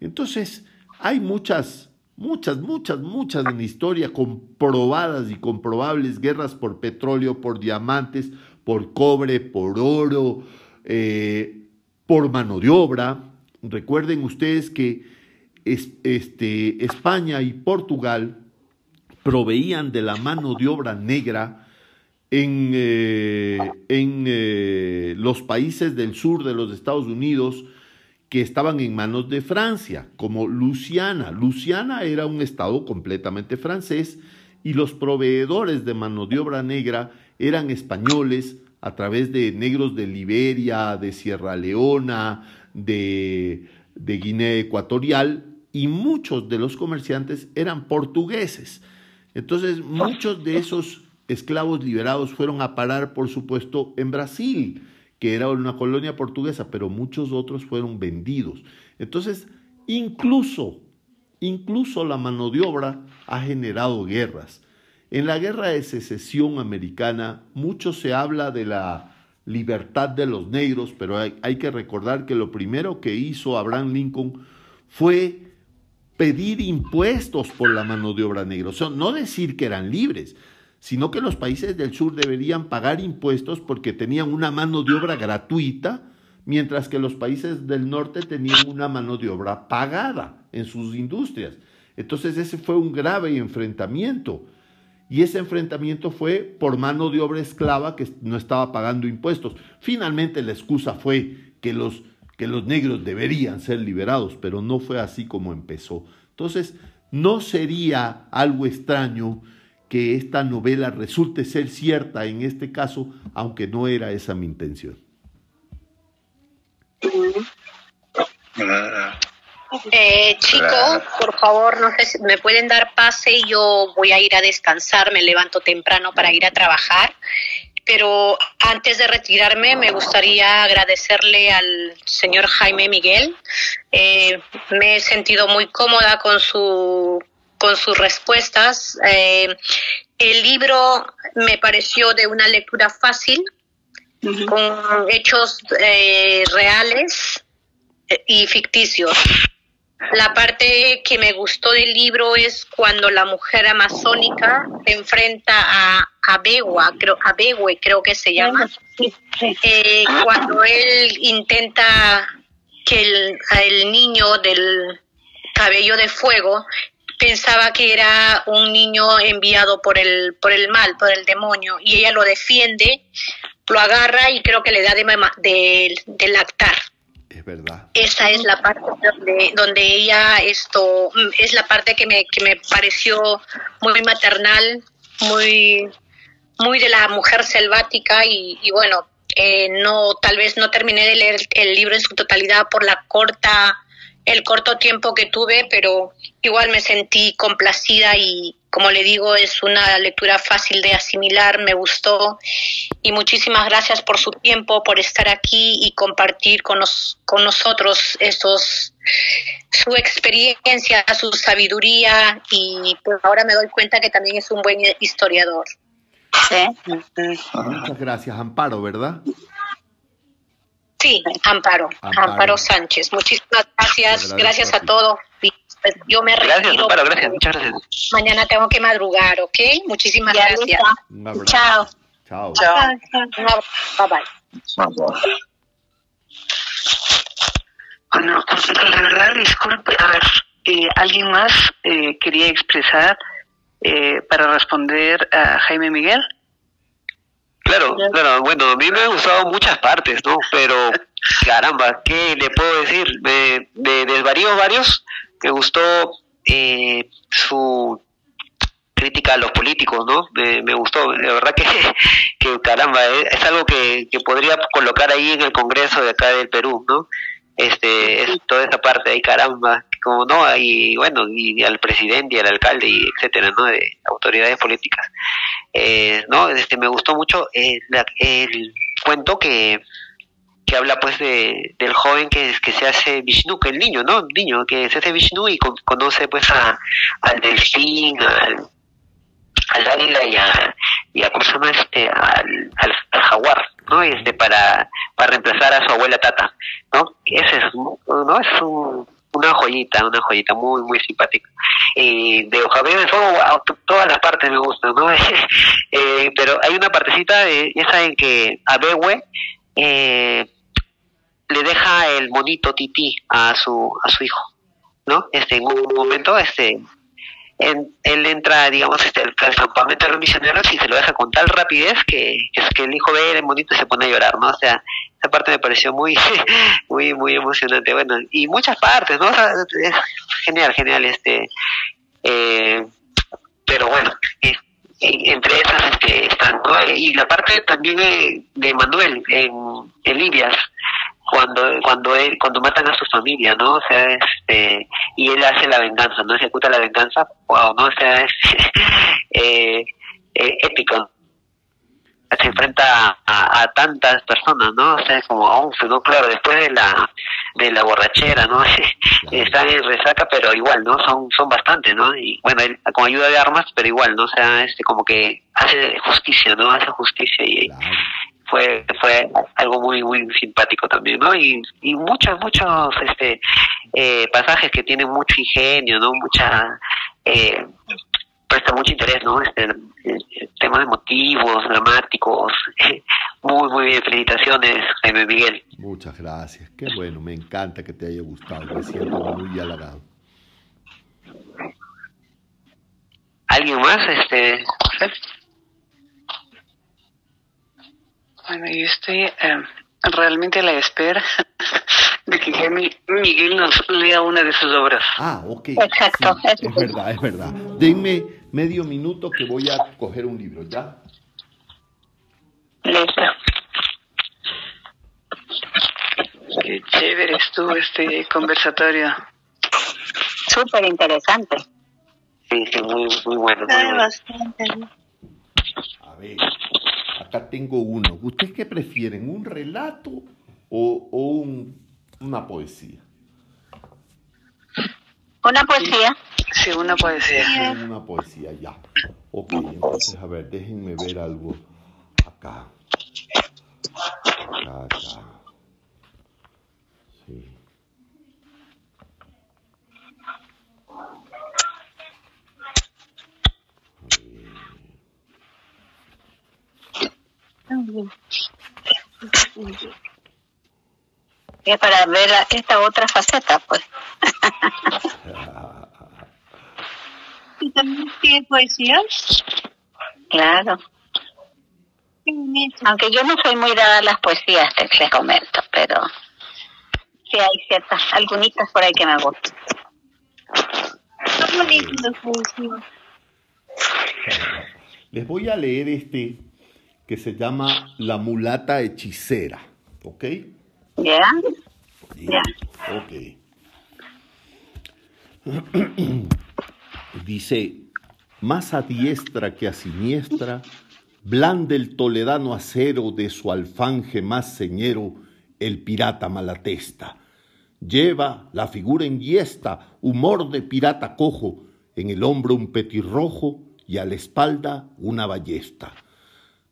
Entonces, hay muchas, muchas, muchas, muchas en la historia comprobadas y comprobables guerras por petróleo, por diamantes, por cobre, por oro, eh, por mano de obra. Recuerden ustedes que este, España y Portugal proveían de la mano de obra negra en, eh, en eh, los países del sur de los Estados Unidos que estaban en manos de Francia, como Luciana. Luciana era un estado completamente francés y los proveedores de mano de obra negra eran españoles a través de negros de Liberia, de Sierra Leona, de, de Guinea Ecuatorial, y muchos de los comerciantes eran portugueses. Entonces muchos de esos esclavos liberados fueron a parar, por supuesto, en Brasil, que era una colonia portuguesa, pero muchos otros fueron vendidos. Entonces, incluso, incluso la mano de obra ha generado guerras. En la guerra de secesión americana, mucho se habla de la libertad de los negros, pero hay, hay que recordar que lo primero que hizo Abraham Lincoln fue pedir impuestos por la mano de obra negra. O sea, no decir que eran libres, sino que los países del sur deberían pagar impuestos porque tenían una mano de obra gratuita, mientras que los países del norte tenían una mano de obra pagada en sus industrias. Entonces ese fue un grave enfrentamiento. Y ese enfrentamiento fue por mano de obra esclava que no estaba pagando impuestos. Finalmente la excusa fue que los que los negros deberían ser liberados, pero no fue así como empezó. Entonces, no sería algo extraño que esta novela resulte ser cierta en este caso, aunque no era esa mi intención. Eh, chicos, por favor, no sé si me pueden dar pase. Yo voy a ir a descansar, me levanto temprano para ir a trabajar pero antes de retirarme me gustaría agradecerle al señor Jaime Miguel. Eh, me he sentido muy cómoda con su con sus respuestas. Eh, el libro me pareció de una lectura fácil, con hechos eh, reales y ficticios. La parte que me gustó del libro es cuando la mujer amazónica se enfrenta a Abegua, creo, Abegue creo que se llama, eh, cuando él intenta que el, el niño del cabello de fuego pensaba que era un niño enviado por el, por el mal, por el demonio, y ella lo defiende, lo agarra y creo que le da de, de, de lactar verdad. Esa es la parte donde, donde ella, esto, mm, es la parte que me, que me pareció muy maternal, muy, muy de la mujer selvática y, y bueno, eh, no, tal vez no terminé de leer el libro en su totalidad por la corta, el corto tiempo que tuve, pero igual me sentí complacida y, como le digo, es una lectura fácil de asimilar, me gustó y muchísimas gracias por su tiempo, por estar aquí y compartir con, con nosotros esos, su experiencia, su sabiduría y pues ahora me doy cuenta que también es un buen historiador. Muchas gracias, Amparo, ¿verdad? Sí, Amparo, Amparo, Sánchez. Muchísimas gracias, gracias, a todos. Pues, yo me retiro. Gracias, gracias, muchas gracias. Mañana tengo que madrugar, ¿ok? Muchísimas gracias. Chao. Chao. Chao. Bye bye. Bueno, la verdad, disculpe, a ver, eh, ¿alguien más eh, quería expresar eh, para responder a Jaime Miguel? Claro, claro, bueno, a mí me han gustado muchas partes, ¿no? Pero, <laughs> caramba, ¿qué le puedo decir? De, de, de varios, varios, me gustó eh, su crítica a los políticos, ¿no? Me, me gustó, de verdad que, <laughs> que caramba, eh, es, algo que, que podría colocar ahí en el Congreso de acá del Perú, ¿no? Este, es toda esa parte ahí, caramba, como no, y bueno, y, al presidente y al alcalde y etcétera, ¿no? De autoridades políticas. Eh, no, este, me gustó mucho eh, el cuento que, que habla pues de, del joven que, que se hace Vishnu, que el niño, ¿no? El niño que se hace Vishnu y conoce pues a, al delfín, al, al águila y a, y a ¿cómo se llama? Este, al, al, jaguar, ¿no? Este, para, para reemplazar a su abuela Tata, ¿no? Ese es, ¿no? Es un, una joyita, una joyita muy, muy simpática. Y de Ojabé de Fuego, todas las partes me gustan, ¿no? <laughs> eh, pero hay una partecita, eh, esa en que Abewe eh, le deja el monito tití a su, a su hijo, ¿no? Este, en un momento, este, en, él entra, digamos, este, al, campamento de los misioneros y se lo deja con tal rapidez que, es que el hijo ve el monito y se pone a llorar, ¿no? O sea, esa parte me pareció muy, <laughs> muy, muy emocionante. Bueno, y muchas partes, ¿no? es genial, genial, este, eh, pero bueno, entre esas este, están, ¿no? Y la parte también de, Manuel en, en Libias, cuando cuando él cuando matan a su familia no o sea este y él hace la venganza no ejecuta la venganza wow no o sea es <laughs> eh, eh, épico. Se enfrenta a, tantas personas no o sea como oh, no claro después de la de la borrachera no <laughs> están en resaca pero igual no son son bastantes no y bueno él con ayuda de armas pero igual no o sea este como que hace justicia no hace justicia y fue fue algo muy muy simpático también no y, y muchos muchos este eh, pasajes que tienen mucho ingenio no mucha eh, presta mucho interés no este temas emotivos dramáticos. <laughs> Muy muy bien. Felicitaciones Jaime Miguel. Muchas gracias. Qué bueno me encanta que te haya gustado. Me siento muy halagado. Alguien más este Bueno, yo estoy em, realmente a la espera <laughs> de que Miguel nos lea una de sus obras. Ah, ok. Exacto. es verdad, es verdad. Denme medio minuto que voy a coger un libro, ¿ya? Listo. Qué chévere estuvo este conversatorio. Súper interesante. Sí, sí, muy, muy bueno. Muy bueno. A ver. Acá tengo uno. ¿Ustedes qué prefieren? ¿Un relato o, un, una poesía? Una poesía. Sí, una poesía. Una poesía, ya. Ok, entonces, a ver, déjenme ver algo acá. Acá, acá. Sí. Es para ver esta otra faceta, pues. ¿Y también tiene poesía? Claro. Aunque yo no soy muy dada a las poesías, te, les comento, pero sí hay ciertas, algunas por ahí que me gustan. Les voy a leer este que se llama La mulata hechicera. ¿Ok? Ya. Ok. <clears throat> Dice, más a diestra que a siniestra, blande el toledano acero de su alfanje más señero, el pirata malatesta. Lleva la figura enhiesta, humor de pirata cojo, en el hombro un petirrojo y a la espalda una ballesta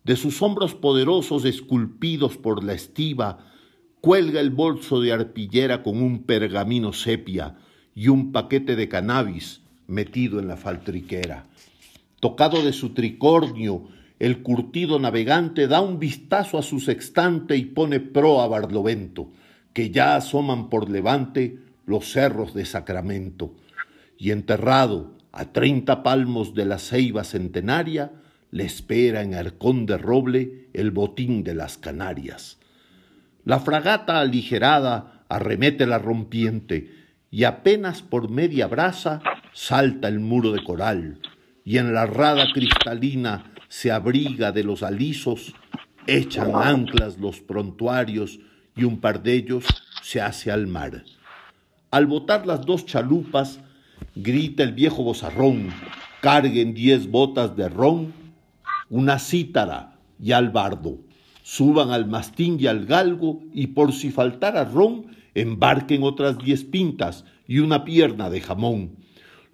de sus hombros poderosos esculpidos por la estiva, cuelga el bolso de arpillera con un pergamino sepia y un paquete de cannabis metido en la faltriquera. Tocado de su tricornio, el curtido navegante da un vistazo a su sextante y pone pro a Barlovento, que ya asoman por levante los cerros de Sacramento. Y enterrado a treinta palmos de la ceiba centenaria, le espera en Arcón de Roble el botín de las Canarias. La fragata aligerada arremete la rompiente y apenas por media brasa salta el muro de coral y en la rada cristalina se abriga de los alisos, echan anclas los prontuarios y un par de ellos se hace al mar. Al botar las dos chalupas, grita el viejo bozarrón, carguen diez botas de ron una cítara y al bardo. Suban al mastín y al galgo y por si faltara ron, embarquen otras diez pintas y una pierna de jamón.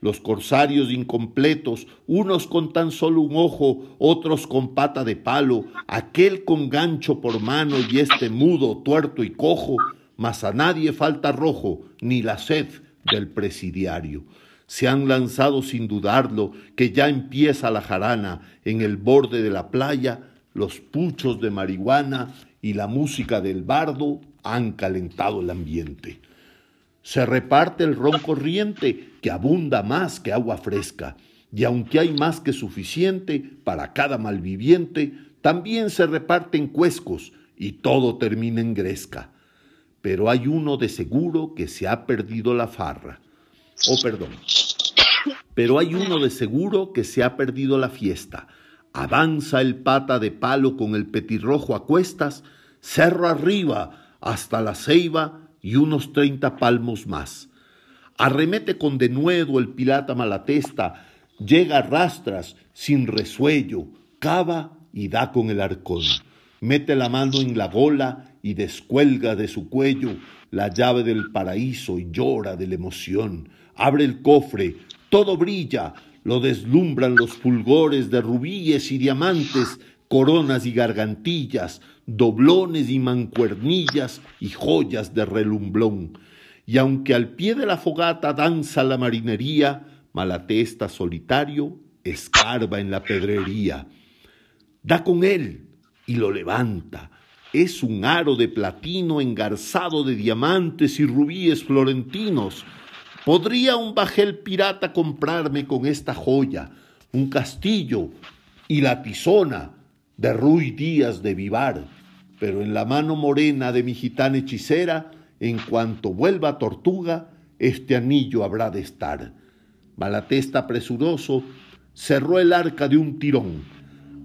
Los corsarios incompletos, unos con tan solo un ojo, otros con pata de palo, aquel con gancho por mano y este mudo, tuerto y cojo, mas a nadie falta rojo, ni la sed del presidiario. Se han lanzado sin dudarlo, que ya empieza la jarana en el borde de la playa, los puchos de marihuana y la música del bardo han calentado el ambiente. Se reparte el ron corriente que abunda más que agua fresca, y aunque hay más que suficiente para cada malviviente, también se reparten cuescos y todo termina en gresca. Pero hay uno de seguro que se ha perdido la farra. Oh, perdón. Pero hay uno de seguro que se ha perdido la fiesta. Avanza el pata de palo con el petirrojo a cuestas, cerro arriba hasta la ceiba y unos treinta palmos más. Arremete con denuedo el pilata malatesta, llega a rastras sin resuello, cava y da con el arcón. Mete la mano en la gola y descuelga de su cuello la llave del paraíso y llora de la emoción. Abre el cofre, todo brilla, lo deslumbran los fulgores de rubíes y diamantes, coronas y gargantillas, doblones y mancuernillas y joyas de relumblón. Y aunque al pie de la fogata danza la marinería, Malatesta solitario escarba en la pedrería. Da con él y lo levanta. Es un aro de platino engarzado de diamantes y rubíes florentinos. ¿Podría un bajel pirata comprarme con esta joya un castillo y la tizona de Ruy Díaz de Vivar? Pero en la mano morena de mi gitana hechicera, en cuanto vuelva Tortuga, este anillo habrá de estar. Malatesta presuroso cerró el arca de un tirón,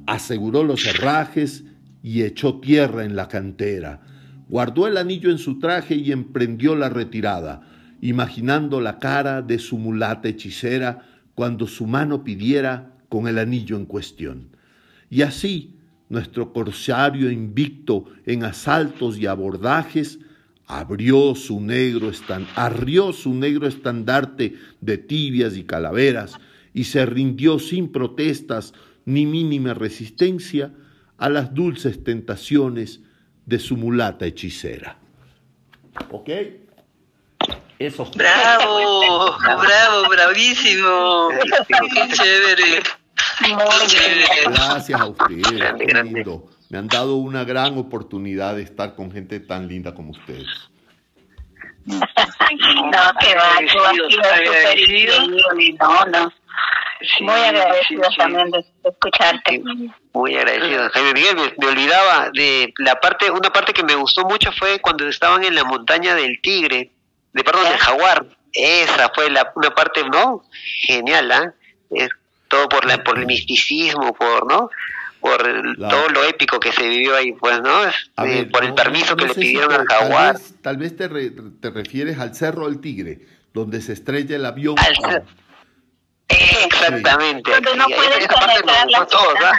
aseguró los herrajes y echó tierra en la cantera. Guardó el anillo en su traje y emprendió la retirada, imaginando la cara de su mulata hechicera cuando su mano pidiera con el anillo en cuestión. Y así, nuestro corsario invicto en asaltos y abordajes, abrió su negro arrió su negro estandarte de tibias y calaveras y se rindió sin protestas ni mínima resistencia a las dulces tentaciones de su mulata hechicera. ¿Ok? Eso. Bravo, <laughs> bravo, bravísimo. Qué chévere. Gracias a ustedes. Me han dado una gran oportunidad de estar con gente tan linda como ustedes. No, que va, No, no. muy agradecido también de escucharte. Muy agradecido. Jaime Miguel, me, olvidaba de la parte, una parte que me gustó mucho fue cuando estaban en la montaña del tigre, de perdón, del jaguar. Esa fue la, una parte, ¿no? Genial, ¿ah? todo por la por el misticismo, por no por todo lo épico que se vivió ahí, pues, ¿no? Eh, por el permiso que le pidieron al jaguar. Tal vez, te, te, refieres al Cerro del Tigre, donde se estrella el avión. Exactamente.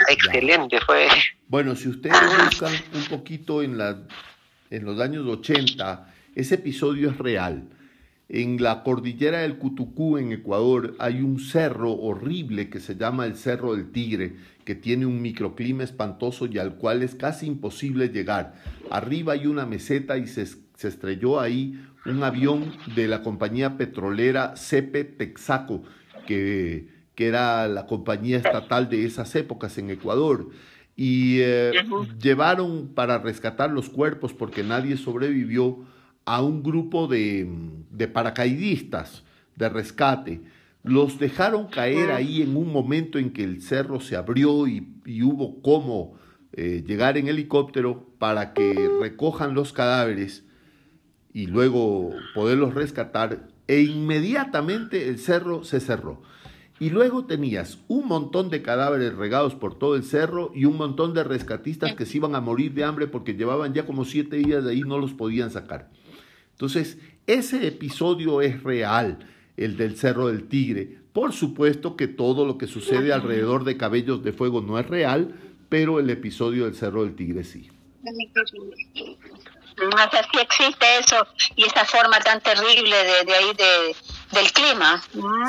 Excelente, fue. Bueno, si ustedes buscan un poquito en, la, en los años 80, ese episodio es real. En la cordillera del Cutucú, en Ecuador, hay un cerro horrible que se llama el Cerro del Tigre, que tiene un microclima espantoso y al cual es casi imposible llegar. Arriba hay una meseta y se, estrelló ahí un avión de la compañía petrolera Cepe Texaco, que, que era la compañía estatal de esas épocas en Ecuador y eh, llevaron para rescatar los cuerpos porque nadie sobrevivió a un grupo de, paracaidistas de rescate. Los dejaron caer ahí en un momento en que el cerro se abrió y, hubo cómo eh, llegar en helicóptero para que recojan los cadáveres y luego poderlos rescatar. E inmediatamente el cerro se cerró. Y luego tenías un montón de cadáveres regados por todo el cerro y un montón de rescatistas que se iban a morir de hambre porque llevaban ya como siete días de ahí y no los podían sacar. Entonces, ese episodio es real, el del Cerro del Tigre. Por supuesto que todo lo que sucede alrededor de Cabellos de Fuego no es real, pero el episodio del Cerro del Tigre sí. O sea, sí existe eso y esa forma tan terrible de, de ahí de, del clima.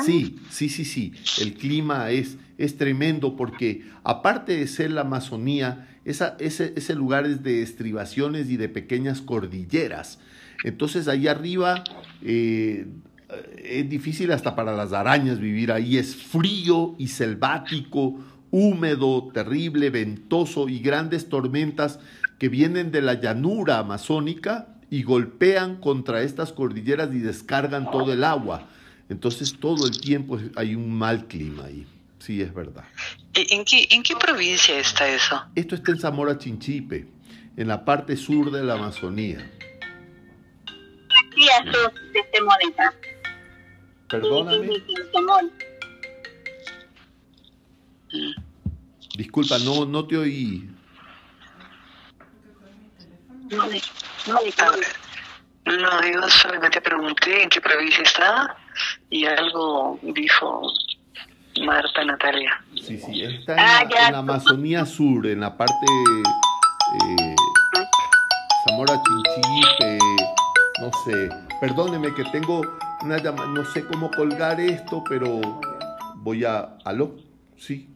Sí, sí, sí, sí. El clima es, es tremendo porque aparte de ser la Amazonía, esa, ese, ese lugar es de estribaciones y de pequeñas cordilleras. Entonces ahí arriba eh, es difícil hasta para las arañas vivir ahí. Es frío y selvático, húmedo, terrible, ventoso y grandes tormentas que vienen de la llanura amazónica y golpean contra estas cordilleras y descargan todo el agua. Entonces todo el tiempo hay un mal clima ahí. Sí, es verdad. ¿En qué, ¿En qué provincia está eso? Esto está en Zamora Chinchipe, en la parte sur de la Amazonía. Aquí a sur de Temoneta. Perdóname. Disculpa, no, no te oí. No, no, no, No, yo solamente pregunté en qué provincia está y algo dijo Marta Natalia. Sí, sí, está en, Ah, la, en la Amazonía Sur, en la parte eh, Zamora Chinchipe, no sé. Perdóneme que tengo una llamada, no sé cómo colgar esto, pero voy a... ¿Aló? Sí.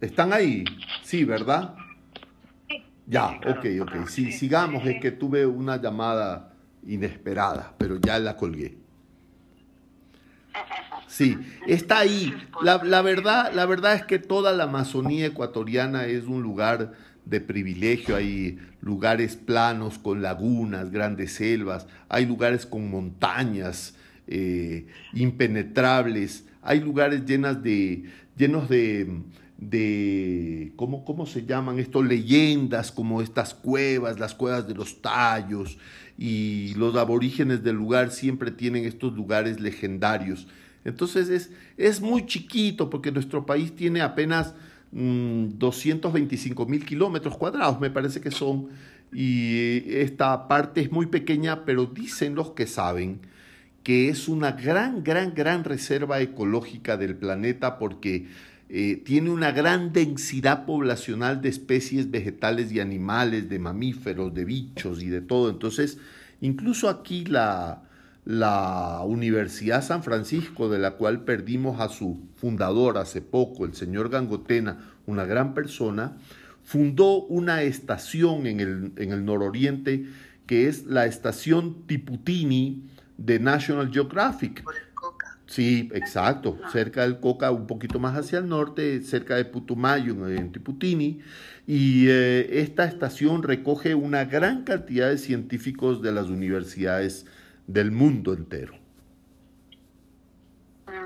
¿Están ahí? Sí, ¿verdad? Ya, ok, ok. Sí, sigamos, es que tuve una llamada inesperada, pero ya la colgué. Sí, está ahí. La, la verdad, la verdad es que toda la Amazonía ecuatoriana es un lugar de privilegio. Hay lugares planos con lagunas, grandes selvas, hay lugares con montañas eh, impenetrables, hay lugares llenas de, llenos de, de ¿cómo, ¿cómo se llaman esto? Leyendas como estas cuevas, las cuevas de los tallos, y los aborígenes del lugar siempre tienen estos lugares legendarios. Entonces es, es muy chiquito porque nuestro país tiene apenas 225 mil kilómetros cuadrados, me parece que son, y esta parte es muy pequeña, pero dicen los que saben que es una gran, gran, gran reserva ecológica del planeta porque eh, tiene una gran densidad poblacional de especies vegetales y animales, de mamíferos, de bichos y de todo. Entonces, incluso aquí la, la Universidad San Francisco, de la cual perdimos a su fundador hace poco, el señor Gangotena, una gran persona, fundó una estación en el, en el nororiente que es la estación Tiputini de National Geographic. Sí, exacto, cerca del Coca, un poquito más hacia el norte, cerca de Putumayo, en Tiputini, y eh, esta estación recoge una gran cantidad de científicos de las universidades del mundo entero.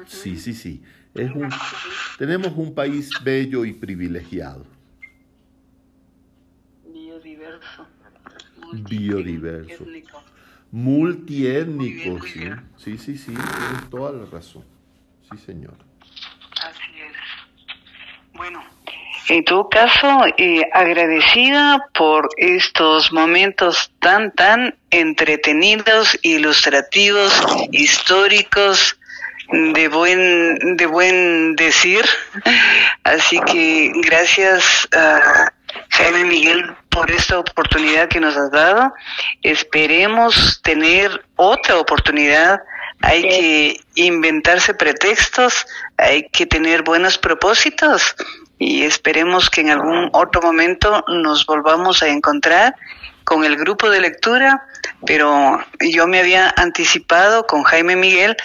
Sí, sí, sí. Es un, tenemos un país bello y privilegiado. Biodiverso. Biodiverso. multiétnico. Sí. Sí, sí, sí, tienes toda la razón. Sí, señor. Así es. Bueno, en todo caso, eh, agradecida por estos momentos tan, tan entretenidos, ilustrativos, históricos, de buen, de buen decir. Así que gracias a Jaime Miguel por esta oportunidad que nos has dado. Esperemos tener otra oportunidad. Hay que inventarse pretextos, hay que tener buenos propósitos y esperemos que en algún otro momento nos volvamos a encontrar con el grupo de lectura, pero yo me había anticipado con Jaime Miguel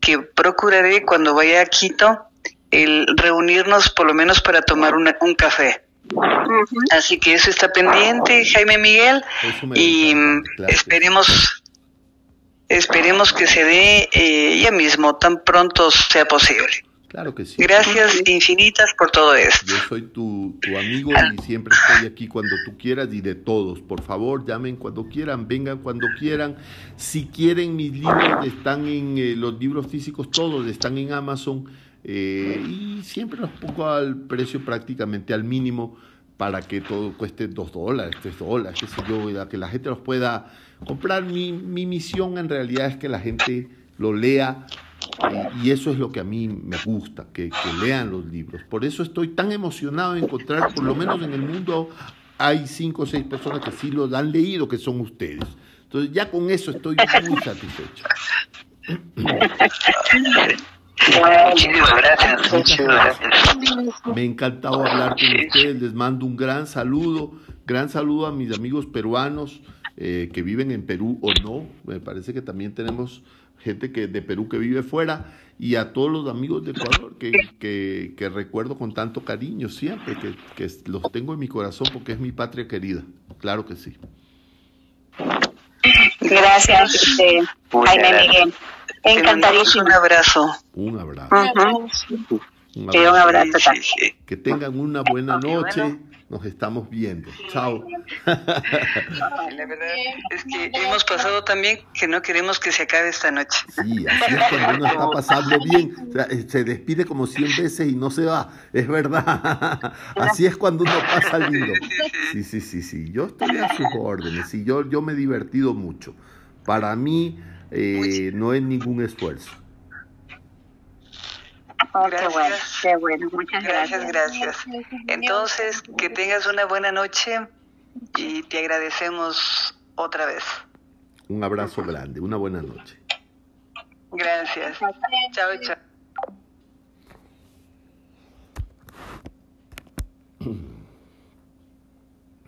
que procuraré cuando vaya a Quito el reunirnos por lo menos para tomar una- un café. Así que eso está pendiente, Jaime Miguel, y claro esperemos esperemos que se dé eh, ya mismo, tan pronto sea posible. Claro que sí. Gracias infinitas por todo esto. Yo soy tu, tu amigo y siempre estoy aquí cuando tú quieras y de todos. Por favor, llamen cuando quieran, vengan cuando quieran. Si quieren, mis libros están en eh, los libros físicos, todos están en Amazon eh, y siempre los pongo al precio prácticamente al mínimo para que todo cueste dos dólares, tres dólares, qué sé yo, que la gente los pueda comprar. Mi, mi misión en realidad es que la gente lo lea y eso es lo que a mí me gusta, que, que lean los libros. Por eso estoy tan emocionado de encontrar, por lo menos en el mundo hay cinco o seis personas que sí lo han leído, que son ustedes. Entonces ya con eso estoy muy satisfecho. Muchísimas gracias. Muchísimas gracias. Me ha encantado hablar con ustedes. Les mando un gran saludo. Gran saludo a mis amigos peruanos eh, que viven en Perú o no. Me parece que también tenemos gente que de Perú que vive fuera y a todos los amigos de Ecuador que, que, que recuerdo con tanto cariño siempre, que, que los tengo en mi corazón porque es mi patria querida. Claro que sí. Gracias, este, Jaime. Miguel. Encantadísimo. Un abrazo. Un abrazo. Un Sí, un abrazo. abrazo sí, sí. Que tengan una buena noche. Nos estamos viendo. Chao. La verdad es que hemos pasado también que no queremos que se acabe esta noche. Sí, así es cuando uno está pasando bien. O sea, eh, se despide como 100 veces y no se va. Es verdad. <laughs> Así es cuando uno pasa lindo. Sí, sí, sí, sí. Yo estoy a sus órdenes. Y yo, yo me he divertido mucho. Para mí eh, no es ningún esfuerzo. Oh, qué Gracias. bueno, qué bueno. Muchas Gracias, gracias. gracias. Entonces, que tengas una buena noche y te agradecemos otra vez. Un abrazo grande. Una buena noche. Gracias. Chao, chao.